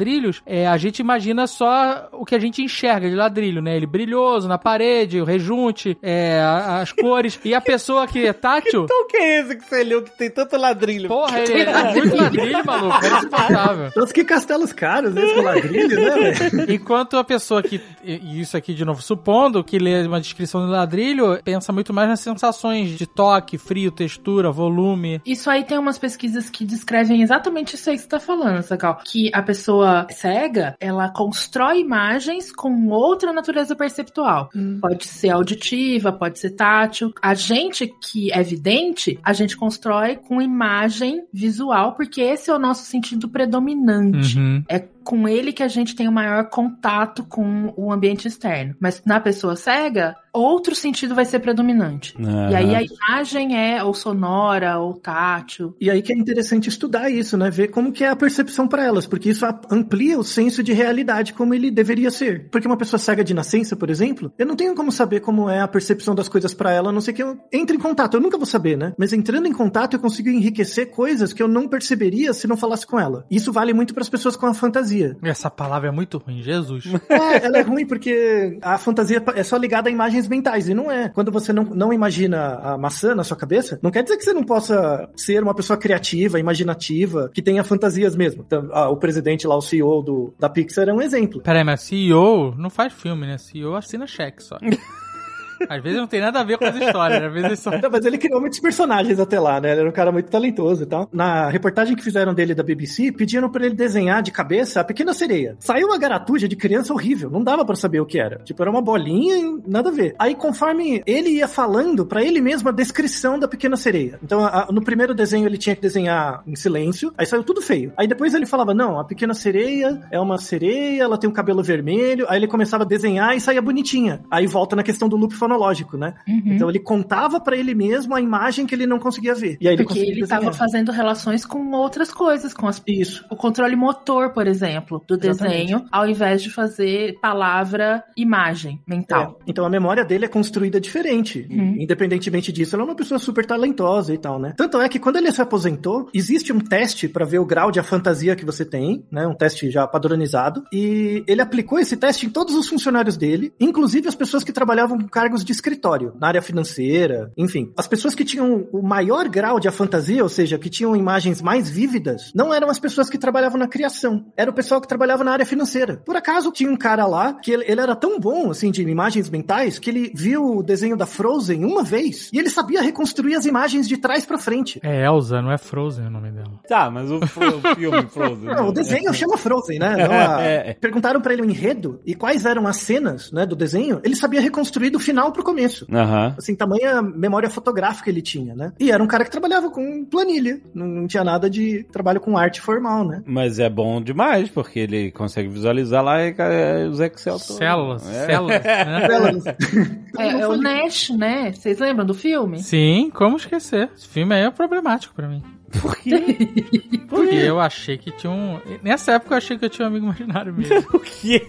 [SPEAKER 5] é, a gente imagina só o que a gente enxerga de ladrilho, né? Ele brilhoso na parede, o rejunte, é, as cores. E a pessoa que é tátil.
[SPEAKER 2] Então o que é esse que você leu que tem tanto ladrilho?
[SPEAKER 5] Porra, [LAUGHS] ele é muito ladrilho, maluco. É insuportável.
[SPEAKER 4] Nossa, que castelos caros esse com ladrilho, né, velho?
[SPEAKER 5] Enquanto a pessoa que, e isso aqui de novo, supondo que lê uma descrição do ladrilho, pensa muito mais nas sensações de toque, frio, textura, volume.
[SPEAKER 3] Isso aí tem umas pesquisas que descrevem exatamente isso aí que você tá falando, Sacal. Que a pessoa cega, ela constrói imagens com outra natureza perceptual. Pode ser auditiva, pode ser tátil. A gente que é vidente, a gente constrói com imagem visual, porque esse é o nosso sentido predominante.
[SPEAKER 5] Uhum.
[SPEAKER 3] É com ele que a gente tem o maior contato com o ambiente externo. Mas na pessoa cega, outro sentido vai ser predominante. E aí a imagem é ou sonora ou tátil.
[SPEAKER 4] E aí que é interessante estudar isso, né? Ver como que é a percepção para elas, porque isso amplia o senso de realidade como ele deveria ser. Porque uma pessoa cega de nascença, por exemplo, eu não tenho como saber como é a percepção das coisas para ela, a não ser que eu entre em contato. Eu nunca vou saber, né? Mas entrando em contato, eu consigo enriquecer coisas que eu não perceberia se não falasse com ela. Isso vale muito para as pessoas com a fantasia. Fantasia.
[SPEAKER 5] Essa palavra é muito ruim, Jesus. [LAUGHS]
[SPEAKER 4] É, ela é ruim porque a fantasia é só ligada a imagens mentais, e não é. Quando você não, não imagina a maçã na sua cabeça, não quer dizer que você não possa ser uma pessoa criativa, imaginativa, que tenha fantasias mesmo. Então, ah, o presidente lá, o CEO do, da Pixar é um exemplo.
[SPEAKER 5] Peraí, mas CEO não faz filme, né? CEO assina cheque só. [LAUGHS] Às vezes não tem nada a ver com as histórias, né? às vezes só...
[SPEAKER 4] Não, mas ele criou muitos personagens até lá, né? Ele era um cara muito talentoso e tal. Na reportagem que fizeram dele da BBC, pediram pra ele desenhar de cabeça a pequena sereia. Saiu uma garatuja de criança horrível, não dava pra saber o que era. Tipo, era uma bolinha e nada a ver. Aí, conforme ele ia falando pra ele mesmo a descrição da pequena sereia. Então, a- no primeiro desenho ele tinha que desenhar em silêncio, aí saiu tudo feio. Aí depois ele falava, não, a pequena sereia é uma sereia, ela tem um cabelo vermelho. Aí ele começava a desenhar e saía bonitinha. Aí volta na questão do loop fonológico, né?
[SPEAKER 3] Uhum.
[SPEAKER 4] Então ele contava pra ele mesmo a imagem que ele não conseguia ver. E aí ele
[SPEAKER 3] Porque ele estava fazendo relações com outras coisas, com as
[SPEAKER 4] Isso.
[SPEAKER 3] o controle motor, por exemplo, do
[SPEAKER 4] Exatamente.
[SPEAKER 3] desenho, ao invés de fazer palavra, imagem mental.
[SPEAKER 4] É, Então a memória dele é construída diferente.
[SPEAKER 3] Uhum.
[SPEAKER 4] Independentemente disso, ela é uma pessoa super talentosa e tal, né? Tanto é que quando ele se aposentou, existe um teste pra ver o grau de fantasia que você tem, né? Um teste já padronizado. E ele aplicou esse teste em todos os funcionários dele, inclusive as pessoas que trabalhavam com cargos de escritório, na área financeira, enfim. As pessoas que tinham o maior grau de fantasia, ou seja, que tinham imagens mais vívidas, não eram as pessoas que trabalhavam na criação, era o pessoal que trabalhava na área financeira. Por acaso tinha um cara lá que ele, ele era tão bom, assim, de imagens mentais, que ele viu o desenho da Frozen uma vez e ele sabia reconstruir as imagens de trás pra frente.
[SPEAKER 5] É Elsa, não é Frozen o nome dela.
[SPEAKER 2] Tá, mas o, Fro- o filme Frozen.
[SPEAKER 4] Não, o desenho chama Frozen, né? Não [LAUGHS] a-
[SPEAKER 2] É, é.
[SPEAKER 4] Perguntaram pra ele o enredo e quais eram as cenas, né, do desenho. Ele sabia reconstruir do final pro começo.
[SPEAKER 2] Aham.
[SPEAKER 4] Assim, tamanha memória fotográfica ele tinha, né? E era um cara que trabalhava com planilha. Não, não tinha nada de trabalho com arte formal, né?
[SPEAKER 2] Mas é bom demais, porque ele consegue visualizar lá e é, os Excel todos.
[SPEAKER 5] Células,
[SPEAKER 2] É.
[SPEAKER 5] células, né? [LAUGHS]
[SPEAKER 4] Elas-
[SPEAKER 3] É, é o [LAUGHS] Nash, né? Vocês lembram do filme?
[SPEAKER 5] Sim, como esquecer? Esse filme aí é problemático pra mim. [LAUGHS]
[SPEAKER 2] Por quê?
[SPEAKER 5] Porque eu achei que tinha um. Nessa época eu achei que eu tinha um amigo imaginário mesmo. [LAUGHS]
[SPEAKER 2] O quê?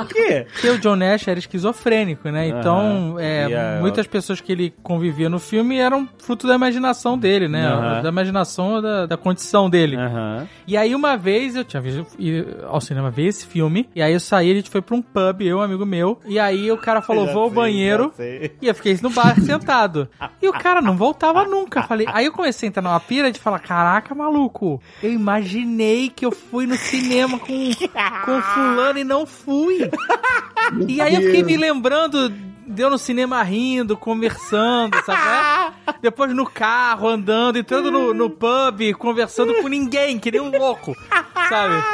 [SPEAKER 2] o quê?
[SPEAKER 5] Porque o John Nash era esquizofrênico, né? Então, é,
[SPEAKER 2] a-
[SPEAKER 5] muitas pessoas que ele convivia no filme eram fruto da imaginação dele, né?
[SPEAKER 2] Aham.
[SPEAKER 5] Da imaginação da, da condição dele.
[SPEAKER 2] Aham.
[SPEAKER 5] E aí, uma vez, eu tinha visto ir ao cinema ver esse filme, e aí eu saí, a gente foi pra um pub, eu, um amigo meu, e aí o cara [LAUGHS] falou, vou ao banheiro, e eu fiquei no bar sentado. E o cara não voltava nunca. Falei, aí eu comecei a entrar numa pira de falar, caraca, maluco, eu imaginei que eu fui no cinema com, [LAUGHS] com fulano e não fui. E aí eu fiquei me lembrando, deu no cinema rindo, conversando, sabe? [LAUGHS] Depois no carro, andando, entrando no, no pub, conversando com ninguém, que nem um louco, sabe?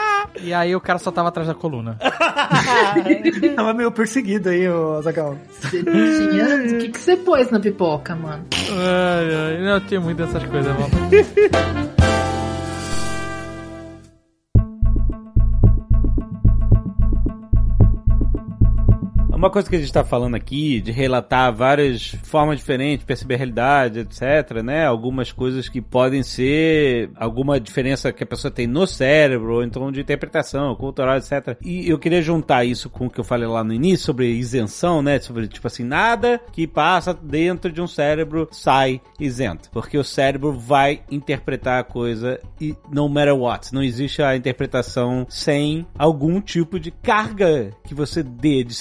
[SPEAKER 5] E aí o cara só tava atrás da coluna. [LAUGHS]
[SPEAKER 4] Tava meio perseguido aí, o
[SPEAKER 3] tinha- O que, que você pôs na pipoca, mano?
[SPEAKER 5] Ai, ai, não tem muito dessas coisas, mano. [LAUGHS]
[SPEAKER 2] Uma coisa que a gente tá falando aqui, de relatar várias formas diferentes, perceber a realidade, etc, né? Algumas coisas que podem ser alguma diferença que a pessoa tem no cérebro, ou então de interpretação, cultural, etc. E eu queria juntar isso com o que eu falei lá no início sobre isenção, né? Sobre, tipo assim, nada que passa dentro de um cérebro sai isento. Porque o cérebro vai interpretar a coisa e no matter what. Não existe a interpretação sem algum tipo de carga que você dê de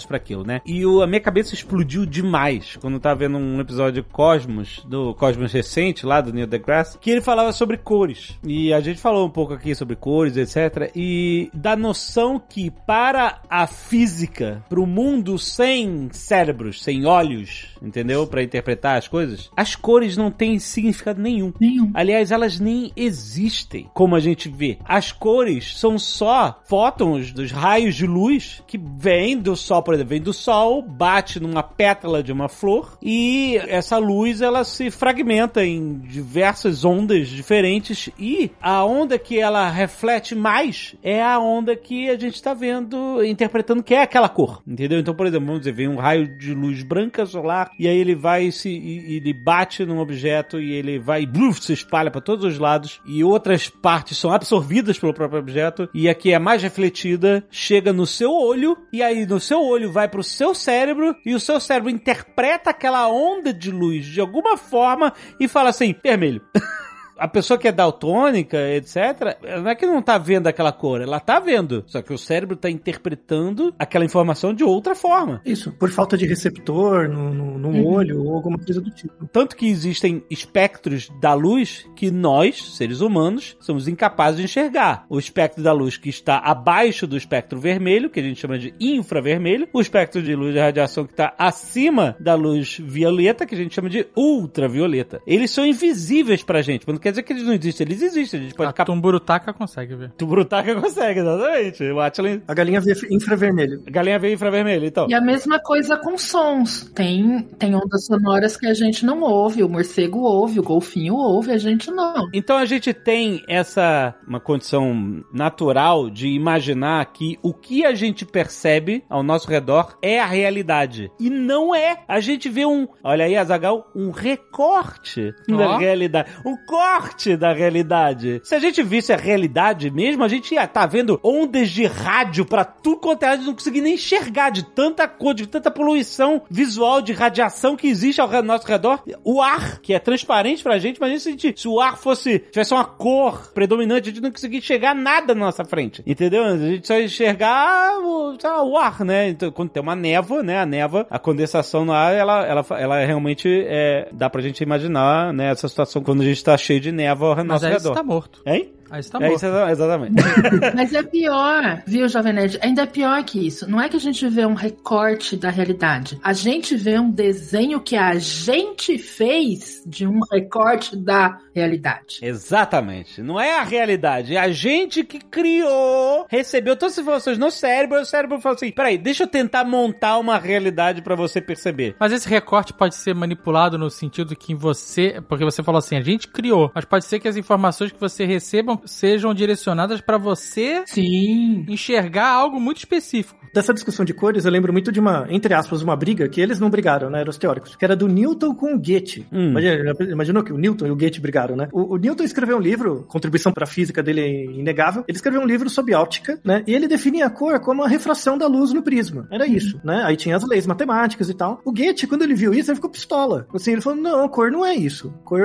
[SPEAKER 2] significados pra aquilo, né? E o- a minha cabeça explodiu demais quando eu tava vendo um episódio Cosmos, do Cosmos recente, lá do Neil deGrasse, que ele falava sobre cores. E a gente falou um pouco aqui sobre cores, etc. E da noção que para a física, pro mundo sem cérebros, sem olhos, entendeu? Pra interpretar as coisas, as cores não têm significado nenhum.
[SPEAKER 3] Nenhum.
[SPEAKER 2] Aliás, elas nem existem como a gente vê. As cores são só fótons dos raios de luz que vêm do sol, por exemplo, vem do sol, bate numa pétala de uma flor e essa luz ela se fragmenta em diversas ondas diferentes e a onda que ela reflete mais é a onda que a gente está vendo, interpretando que é aquela cor, entendeu? Então, por exemplo, vamos dizer, vem um raio de luz branca solar e aí ele vai se ele bate num objeto e ele vai bluf, se espalha para todos os lados e outras partes são absorvidas pelo próprio objeto e a que é mais refletida chega no seu olho e aí no seu olho vai pro seu cérebro e o seu cérebro interpreta aquela onda de luz de alguma forma e fala assim, vermelho. [LAUGHS] A pessoa que é daltônica, etc., não é que não tá vendo aquela cor, ela tá vendo. Só que o cérebro tá interpretando aquela informação de outra forma.
[SPEAKER 4] Isso, por falta de receptor no, no, no
[SPEAKER 3] Uhum.
[SPEAKER 4] olho ou alguma coisa do tipo.
[SPEAKER 2] Tanto que existem espectros da luz que nós, seres humanos, somos incapazes de enxergar. O espectro da luz que está abaixo do espectro vermelho, que a gente chama de infravermelho, o espectro de luz de radiação que está acima da luz violeta, que a gente chama de ultravioleta. Eles são invisíveis pra gente, mas não quer dizer que eles não existem, eles existem. A gente pode
[SPEAKER 5] A
[SPEAKER 2] captar.
[SPEAKER 5] Tumburutaca consegue ver.
[SPEAKER 2] Tubrutaca consegue, exatamente. O Atlas,
[SPEAKER 4] A galinha vê infravermelho.
[SPEAKER 2] a galinha veio infravermelho, então.
[SPEAKER 3] E a mesma coisa com sons. Tem, tem ondas sonoras que a gente não ouve, o morcego ouve, o golfinho ouve, a gente não.
[SPEAKER 2] Então a gente tem essa uma condição natural de imaginar que o que a gente percebe ao nosso redor é a realidade. E não é. A gente vê um, olha aí, Azagal, um recorte da
[SPEAKER 5] Ó.
[SPEAKER 2] realidade, um corte da realidade. Se a gente visse a realidade mesmo, a gente ia estar vendo ondas de rádio pra tudo quanto é lado, não conseguir nem enxergar de tanta cor, de tanta poluição visual, de radiação que existe ao nosso redor. O ar, que é transparente pra gente, imagina se, a gente, se o ar fosse, tivesse uma cor predominante, a gente não conseguia enxergar nada na nossa frente. Entendeu? A gente só ia enxergar o, lá, o ar, né? Então, quando tem uma névoa, né? A névoa, a condensação no ar, ela, ela, ela realmente é, dá pra gente imaginar, né? Essa situação quando a gente tá cheio de névoa ao
[SPEAKER 5] Mas
[SPEAKER 2] nosso
[SPEAKER 5] aí
[SPEAKER 2] redor.
[SPEAKER 5] você tá morto.
[SPEAKER 2] Hein?
[SPEAKER 5] Aí você tá
[SPEAKER 2] é
[SPEAKER 5] morto.
[SPEAKER 2] isso, exa- exatamente. [LAUGHS]
[SPEAKER 3] Mas é pior, viu, Jovem Nerd? Ainda é pior que isso. Não é que a gente vê um recorte da realidade. A gente vê um desenho que a gente fez de um recorte da realidade.
[SPEAKER 2] Exatamente. Não é a realidade. É a gente que criou, recebeu todas as informações no cérebro, e o cérebro falou assim: peraí, deixa eu tentar montar uma realidade pra você perceber.
[SPEAKER 5] Mas esse recorte pode ser manipulado no sentido que você. Porque você falou assim, a gente criou. Mas pode ser que as informações que você receba sejam direcionadas pra você
[SPEAKER 3] Sim.
[SPEAKER 5] enxergar algo muito específico.
[SPEAKER 4] Dessa discussão de cores, eu lembro muito de uma, entre aspas, uma briga que eles não brigaram, né? Eram os teóricos. Que era do Newton com o Goethe.
[SPEAKER 2] Hum.
[SPEAKER 4] Imagina- imaginou que o Newton e o Goethe brigaram, né? O, o Newton escreveu um livro, contribuição para a física dele é inegável. Ele escreveu um livro sobre óptica, né? E ele definia a cor como a refração da luz no prisma. Era isso, né? Aí tinha as leis matemáticas e tal. O Goethe, quando ele viu isso, ele ficou pistola. Assim, ele falou: não, cor não é isso. Cor,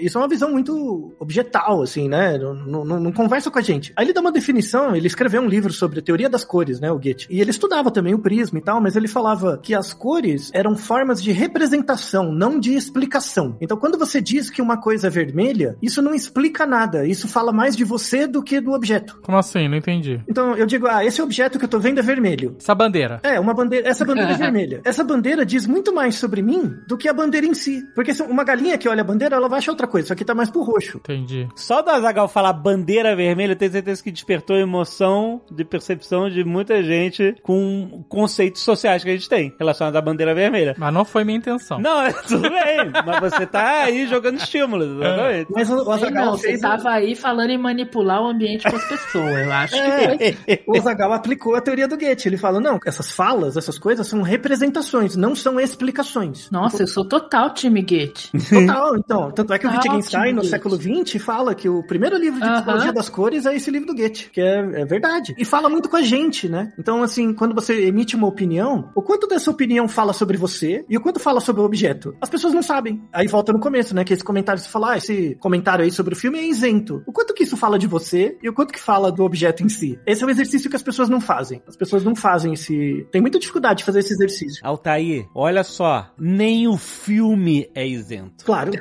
[SPEAKER 4] isso é uma visão muito objetal, assim, né? Não, não, não- não conversa com a gente. Aí ele dá uma definição, ele escreveu um livro sobre a teoria das cores, né? O Goethe. E ele estudava também o prisma e tal, mas ele falava que as cores eram formas de representação, não de explicação. Então, quando você diz que uma coisa é vermelha, isso não explica nada. Isso fala mais de você do que do objeto.
[SPEAKER 5] Como assim? Não entendi.
[SPEAKER 4] Então, eu digo, ah, esse objeto que eu tô vendo é vermelho.
[SPEAKER 5] Essa bandeira.
[SPEAKER 4] É, uma bandeira, essa bandeira é [LAUGHS] vermelha. Essa bandeira diz muito mais sobre mim do que a bandeira em si. Porque se uma galinha que olha a bandeira, ela vai achar outra coisa. Isso aqui tá mais pro roxo.
[SPEAKER 5] Entendi.
[SPEAKER 2] Só do Azagal falar bandeira vermelha, eu tenho certeza que despertou emoção de percepção de muita gente com conceitos sociais que a gente tem relacionados à bandeira vermelha.
[SPEAKER 5] Mas não foi minha intenção.
[SPEAKER 2] Não, é tudo bem, mas você tá aí jogando estímulos, exatamente.
[SPEAKER 4] Mas o, Azaghal
[SPEAKER 3] não, você
[SPEAKER 4] fez...
[SPEAKER 3] tava aí falando em manipular o ambiente com as pessoas. Eu acho que
[SPEAKER 4] É,
[SPEAKER 3] foi.
[SPEAKER 4] o Azaghal aplicou a teoria do Goethe. Ele fala, não, essas falas, essas coisas são representações, não são explicações.
[SPEAKER 3] Nossa, eu sou total time Goethe. [LAUGHS]
[SPEAKER 4] Total, então. Tanto é que o Wittgenstein, no
[SPEAKER 3] Goethe.
[SPEAKER 4] século XX, fala que o primeiro livro de
[SPEAKER 3] Aham.
[SPEAKER 4] psicologia das cores é esse livro do Goethe, que é, é verdade. E fala muito com a gente, né? Então, assim, quando você emite uma opinião, o quanto dessa opinião fala sobre você e o quanto fala sobre o objeto? As pessoas não sabem. Aí volta no começo, né? Que esse comentário, você fala, ah, esse comentário aí sobre o filme é isento. O quanto que isso fala de você e o quanto que fala do objeto em si? Esse é um exercício que as pessoas não fazem. As pessoas não fazem esse... Tem muita dificuldade de fazer esse exercício.
[SPEAKER 2] Altair, olha só, nem o filme é isento.
[SPEAKER 4] Claro.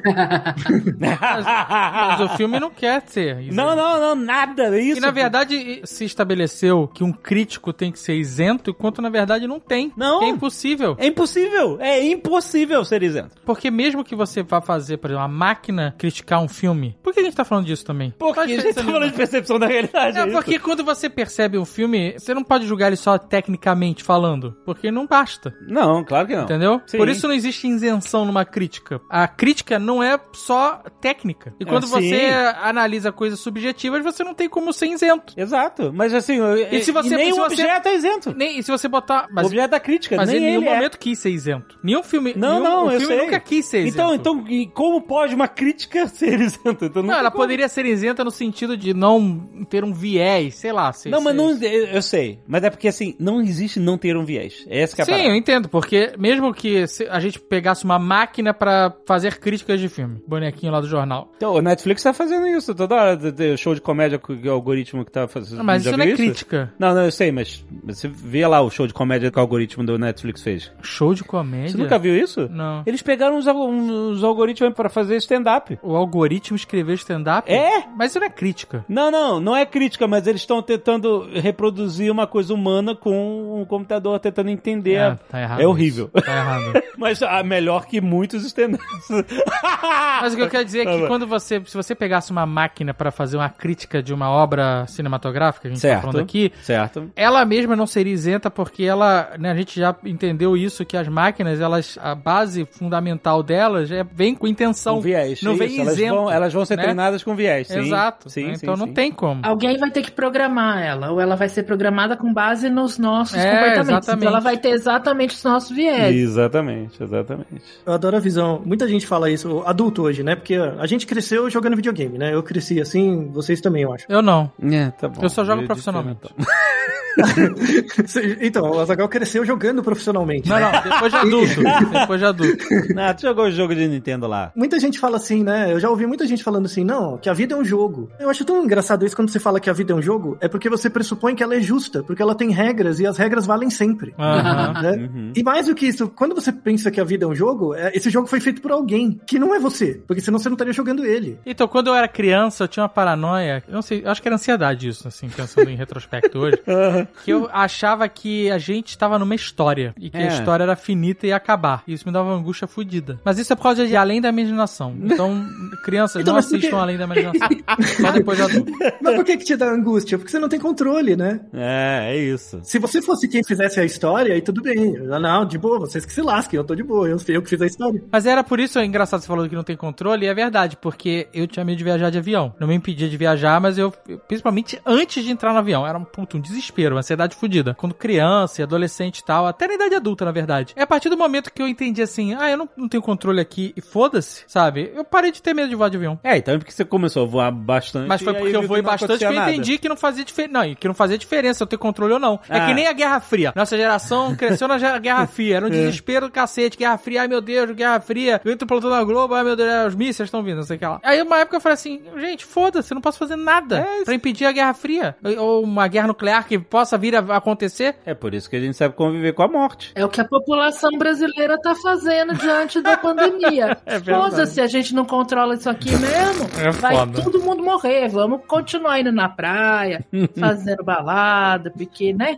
[SPEAKER 5] Mas o filme não quer ser. isento.
[SPEAKER 2] Não, não, não, nada, isso.
[SPEAKER 5] E na verdade se estabeleceu que um crítico tem que ser isento, enquanto na verdade não tem.
[SPEAKER 2] Não.
[SPEAKER 5] É impossível.
[SPEAKER 2] É impossível, é impossível ser isento.
[SPEAKER 5] Porque mesmo que você vá fazer, por exemplo, uma máquina criticar um filme, por que a gente tá falando disso também?
[SPEAKER 2] Porque a gente tá falando de percepção da realidade.
[SPEAKER 5] É
[SPEAKER 2] isso.
[SPEAKER 5] porque quando você percebe um filme, você não pode julgar ele só tecnicamente falando, porque não basta,
[SPEAKER 2] Não, claro que não.
[SPEAKER 5] entendeu?
[SPEAKER 2] Sim.
[SPEAKER 5] Por isso não existe isenção numa crítica. A crítica não é só técnica. E quando
[SPEAKER 2] sim.
[SPEAKER 5] você analisa coisas subjetivas, você não tem como ser isento.
[SPEAKER 2] Exato, mas assim,
[SPEAKER 5] E se você-
[SPEAKER 2] nem
[SPEAKER 5] se
[SPEAKER 2] o
[SPEAKER 5] você-
[SPEAKER 2] objeto é isento. Exato.
[SPEAKER 5] Nem, e se você botar.
[SPEAKER 2] o
[SPEAKER 5] Mas,
[SPEAKER 2] objeto da crítica,
[SPEAKER 5] mas
[SPEAKER 2] nem
[SPEAKER 5] em nenhum
[SPEAKER 2] é.
[SPEAKER 5] momento quis ser isento. Nenhum filme.
[SPEAKER 2] Não,
[SPEAKER 5] nenhum,
[SPEAKER 2] não,
[SPEAKER 5] o
[SPEAKER 2] eu
[SPEAKER 5] filme
[SPEAKER 2] sei.
[SPEAKER 5] nunca quis ser isento.
[SPEAKER 2] Então, então, e como pode uma crítica [LAUGHS] ser isenta? Então,
[SPEAKER 5] Não, ela
[SPEAKER 2] como.
[SPEAKER 5] poderia ser isenta no sentido de não ter um viés, sei lá. Se,
[SPEAKER 2] Não, mas não, eu sei. Mas é porque assim, não existe não ter um viés. É essa que é a
[SPEAKER 5] Sim,
[SPEAKER 2] parada.
[SPEAKER 5] eu entendo, porque mesmo que a gente pegasse uma máquina pra fazer críticas de filme, bonequinho lá do jornal.
[SPEAKER 2] Então, o Netflix tá fazendo isso toda hora. Show de comédia com o algoritmo que tá fazendo.
[SPEAKER 5] Não, mas isso não é crítica.
[SPEAKER 2] Não, não, eu sei, mas você vê lá o show de comédia que o algoritmo do Netflix fez.
[SPEAKER 5] Show de comédia.
[SPEAKER 2] Você nunca viu isso?
[SPEAKER 5] Não.
[SPEAKER 2] Eles pegaram os, uns algoritmos pra fazer stand-up.
[SPEAKER 5] O algoritmo escreveu stand-up?
[SPEAKER 2] É?
[SPEAKER 5] Mas isso não é crítica.
[SPEAKER 2] Não, não, não é crítica, mas eles estão tentando reproduzir uma coisa humana com um computador tentando entender.
[SPEAKER 5] É, tá errado.
[SPEAKER 2] É horrível.
[SPEAKER 5] isso. Tá errado. [LAUGHS]
[SPEAKER 2] Mas ah, melhor que muitos stand-ups. [LAUGHS]
[SPEAKER 5] Mas o que eu quero dizer é
[SPEAKER 2] Tá
[SPEAKER 5] que
[SPEAKER 2] bom.
[SPEAKER 5] quando você, se você pegasse uma máquina pra fazer uma crítica de uma obra cinematográfica, a gente tá
[SPEAKER 2] Certo.
[SPEAKER 5] falando aqui,
[SPEAKER 2] Certo.
[SPEAKER 5] ela mesma não seria isenta porque ela, né, a gente já entendeu isso que as máquinas, elas a base fundamental delas é vem com intenção,
[SPEAKER 2] Com viés.
[SPEAKER 5] não
[SPEAKER 2] isso,
[SPEAKER 5] vem
[SPEAKER 2] elas
[SPEAKER 5] isento.
[SPEAKER 2] Vão, elas vão ser
[SPEAKER 5] né?
[SPEAKER 2] treinadas com viés. Sim.
[SPEAKER 5] Exato.
[SPEAKER 2] Sim,
[SPEAKER 5] né?
[SPEAKER 2] sim,
[SPEAKER 5] então não
[SPEAKER 2] sim.
[SPEAKER 5] tem como.
[SPEAKER 3] Alguém vai ter que programar ela, ou ela vai ser programada com base nos nossos
[SPEAKER 5] É,
[SPEAKER 3] comportamentos.
[SPEAKER 5] exatamente.
[SPEAKER 3] Então ela vai ter exatamente os nossos viés.
[SPEAKER 2] Exatamente, exatamente.
[SPEAKER 4] Eu adoro a visão. Muita gente fala isso, adulto hoje, né? Porque a gente cresceu jogando videogame, né? Eu cresci assim, vocês também, eu acho.
[SPEAKER 5] Eu não.
[SPEAKER 2] É, tá bom.
[SPEAKER 5] Eu só jogo
[SPEAKER 2] de
[SPEAKER 5] profissionalmente. [LAUGHS] [LAUGHS]
[SPEAKER 4] então, o Azagal cresceu jogando profissionalmente.
[SPEAKER 5] Não, não, depois de [LAUGHS] adulto. depois de adulto.
[SPEAKER 2] Ah, tu jogou o jogo de Nintendo lá.
[SPEAKER 4] Muita gente fala assim, né? Eu já ouvi muita gente falando assim, não, que a vida é um jogo. Eu acho tão engraçado isso quando você fala que a vida é um jogo, é porque você pressupõe que ela é justa, porque ela tem regras e as regras valem sempre.
[SPEAKER 5] Aham.
[SPEAKER 4] né?
[SPEAKER 2] Uhum.
[SPEAKER 4] E mais do que isso, quando você pensa que a vida é um jogo, é- esse jogo foi feito por alguém, que não é você, porque senão você não estaria jogando ele.
[SPEAKER 5] Então, quando eu era criança, eu tinha uma paranoia, eu não sei, eu acho que era ansiedade isso, assim, pensando em retrospecto hoje, [LAUGHS] que eu achava que a gente estava numa história, e que a
[SPEAKER 2] É.
[SPEAKER 5] história era finita e ia acabar. E isso me dava uma angústia fodida. Mas isso é por causa de Além da Imaginação. Então, [LAUGHS] crianças,
[SPEAKER 4] Então,
[SPEAKER 5] não assistam? Além da Imaginação. Só depois de adulto. [LAUGHS]
[SPEAKER 4] Mas por que que te dá angústia? Porque você não tem controle, né?
[SPEAKER 2] É, é isso.
[SPEAKER 4] Se você fosse quem fizesse a história, aí tudo bem. Não, de boa, vocês que se lasquem, eu tô de boa, eu, eu que fiz a história.
[SPEAKER 5] Mas era por isso, é engraçado você falou que não tem controle, e é verdade, porque eu tinha medo de viajar de avião. Não me impedia de viajar, mas eu, eu- principalmente antes de entrar no avião, era um, puto, um desespero, uma ansiedade fodida. Quando criança e adolescente e tal, até na idade adulta, na verdade. É a partir do momento que eu entendi assim, ah, eu não, não tenho controle aqui, e foda-se, sabe? Eu parei de ter medo de voar de avião.
[SPEAKER 2] É, então é porque você começou a voar bastante.
[SPEAKER 5] Mas foi porque eu voei bastante que eu
[SPEAKER 2] nada.
[SPEAKER 5] entendi que não fazia diferença. Não, que não fazia diferença eu ter controle ou não. É
[SPEAKER 2] Ah.
[SPEAKER 5] que nem a Guerra Fria. Nossa geração [LAUGHS] cresceu na Guerra Fria. Era um desespero do cacete. Guerra Fria, ai meu Deus, Guerra Fria. Eu entro plantando na Globo, ai meu Deus, os mísseis estão vindo, não sei o que lá. Aí uma época eu falei assim, gente, foda-se, eu não posso fazer nada
[SPEAKER 2] É
[SPEAKER 5] pra impedir a Guerra Fria. Ou uma guerra nuclear que possa vir a acontecer.
[SPEAKER 2] É por isso que a gente sabe conviver com a morte.
[SPEAKER 3] É o que a população brasileira tá fazendo diante da [LAUGHS] pandemia.
[SPEAKER 5] É.
[SPEAKER 3] Foda-se, a gente não controla isso aqui mesmo.
[SPEAKER 5] É
[SPEAKER 3] vai
[SPEAKER 5] foda.
[SPEAKER 3] todo mundo morrer. Vamos continuar indo na praia, [LAUGHS] fazendo balada, porque, né?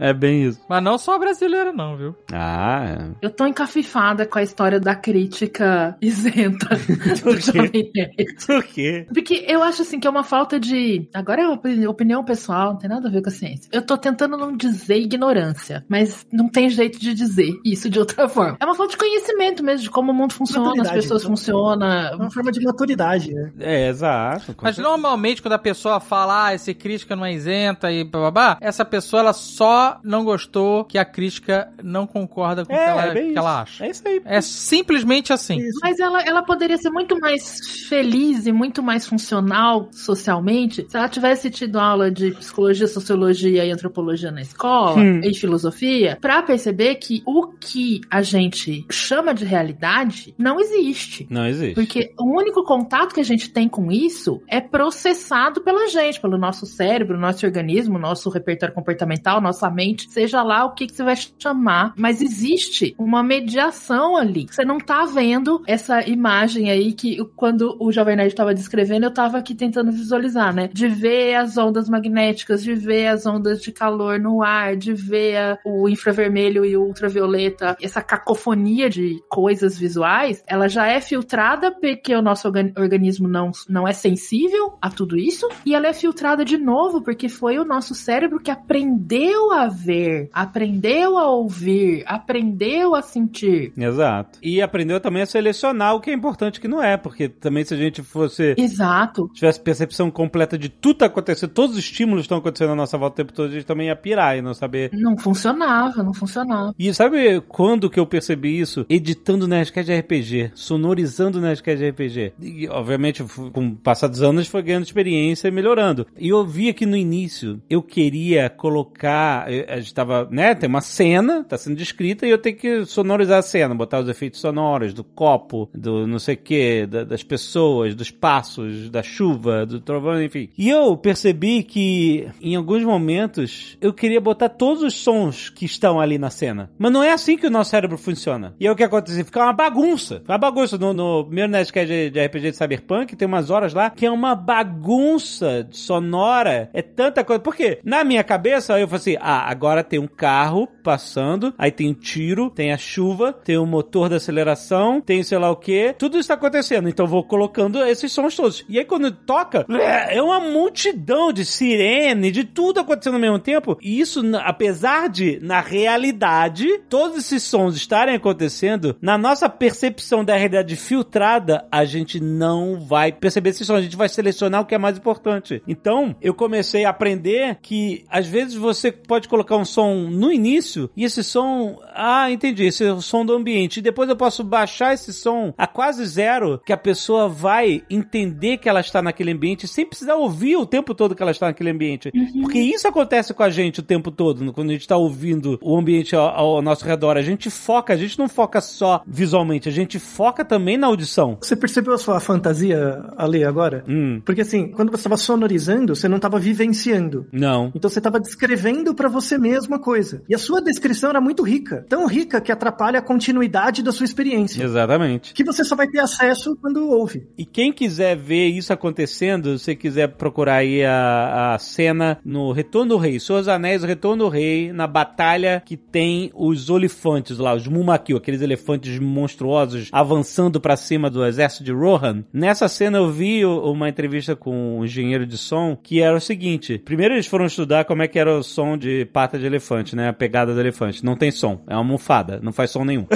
[SPEAKER 2] É, é bem isso.
[SPEAKER 5] Mas não só a brasileira, não, viu?
[SPEAKER 2] Ah,
[SPEAKER 3] Eu tô encafifada com a história da crítica [LAUGHS] isenta do
[SPEAKER 2] quê?
[SPEAKER 3] Jovem Nerd.
[SPEAKER 2] é. Por quê?
[SPEAKER 3] Porque eu acho assim que é uma falta de. Agora é opini- opinião pessoal, não tem nada a ver com a ciência. Eu tô tentando não dizer ignorância, mas não tem jeito de dizer isso de outra forma. É uma falta de conhecimento mesmo, de como o mundo funciona, as
[SPEAKER 4] Maturidade,
[SPEAKER 3] pessoas
[SPEAKER 4] então. É
[SPEAKER 3] funcionam.
[SPEAKER 4] uma forma de maturidade, né?
[SPEAKER 2] É, exato.
[SPEAKER 5] Mas
[SPEAKER 2] certeza.
[SPEAKER 5] normalmente quando a pessoa fala, ah, esse crítica não é isenta e bababá, essa pessoa ela só não gostou que a crítica não concorda com o que,
[SPEAKER 2] É,
[SPEAKER 5] ela,
[SPEAKER 2] é bem
[SPEAKER 5] que
[SPEAKER 2] isso.
[SPEAKER 5] ela acha.
[SPEAKER 2] É isso aí.
[SPEAKER 5] É simplesmente assim.
[SPEAKER 4] Isso.
[SPEAKER 3] Mas ela, ela poderia ser muito mais feliz e muito mais funcional socialmente se ela tivesse tido aula de psicologia, sociologia e antropologia na escola
[SPEAKER 2] Hum.
[SPEAKER 3] e filosofia pra perceber que o que a gente chama de realidade não existe.
[SPEAKER 2] Não existe.
[SPEAKER 3] Porque o único contato que a gente tem com isso é processado pela gente, pelo nosso cérebro, nosso organismo, nosso repertório comportamental, nossa mente, seja lá o que, que você vai chamar. Mas existe uma mediação ali. Você não tá vendo essa imagem aí que quando o Jovem Nerd estava descrevendo, eu tava aqui tentando visualizar, né? De ver as ondas magnéticas, de ver as ondas de calor no ar, de ver o infravermelho e o ultravioleta, essa cacofonia de coisas visuais, ela já é filtrada porque o nosso organ- organismo não, não é sensível a tudo isso, e ela é filtrada de novo porque foi o nosso cérebro que aprendeu a ver, aprendeu a ouvir, aprendeu a sentir.
[SPEAKER 2] Exato. E aprendeu também a selecionar o que é importante e o que não é, porque também se a gente fosse
[SPEAKER 3] Exato.
[SPEAKER 2] tivesse percepção completa de tudo tá acontecendo, todos os estímulos estão acontecendo na nossa volta o tempo todo, a gente também ia pirar. E não saber.
[SPEAKER 3] Não funcionava, não funcionava.
[SPEAKER 2] E sabe quando que eu percebi isso? Editando Nerdcast de RPG, sonorizando Nerdcast de RPG. E, obviamente, com o passar dos anos, foi ganhando experiência e melhorando. E eu vi que no início, eu queria colocar, eh, a gente tava, né, tem uma cena, tá sendo descrita, e eu tenho que sonorizar a cena, botar os efeitos sonoros do copo, do não sei o que, das pessoas, dos passos, da chuva, do trovão, enfim. E eu percebi que, em alguns momentos, eu queria botar todos os sons que estão ali na cena. Mas não é assim que o nosso cérebro funciona. E aí o que aconteceu? Fica uma bagunça. Uma bagunça. No, no primeiro Nerdcast de, de RPG de Cyberpunk, tem umas horas lá que é uma bagunça sonora. É tanta coisa. Por quê? Na minha cabeça, eu falei assim, ah, agora tem um carro passando, aí tem um tiro, tem a chuva, tem o motor da aceleração, tem sei lá o que. Tudo isso tá acontecendo. Então vou colocando esses sons todos. E aí quando toca, é uma multidão de sirene, de tudo acontecendo ao mesmo tempo. E isso, apesar de, na realidade, todos esses sons estarem acontecendo, na nossa percepção da realidade filtrada, a gente não vai perceber esses sons. A gente vai selecionar o que é mais importante. Então, eu comecei a aprender que, às vezes, você pode colocar um som no início e esse som, ah, entendi, esse é o som do ambiente. E depois eu posso baixar esse som a quase zero, que a pessoa vai entender que ela está naquele ambiente sem precisar ouvir o tempo todo que ela está naquele ambiente. Porque isso acontece com a gente tempo todo, quando a gente está ouvindo o ambiente ao, ao, nosso redor, a gente foca, a gente não foca só visualmente, a gente foca também na audição.
[SPEAKER 4] Você percebeu a sua fantasia ali agora?
[SPEAKER 2] Hum.
[SPEAKER 4] Porque assim, quando você estava sonorizando, você não estava vivenciando.
[SPEAKER 2] Não.
[SPEAKER 4] Então você estava descrevendo para você mesmo a coisa. E a sua descrição era muito rica, tão rica que atrapalha a continuidade da sua experiência.
[SPEAKER 2] Exatamente.
[SPEAKER 4] Que você só vai ter acesso quando ouve.
[SPEAKER 2] E quem quiser ver isso acontecendo, se quiser procurar aí a, a cena no Retorno do Rei, Seus Anéis 10, o Retorno do Rei, na batalha que tem os olifantes lá, os Mumakil, aqueles elefantes monstruosos avançando para cima do exército de Rohan. Nessa cena eu vi uma entrevista com um engenheiro de som que era o seguinte: primeiro eles foram estudar como é que era o som de pata de elefante, né? A pegada do elefante. Não tem som, é uma almofada, não faz som nenhum.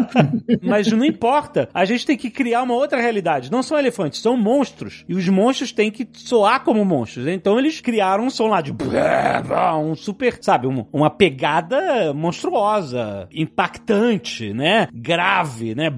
[SPEAKER 2] [LAUGHS] Mas não importa, a gente tem que criar uma outra realidade. Não são elefantes, são monstros. E os monstros têm que soar como monstros. Né, então eles criaram um som lá de um super, sabe, um- uma pegada monstruosa, impactante, né? Grave, né?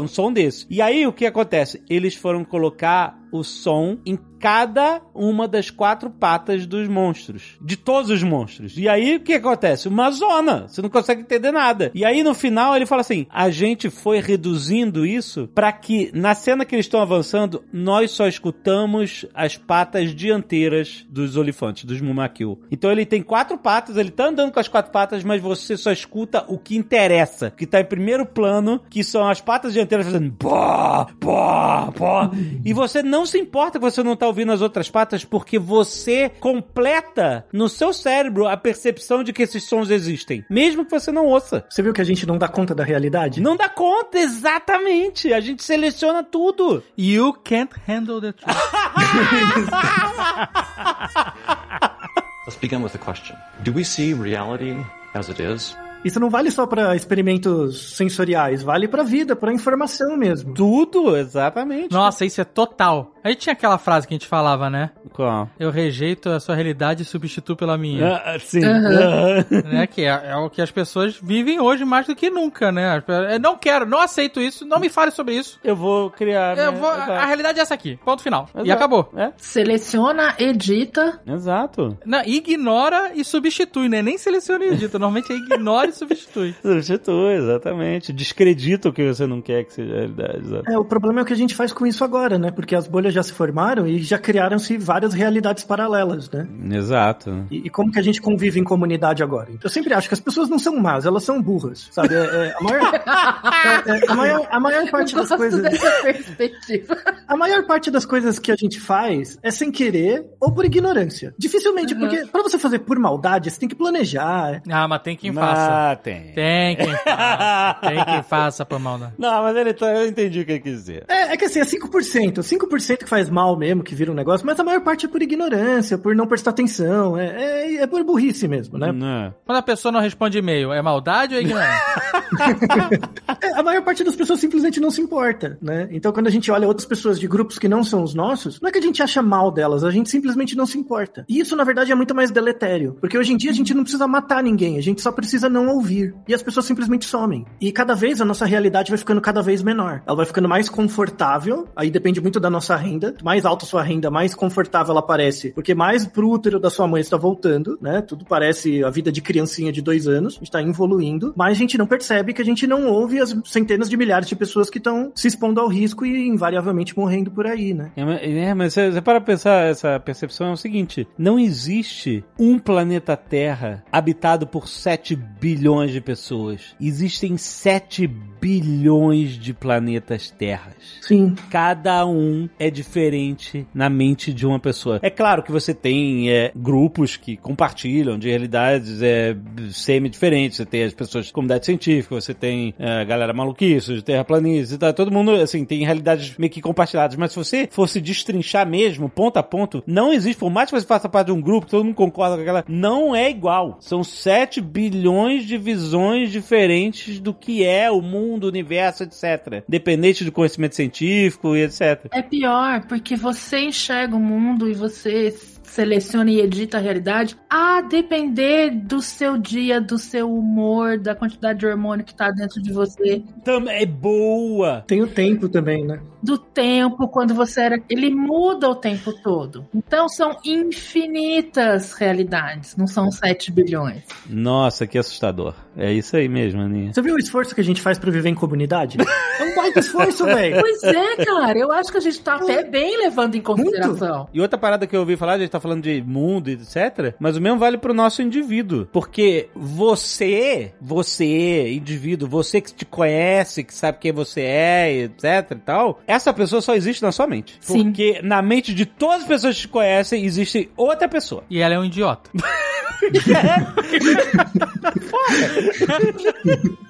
[SPEAKER 2] Um som desse. E aí o que acontece? Eles foram colocar o som em cada uma das quatro patas dos monstros. De todos os monstros. E aí o que acontece? Uma zona. Você não consegue entender nada. E aí no final ele fala assim: a gente foi reduzindo isso para que na cena que eles estão avançando, nós só escutamos as patas dianteiras dos olifantes, dos Mumakil. Então ele tem quatro patas, ele tá andando com as quatro patas, mas você só escuta o que interessa, que tá em primeiro plano, que são as patas dianteiras fazendo pó, pó, pó. E você não se importa que você não tá ouvindo as outras patas, porque você completa no seu cérebro a percepção de que esses sons existem, mesmo que você não ouça.
[SPEAKER 4] Você viu que a gente não dá conta da realidade?
[SPEAKER 2] Não dá conta, exatamente. A gente seleciona tudo.
[SPEAKER 5] You can't handle the truth. [LAUGHS]
[SPEAKER 7] Let's begin with a question. Do we see reality as it is?
[SPEAKER 4] Isso não vale só para experimentos sensoriais, vale pra vida, pra informação mesmo.
[SPEAKER 2] Tudo, exatamente.
[SPEAKER 5] Nossa, isso é total. A gente tinha aquela frase que a gente falava, né?
[SPEAKER 2] Qual?
[SPEAKER 5] Eu rejeito a sua realidade e substituo pela minha.
[SPEAKER 2] Ah, sim.
[SPEAKER 3] Aham.
[SPEAKER 5] né? Que é, é o que as pessoas vivem hoje mais do que nunca, né? Eu não quero, não aceito isso, não me fale sobre isso.
[SPEAKER 2] Eu vou criar.
[SPEAKER 5] Eu
[SPEAKER 2] né?
[SPEAKER 5] vou, a realidade é essa aqui. Ponto final. E
[SPEAKER 2] Exato.
[SPEAKER 5] acabou.
[SPEAKER 2] É,
[SPEAKER 3] Seleciona, edita.
[SPEAKER 2] exato.
[SPEAKER 5] Não, ignora e substitui, né? Nem seleciona e edita. Normalmente é ignora e substitui. [LAUGHS]
[SPEAKER 2] Substitui, exatamente. Descredita o que você não quer que seja realidade. Exato.
[SPEAKER 4] É, o problema é o que a gente faz com isso agora, né? Porque as bolhas já se formaram e já criaram-se várias realidades paralelas, né?
[SPEAKER 2] Exato.
[SPEAKER 4] E, e como que a gente convive em comunidade agora? Eu sempre acho que as pessoas não são más, elas são burras, sabe? É, é, a, maior, é, é, a, maior, a maior parte das coisas... A maior parte das coisas que a gente faz é sem querer ou por ignorância. Dificilmente,
[SPEAKER 3] Uhum.
[SPEAKER 4] porque pra você fazer por maldade, você tem que planejar.
[SPEAKER 5] Ah, mas tem quem faça.
[SPEAKER 2] Ah, tem.
[SPEAKER 5] Tem quem [LAUGHS] faça. Tem quem faça por maldade.
[SPEAKER 2] Não, mas ele tá, eu entendi o que ele quis dizer.
[SPEAKER 4] É, é que assim, é 5%. 5% que faz mal mesmo, que vira um negócio, mas a maior parte é por ignorância, por não prestar atenção. É, é, é por burrice mesmo, né?
[SPEAKER 2] Não.
[SPEAKER 5] Quando a pessoa não responde e-mail, é maldade ou é ignorância? [LAUGHS]
[SPEAKER 4] É, a maior parte das pessoas simplesmente não se importa, né? Então, quando a gente olha outras pessoas de grupos que não são os nossos, não é que a gente acha mal delas, a gente simplesmente não se importa. E isso, na verdade, é muito mais deletério. Porque hoje em dia a gente não precisa matar ninguém, a gente só precisa não ouvir. E as pessoas simplesmente somem. E cada vez a nossa realidade vai ficando cada vez menor. Ela vai ficando mais confortável, aí depende muito da nossa renda. Mais alta sua renda, mais confortável ela parece. Porque mais pro útero da sua mãe está voltando, né? Tudo parece a vida de criancinha de dois anos, a gente tá evoluindo, mas a gente não percebe que a gente não ouve as centenas de milhares de pessoas que estão se expondo ao risco e invariavelmente morrendo por aí, né?
[SPEAKER 2] É, é, mas você, você para pensar, essa percepção é o seguinte: não existe um planeta Terra habitado por 7 bilhões de pessoas. Existem 7 bilhões de planetas Terras.
[SPEAKER 4] Sim.
[SPEAKER 2] Cada um é diferente na mente de uma pessoa. É claro que você tem é, grupos que compartilham de realidades é, semi-diferentes. Você tem as pessoas de comunidade científica, você tem é, a galera maluquice, de terraplanistas e tal. Todo mundo, assim, tem realidades meio que compartilhadas. Mas se você fosse destrinchar mesmo, ponto a ponto, não existe, por mais que você faça parte de um grupo, todo mundo concorda com aquela, não é igual. São 7 bilhões de visões diferentes do que é o mundo, o universo, etc. Dependente do conhecimento científico e etc.
[SPEAKER 3] É pior, porque você enxerga o mundo e você seleciona e edita a realidade a depender do seu dia, do seu humor, da quantidade de hormônio que tá dentro de você,
[SPEAKER 2] Também é boa.
[SPEAKER 4] Tem o tempo também, né?
[SPEAKER 3] Do tempo quando você era. Ele muda o tempo todo. Então são infinitas realidades, não são 7 bilhões.
[SPEAKER 2] Nossa, que assustador. É isso aí mesmo, Aninha.
[SPEAKER 4] Você viu o esforço que a gente faz pra viver em comunidade? É um baita esforço, velho.
[SPEAKER 3] Pois é, cara, eu acho que a gente tá até bem levando em consideração.
[SPEAKER 2] E outra parada que eu ouvi falar, a gente tá falando de mundo e etc, mas o mesmo vale pro nosso indivíduo. Porque você, você, indivíduo, você que te conhece, que sabe quem você é, etc e tal, essa pessoa só existe na sua mente.
[SPEAKER 3] Sim.
[SPEAKER 2] Porque na mente de todas as pessoas que te conhecem, existe outra pessoa.
[SPEAKER 5] E ela é um idiota. [LAUGHS]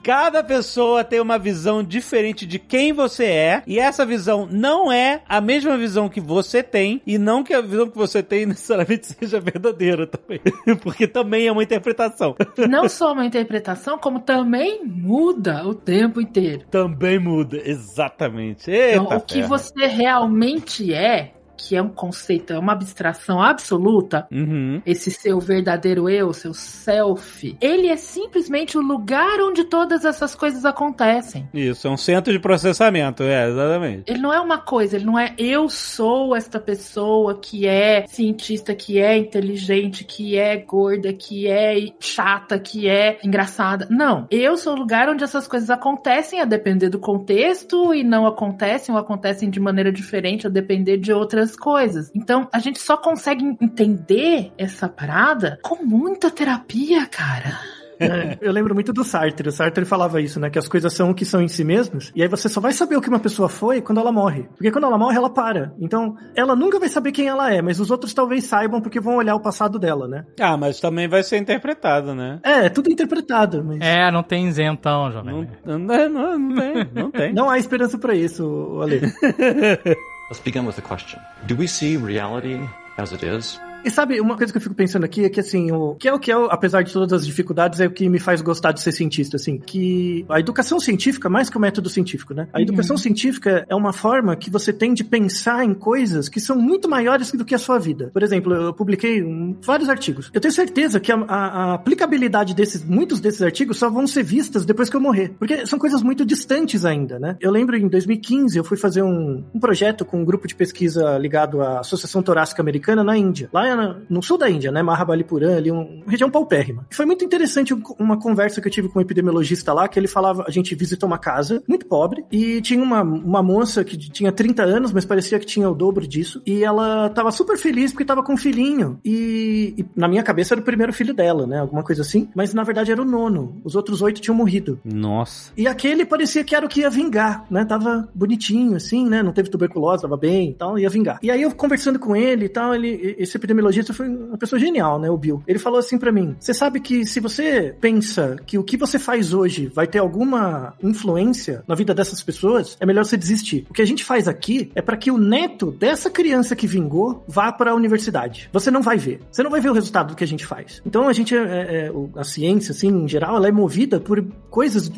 [SPEAKER 2] Cada pessoa tem uma visão diferente de quem você é, e essa visão não é a mesma visão que você tem, e não que a visão que você tem [LAUGHS] necessariamente seja verdadeira também. [LAUGHS] Porque também é uma interpretação.
[SPEAKER 3] Não só uma interpretação, como também muda o tempo inteiro.
[SPEAKER 2] Também muda, exatamente. Eita
[SPEAKER 3] Então, o que você realmente é, que é um conceito, é uma abstração absoluta,
[SPEAKER 2] Uhum.
[SPEAKER 3] esse seu verdadeiro eu, seu self, ele é simplesmente o lugar onde todas essas coisas acontecem.
[SPEAKER 2] Isso, é um centro de processamento, é, exatamente.
[SPEAKER 3] Ele não é uma coisa, ele não é eu sou esta pessoa que é cientista, que é inteligente, que é gorda, que é chata, que é engraçada. Não. Eu sou o lugar onde essas coisas acontecem a depender do contexto e não acontecem ou acontecem de maneira diferente a depender de outras coisas. Então, a gente só consegue entender essa parada com muita terapia, cara.
[SPEAKER 4] É, eu lembro muito do Sartre. O Sartre falava isso, né? Que as coisas são o que são em si mesmas. E aí você só vai saber o que uma pessoa foi quando ela morre. Porque quando ela morre, ela para. Então, ela nunca vai saber quem ela é, mas os outros talvez saibam porque vão olhar o passado dela, né?
[SPEAKER 2] Ah, mas também vai ser interpretado, né?
[SPEAKER 4] É, é tudo interpretado, mas.
[SPEAKER 5] É, não tem isentão, jovem.
[SPEAKER 2] Não, não, não, não tem, não tem.
[SPEAKER 4] Não há esperança pra isso, Ale. [LAUGHS]
[SPEAKER 7] Let's begin with the question Do we see reality as it is?
[SPEAKER 4] E sabe, uma coisa que eu fico pensando aqui é que, assim, o que é o que é, apesar de todas as dificuldades, é o que me faz gostar de ser cientista, assim, que a educação científica, mais que o método científico, né? A educação científica é uma forma que você tem de pensar em coisas que são muito maiores do que a sua vida. Por exemplo, eu publiquei um- vários artigos. Eu tenho certeza que a, a- a aplicabilidade desses, muitos desses artigos só vão ser vistas depois que eu morrer. Porque são coisas muito distantes ainda, né? Eu lembro em 2015, eu fui fazer um, um projeto com um grupo de pesquisa ligado à Associação Torácica Americana na Índia. Lá no sul da Índia, né? Mahabalipuram, ali, um- uma região paupérrima. E foi muito interessante um- uma conversa que eu tive com um epidemiologista lá, que ele falava, a gente visitou uma casa muito pobre e tinha uma, uma moça que tinha 30 anos, mas parecia que tinha o dobro disso. E ela tava super feliz porque tava com um filhinho. E, e na minha cabeça era o primeiro filho dela, né? Alguma coisa assim. Mas na verdade era o nono. Os outros oito tinham morrido.
[SPEAKER 2] Nossa.
[SPEAKER 4] E aquele parecia que era o que ia vingar, né? Tava bonitinho, assim, né? Não teve tuberculose, tava bem e tal, ia vingar. E aí eu conversando com ele e tal, ele, esse epidemiologista trilogista foi uma pessoa genial, né, o Bill. Ele falou assim pra mim: "Você sabe que se você pensa que o que você faz hoje vai ter alguma influência na vida dessas pessoas, é melhor você desistir. O que a gente faz aqui é para que o neto dessa criança que vingou vá para a universidade. Você não vai ver. Você não vai ver o resultado do que a gente faz. Então a gente, é, é, a ciência, assim, em geral, ela é movida por coisas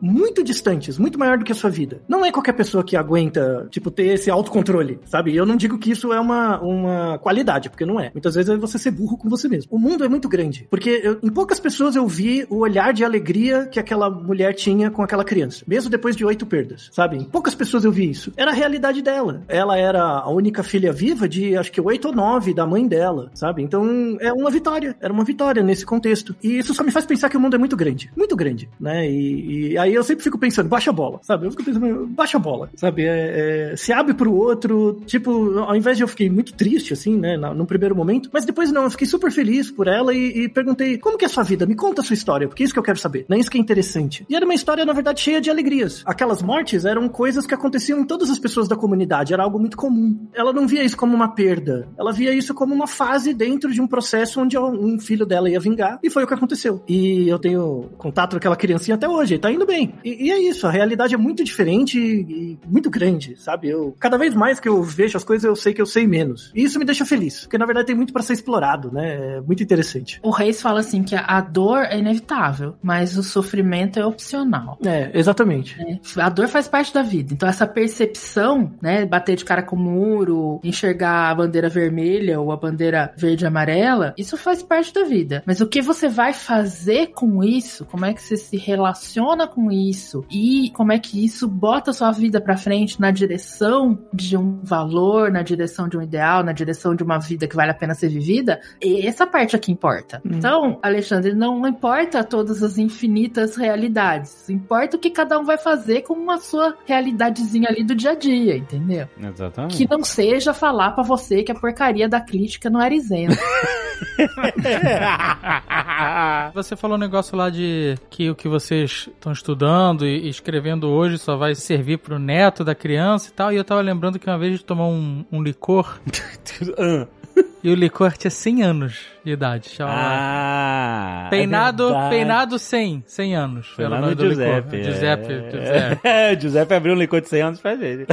[SPEAKER 4] muito distantes, muito maior do que a sua vida. Não é qualquer pessoa que aguenta, tipo, ter esse autocontrole, sabe? Eu não digo que isso é uma, uma qualidade, porque não é. Muitas vezes é você ser burro com você mesmo. O mundo é muito grande, porque eu, em poucas pessoas eu vi o olhar de alegria que aquela mulher tinha com aquela criança, mesmo depois de oito perdas, sabe? Em poucas pessoas eu vi isso. Era a realidade dela. Ela era a única filha viva de, acho que oito ou nove da mãe dela, sabe? Então é uma vitória. Era uma vitória nesse contexto. E isso só me faz pensar que o mundo é muito grande, muito grande, né? E, e aí eu sempre fico pensando, baixa a bola, sabe? Eu fico pensando, baixa a bola, sabe? É, é, se abre pro outro, tipo, ao invés de eu fiquei muito triste, assim, né, no primeiro momento, mas depois não, eu fiquei super feliz por ela e, e, perguntei, como que é a sua vida? Me conta a sua história, porque é isso que eu quero saber, não é isso que é interessante. E era uma história, na verdade, cheia de alegrias. Aquelas mortes eram coisas que aconteciam em todas as pessoas da comunidade, era algo muito comum. Ela não via isso como uma perda, ela via isso como uma fase dentro de um processo onde um filho dela ia vingar, e foi o que aconteceu. E eu tenho contato com aquela criancinha até hoje, tá indo bem. E, e é isso, a realidade é muito diferente e, e muito grande, sabe? Eu, cada vez mais que eu vejo as coisas, eu sei que eu sei menos. E isso me deixa feliz, porque na verdade tem muito para ser explorado, né? É muito interessante.
[SPEAKER 3] O Reis fala assim que a dor é inevitável, mas o sofrimento é opcional.
[SPEAKER 4] É, exatamente.
[SPEAKER 3] É, a dor faz parte da vida. Então essa percepção, né, bater de cara com o muro, enxergar a bandeira vermelha ou a bandeira verde e amarela, isso faz parte da vida. Mas o que você vai fazer com isso? Como é que você se relaciona com isso? E como é que isso bota a sua vida para frente na direção de um valor, na direção de um ideal, na direção de uma vida que vale a pena ser vivida? E essa parte aqui importa. Hum. Então, Alexandre, não importa todas as infinitas realidades. Importa o que cada um vai fazer com a sua realidadezinha ali do dia a dia, entendeu?
[SPEAKER 2] Exatamente.
[SPEAKER 3] Que não seja falar para você que a porcaria da crítica não era isenta. [LAUGHS] [LAUGHS]
[SPEAKER 5] você falou um negócio lá de que o que vocês estão estudando e escrevendo hoje só vai servir pro neto da criança e tal. E eu tava lembrando que uma vez a gente tomou um, um licor. [LAUGHS] e o licor tinha 100 anos de idade.
[SPEAKER 2] ah,
[SPEAKER 5] Peinado, é peinado 100, 100 anos.
[SPEAKER 2] Fernando Giuseppe.
[SPEAKER 5] É. Giuseppe,
[SPEAKER 2] Giuseppe. [LAUGHS] É, Giuseppe abriu um licor de 100 anos pra gente.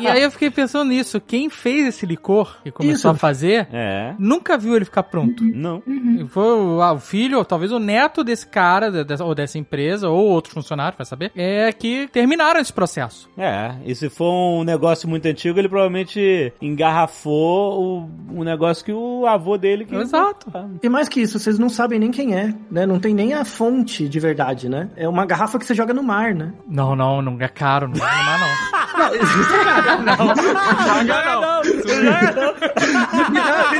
[SPEAKER 5] e aí eu fiquei pensando nisso. Quem fez esse licor e começou Isso. a fazer,
[SPEAKER 2] é.
[SPEAKER 5] nunca viu ele ficar pronto.
[SPEAKER 2] Não.
[SPEAKER 5] Uhum. Foi o, ah, filho, ou talvez o neto desse cara, dessa, ou dessa empresa, ou outro funcionário, vai saber, é que terminaram esse processo.
[SPEAKER 2] É, e se for um negócio muito antigo, ele provavelmente engarrafou o, o negócio que o avô dele que
[SPEAKER 5] Exato.
[SPEAKER 4] E mais que isso, vocês não sabem nem quem é, né? Não tem nem a fonte de verdade, né? É uma garrafa que você joga no mar, né?
[SPEAKER 5] Não, não, não é caro, não é no mar, não. [LAUGHS] não,
[SPEAKER 4] isso é caro. Não, não, não.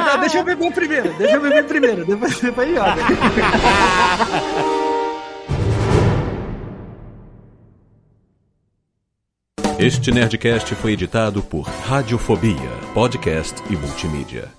[SPEAKER 4] não. Deixa eu beber primeiro, deixa eu beber primeiro, depois, depois joga.
[SPEAKER 1] Este Nerdcast foi editado por Radiofobia, podcast e multimídia.